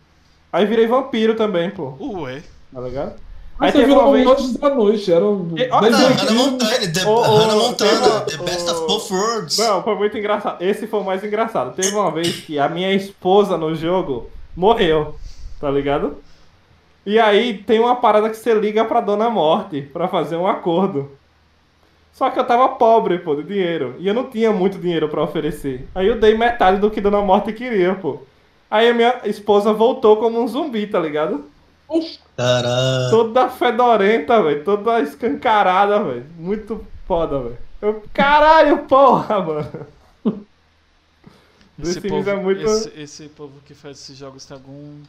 Aí virei vampiro também, pô. Ué. Tá ligado? Aí você teve virou um. Anjos da Noite, era um. E- olha, Não, Mas Hannah Montana, The, Hannah Montana, uma- The Best of Both Worlds. Não, foi muito engraçado. Esse foi o mais engraçado. Teve uma vez que a minha esposa no jogo morreu, tá ligado? E aí tem uma parada que você liga pra Dona Morte pra fazer um acordo. Só que eu tava pobre, pô, de dinheiro. E eu não tinha muito dinheiro pra oferecer. Aí eu dei metade do que Dona Morte queria, pô. Aí a minha esposa voltou como um zumbi, tá ligado? Caralho. Toda fedorenta, velho. Toda escancarada, velho. Muito foda, velho. Eu- Caralho, porra, mano. Esse povo, é muito. esse, esse povo que faz esses jogos tem algum.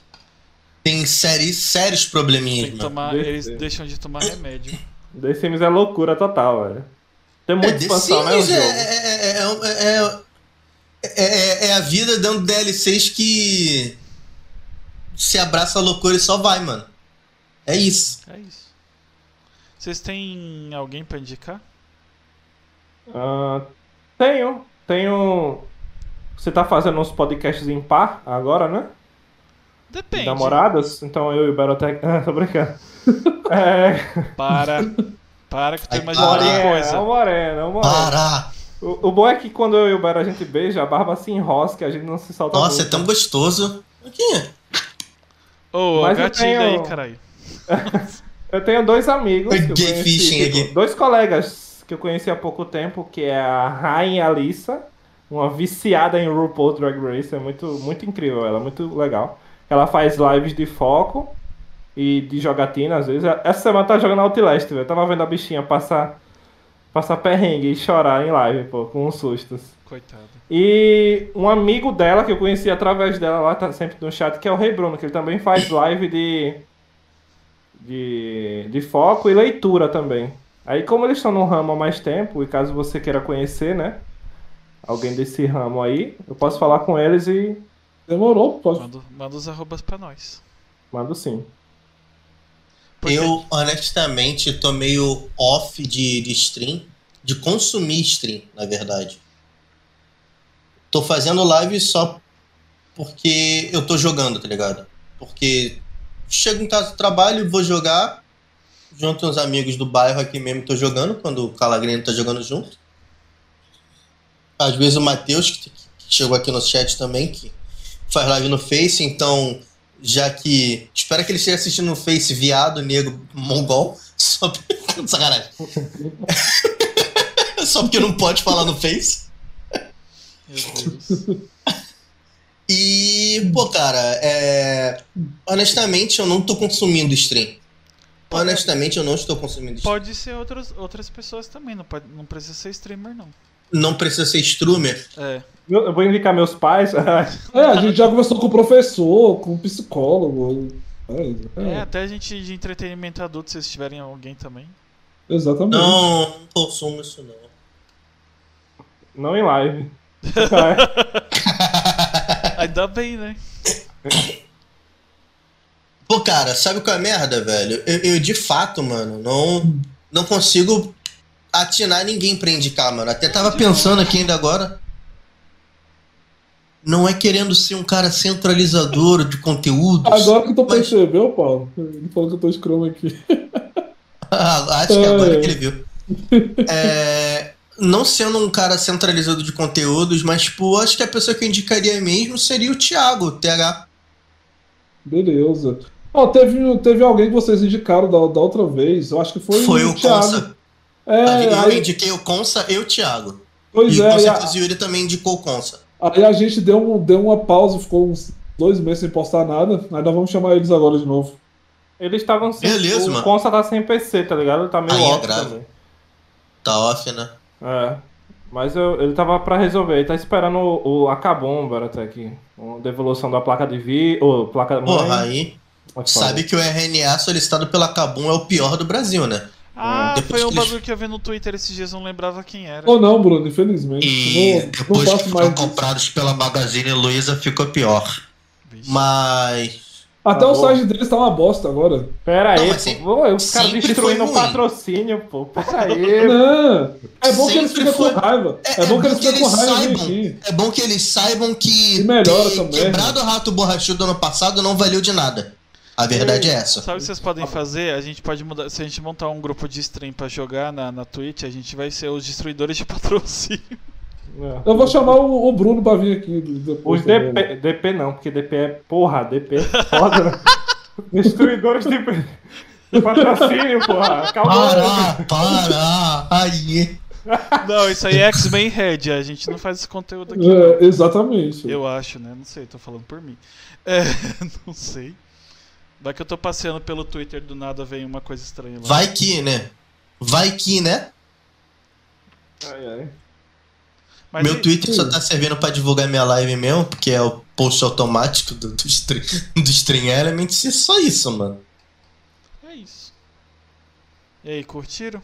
Tem sérios, sérios probleminhas, Tem mano. tomar. Desse- Eles deixam de tomar remédio. The Sims é loucura total, velho. Tem muita É, expansão, né? O jogo. é, é, é, é, é, é- é a vida dando DLCs que se abraça a loucura e só vai, mano. É isso. É isso. Vocês têm alguém pra indicar? Ah, tenho. Tenho. Você tá fazendo uns podcasts em par agora, né? Depende. Namoradas? Então eu e o Barotec. Ah, tô brincando. É. Para. Para que imaginando para. outra Morena, é coisa. o moreno, é o moreno. Para! O, o bom é que quando eu e o Bero a gente beija, a barba se enrosca, a gente não se solta Nossa, é muito. tão gostoso. Aqui. Ô, Mas eu gatilho tenho- aí, caralho. Eu tenho dois amigos que eu conheci, fishing tipo, aqui. dois colegas que eu conheci há pouco tempo, que é a Rain Alissa, uma viciada em RuPaul Drag Race, é muito, muito incrível ela, muito legal. Ela faz lives de foco e de jogatina às vezes. Essa semana tá jogando Outlast, velho. Eu tava vendo a bichinha passar, passar perrengue e chorar em live, pô, com uns sustos. Coitado. E um amigo dela, que eu conheci através dela lá, tá sempre no chat, que é o Rei Bruno, que ele também faz live de, de, de foco e leitura também. Aí como eles estão no ramo há mais tempo, e caso você queira conhecer, né, alguém desse ramo aí, eu posso falar com eles e Demorou, pode. Manda, manda os arrobas pra nós. mando sim. Eu, honestamente, tô meio off de, de stream, de consumir stream, na verdade. Tô fazendo live só porque eu tô jogando, tá ligado? Porque chego em casa do trabalho, vou jogar, junto uns amigos do bairro aqui mesmo, tô jogando, quando o Calagrino tá jogando junto. Às vezes o Matheus, que, chegou aqui no chat também, que faz live no Face, então já que. Espero que ele esteja assistindo no Face, viado, negro, mongol. Só. Sacanagem. Só porque não pode falar no Face. Meu Deus. E, pô, cara, é... honestamente eu não tô consumindo stream. Honestamente eu não estou consumindo stream. Pode ser outras, outras pessoas também, não, pode, não precisa ser streamer, não. Não precisa ser streamer. É. Eu eu vou indicar meus pais. É, a gente já conversou com o professor, com o psicólogo. É, É, é, até a gente de entretenimento adulto, se vocês tiverem alguém também. exatamente. Não, não consumo isso não. não em live. Ainda bem, né? Pô, cara, sabe qual é a merda, velho? Eu, eu, de fato, mano, não, não consigo atinar ninguém pra indicar, mano. Até tava pensando aqui ainda agora. Não é querendo ser um cara centralizador de conteúdos. Agora que tu Mas- percebeu, Paulo? Ele falou que eu tô escromo aqui. Ah, Acho que É. agora que ele viu. É, não sendo um cara centralizador de conteúdos, mas, tipo, acho que a pessoa que eu indicaria mesmo seria o Thiago, o TH. Beleza. Ó, teve, teve alguém que vocês indicaram da, da outra vez. Eu acho que foi, Foi o Thiago. Consa. É, eu aí, indiquei o Consa e o Thiago. pois e é, com e a- o Yuri também indicou o Consa. aí a gente deu, um, deu uma pausa, ficou uns dois meses sem postar nada. Nós vamos chamar eles agora de novo. Eles estavam sem. Beleza, o mano. Consa tá sem PC, tá ligado? Ele tá meio Aí é off grave. também. Tá off, né? É. Mas eu- ele tava pra resolver. Ele tá esperando o, o Acabomba até aqui. Uma devolução da placa de vídeo. Ou placa mãe. Porra, aí Mas sabe que o RNA solicitado pela Cabum é o pior do Brasil, né? Ah, Depois foi um que eles- bagulho que eu vi no Twitter esses dias, não lembrava quem era. Ou não, Bruno, infelizmente. E não, não depois que faço foram comprados pela Magazine Luiza ficou pior. Vixe. Mas. Até Tá o site deles tá uma bosta agora. Não, Pera aí, pô. sempre- Pô, os caras destruindo o patrocínio, pô. Pera aí. Não, é bom que eles ficam foi- com raiva. É, bom que eles ficam com raiva de mim. É bom que eles saibam que E melhora ter também, quebrado o rato borrachudo ano passado não valeu de nada. A verdade é essa. Sabe o que vocês podem fazer? A gente pode mudar. Se a gente montar um grupo de stream pra jogar na, na Twitch, a gente vai ser os destruidores de patrocínio. É. Eu vou chamar o, o Bruno pra vir aqui depois. Os também. DP, DP não, porque DP é. Porra, DP é foda, né? Destruidores de, de patrocínio, porra. Calma. Para, para, aí. Não, isso aí é X-Men Red, a gente não faz esse conteúdo aqui. É, exatamente. Eu acho, né? Não sei, tô falando por mim. É, não sei. Vai que eu tô passeando pelo Twitter do nada vem uma coisa estranha lá. Vai que, né? Vai que, né? Ai, ai. Mas Meu e- Twitter só tá servindo pra divulgar minha live mesmo, porque é o post automático do, do, stream, do Stream Elements e só isso, mano. É isso. E aí, curtiram?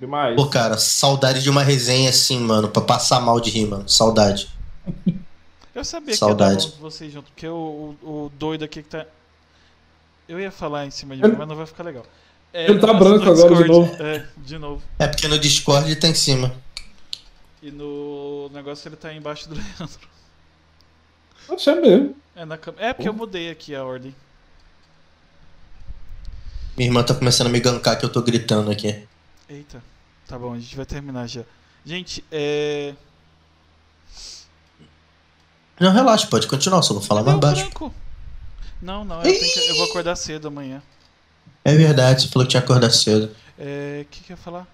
Demais. Pô, cara, saudade de uma resenha assim, mano, pra passar mal de rir, mano. Saudade. Eu sabia Saudade. que ia dar vocês junto, porque o, o, o doido aqui que tá. Eu ia falar em cima de mim, mas não vai ficar legal. É, Ele tá branco Discord, agora de novo. É, de novo. É porque no Discord tá em cima. E no negócio ele tá embaixo do Leandro. Acho é mesmo. É, na cam... é porque eu mudei aqui a ordem. Minha irmã tá começando a me gankar que eu tô gritando aqui. Eita. Tá bom, a gente vai terminar já. Gente, é. Não, relaxa, pode continuar, só vou falar mais Deu baixo. branco. Não, não, eu, tenho que- eu vou acordar cedo amanhã. É verdade, você falou que tinha que acordar cedo. É. O que, que eu ia falar?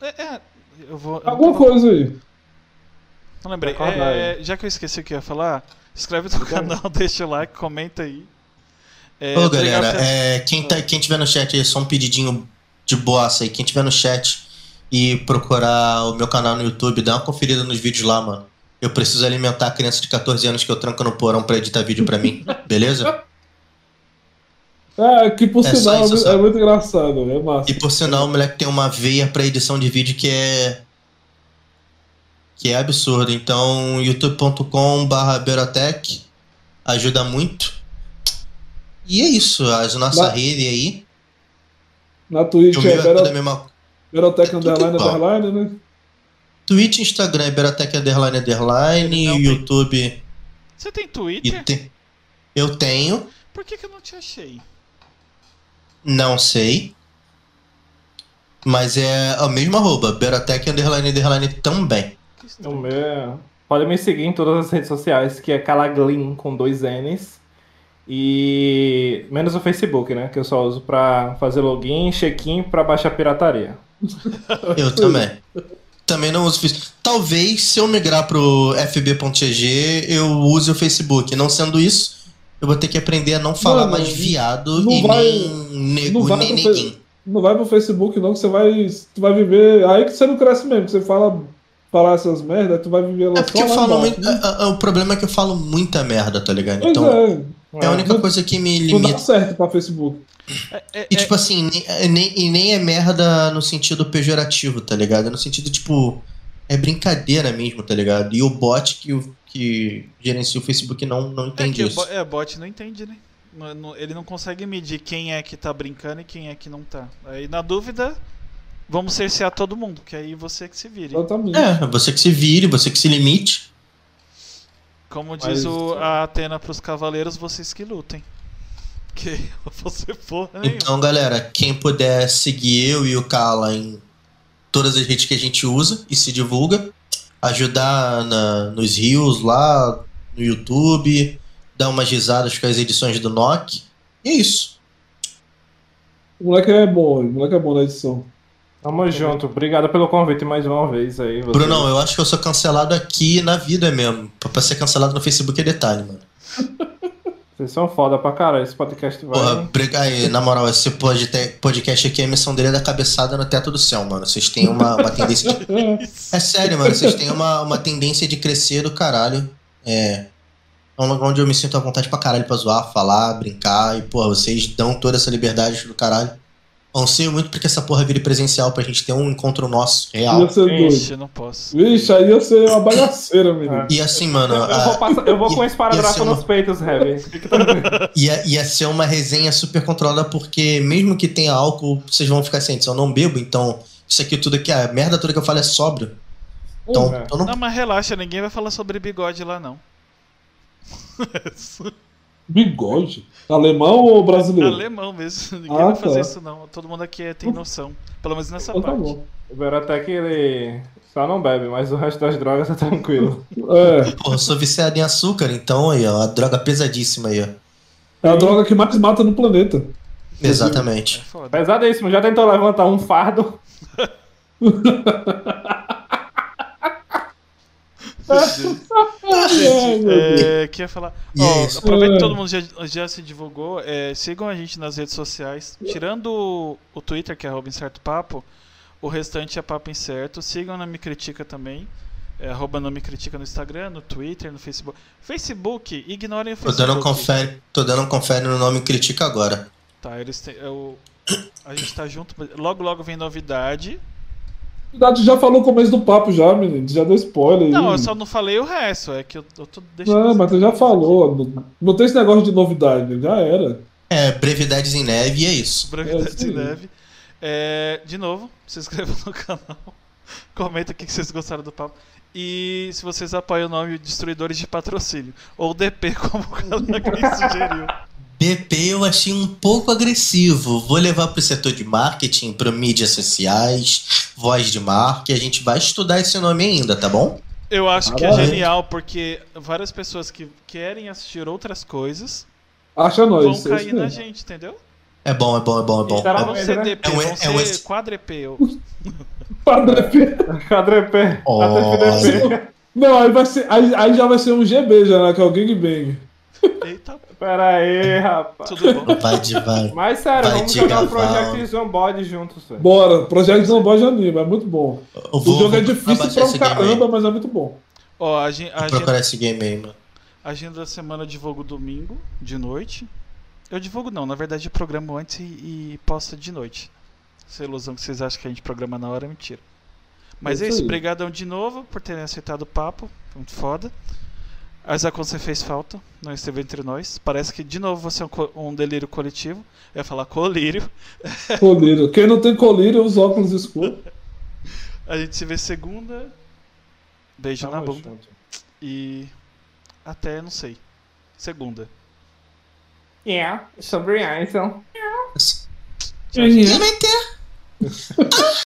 É, é, eu vou. eu Alguma tava- coisa aí. Não lembrei. É, já que eu esqueci o que eu ia falar, inscreve no canal, deixa o like, comenta aí. É, Ô, galera, é, quem, tá, quem tiver no chat aí, só um pedidinho de boassa aí. Quem tiver no chat e procurar o meu canal no YouTube, dá uma conferida nos vídeos lá, mano. Eu preciso alimentar a criança de 14 anos que eu tranco no porão pra editar vídeo pra mim, beleza? É, que por É sinal isso, é, só. muito engraçado, é massa. E por sinal, o moleque tem uma veia pra edição de vídeo que é. que é absurdo. Então, youtube.com/barra Berotech ajuda muito. E é isso, as nossa Na- rede aí. Na Twitch é é a Bero- mesma Berotec é Underline. Underline, né? Twitch, Instagram é Berotech Underline Underline, não. YouTube. Você tem Twitter? te- Eu tenho, Por que, que eu não te achei? Não sei. Mas é o mesmo arroba, Berotech Underline Underline também. Que O meu é- Pode me seguir em todas as redes sociais, que é Calaglin com dois N's. E menos o Facebook, né? Que eu só uso pra fazer login, check-in pra baixar pirataria. Eu também. Também não uso Facebook. Talvez, se eu migrar pro fb.gg, eu use o Facebook. Não sendo isso, eu vou ter que aprender a não falar Mano, mais viado não e vai- nem nego, não vai nem neguinho. Não vai pro Facebook não, que você vai, tu vai viver... Aí que você não cresce mesmo, que você fala, falar essas merdas, tu vai viver lá É porque só eu falo muito. né? é- é- O problema é que eu falo muita merda, tá ligado? Pois Então, é, é a única não- coisa que me não dá limita. certo pra Facebook. É, é, E é- tipo assim, nem, é- nem, e nem é merda no sentido pejorativo, tá ligado? É no sentido, tipo, é brincadeira mesmo, tá ligado? E o bot que, o- que gerencia o Facebook não, não é entende que o isso. é, bot não entende, né? Ele não consegue medir quem é que tá brincando e quem é que não tá. Aí, na dúvida, vamos cercear todo mundo, que aí você que se vire. Exatamente. É, você que se vire, você que se limite. Como Mas- diz o, a Atena pros cavaleiros, vocês que lutem. Que eu vou ser porra nenhuma. Então, galera, quem puder seguir eu e o Kala em todas as redes que a gente usa e se divulga, ajudar na- nos rios lá no YouTube, dar umas risadas com as edições do Nock. E é isso. O moleque é bom, o moleque é bom na edição. Tamo junto. Obrigado pelo convite mais uma vez aí. vocês. Brunão, eu acho que eu sou cancelado aqui na vida mesmo. Pra ser cancelado no Facebook é detalhe, mano. Vocês são foda pra caralho. Esse podcast vai. Porra, briga aí, na moral, esse podcast aqui é a missão dele é da cabeçada no teto do céu, mano. Vocês têm uma, uma tendência de É sério, mano. Vocês têm uma, uma tendência de crescer do caralho. É. É um lugar onde eu me sinto à vontade pra caralho pra zoar, falar, brincar. E, pô, vocês dão toda essa liberdade do caralho. Anseio muito porque essa porra vire presencial pra gente ter um encontro nosso, real. Ia ser doido. Ixi, eu não posso. Vixe, aí ia ser uma bagaceira, menino. E assim, mano, Eu, a- vou, passar- eu vou com esse paradrafo ia ser uma- nos peitos, Heavy. Fique tranquilo. ia, ia ser uma resenha super controlada porque mesmo que tenha álcool, vocês vão ficar cientes. Eu não bebo, então isso aqui tudo aqui, a merda toda que eu falo é sóbrio. Então, É. não Não, mas relaxa, ninguém vai falar sobre bigode lá, não. Bigode? Alemão ou brasileiro? Alemão mesmo. Ninguém Ah, vai fazer tá. isso, não. Todo mundo aqui é- tem noção. Pelo menos nessa Então tá parte. bom. O Berotec, ele só não bebe, mas o resto das drogas tá tranquilo. É, Porra, eu sou viciado em açúcar, então aí, ó, uma droga pesadíssima aí, ó. é a droga que mais mata no planeta. É Exatamente. foda. Pesadíssimo. Já tentou levantar um fardo? Meu Deus. É, que ia falar. Ó, é isso. aproveita que É. todo mundo já, já se divulgou. é, sigam a gente nas redes sociais. Tirando o, o Twitter, que é arroba Incerto Papo, o restante é Papo Incerto. Sigam na Me Critica também. É, arroba não me critica no Instagram, no Twitter, no Facebook. Facebook, ignorem o Tô dando, um Facebook. confere, tô dando um confere no nome Critica agora. Tá, eles têm. eu- a gente tá junto. Logo, logo vem novidade. Verdade já falou o começo do papo já, menino. Já deu spoiler aí. Não, eu só não falei o resto. É que eu, eu tô deixando. Não, mas tu já falou. Não, não tem esse negócio de novidade, já era. É, brevidades em neve e é isso. Brevidade É, de neve. É, de novo, se inscreva no canal. Comenta o que que vocês gostaram do papo. E se vocês apoiam o nome Destruidores de Patrocínio. Ou DP, como o Calagri sugeriu. BP eu achei um pouco agressivo. Vou levar pro setor de marketing, pro mídias sociais, voz de marca, e a gente vai estudar esse nome ainda, tá bom? Eu acho que é genial porque várias pessoas que querem assistir outras coisas Acha nós. vão é isso cair na mesmo. gente, entendeu? É bom, é bom, é bom, é bom. Será É Vão bom. ser né? DP, É um- vão é um ser ex- quadrep. Padre P. Quadrepé. Olha. ATFDP. Não, aí, vai ser, aí, aí já vai ser um GB já, né? Que é o Gangbang. Eita, Pera aí, rapaz. tudo bom. Vai de vai. Mas sério, Vai vamos jogar o. Project Zomboid juntos, velho. Bora, Projeto Zomboid anima, é muito bom. Eu O vou, jogo é vou difícil pra um caramba, mas é muito bom. Ó, a, gen- a Vou procurar esse game aí, mano. agenda da semana eu divulgo domingo, de noite. Eu divulgo não, na verdade eu programo antes e, e posto de noite. Essa ilusão que vocês acham que a gente programa na hora é mentira. Mas É é isso isso, aí. brigadão de novo por terem aceitado o papo. Muito foda. Isaac, você fez falta, não esteve entre nós. Parece que de novo você é um, um delírio coletivo. Eu ia falar colírio. Colírio. Quem não tem colírio, usa óculos escuros. A gente se vê segunda. Beijo na Tamo bunda. junto. E até, não sei, segunda. Yeah, sobre Einstein. Vai ter.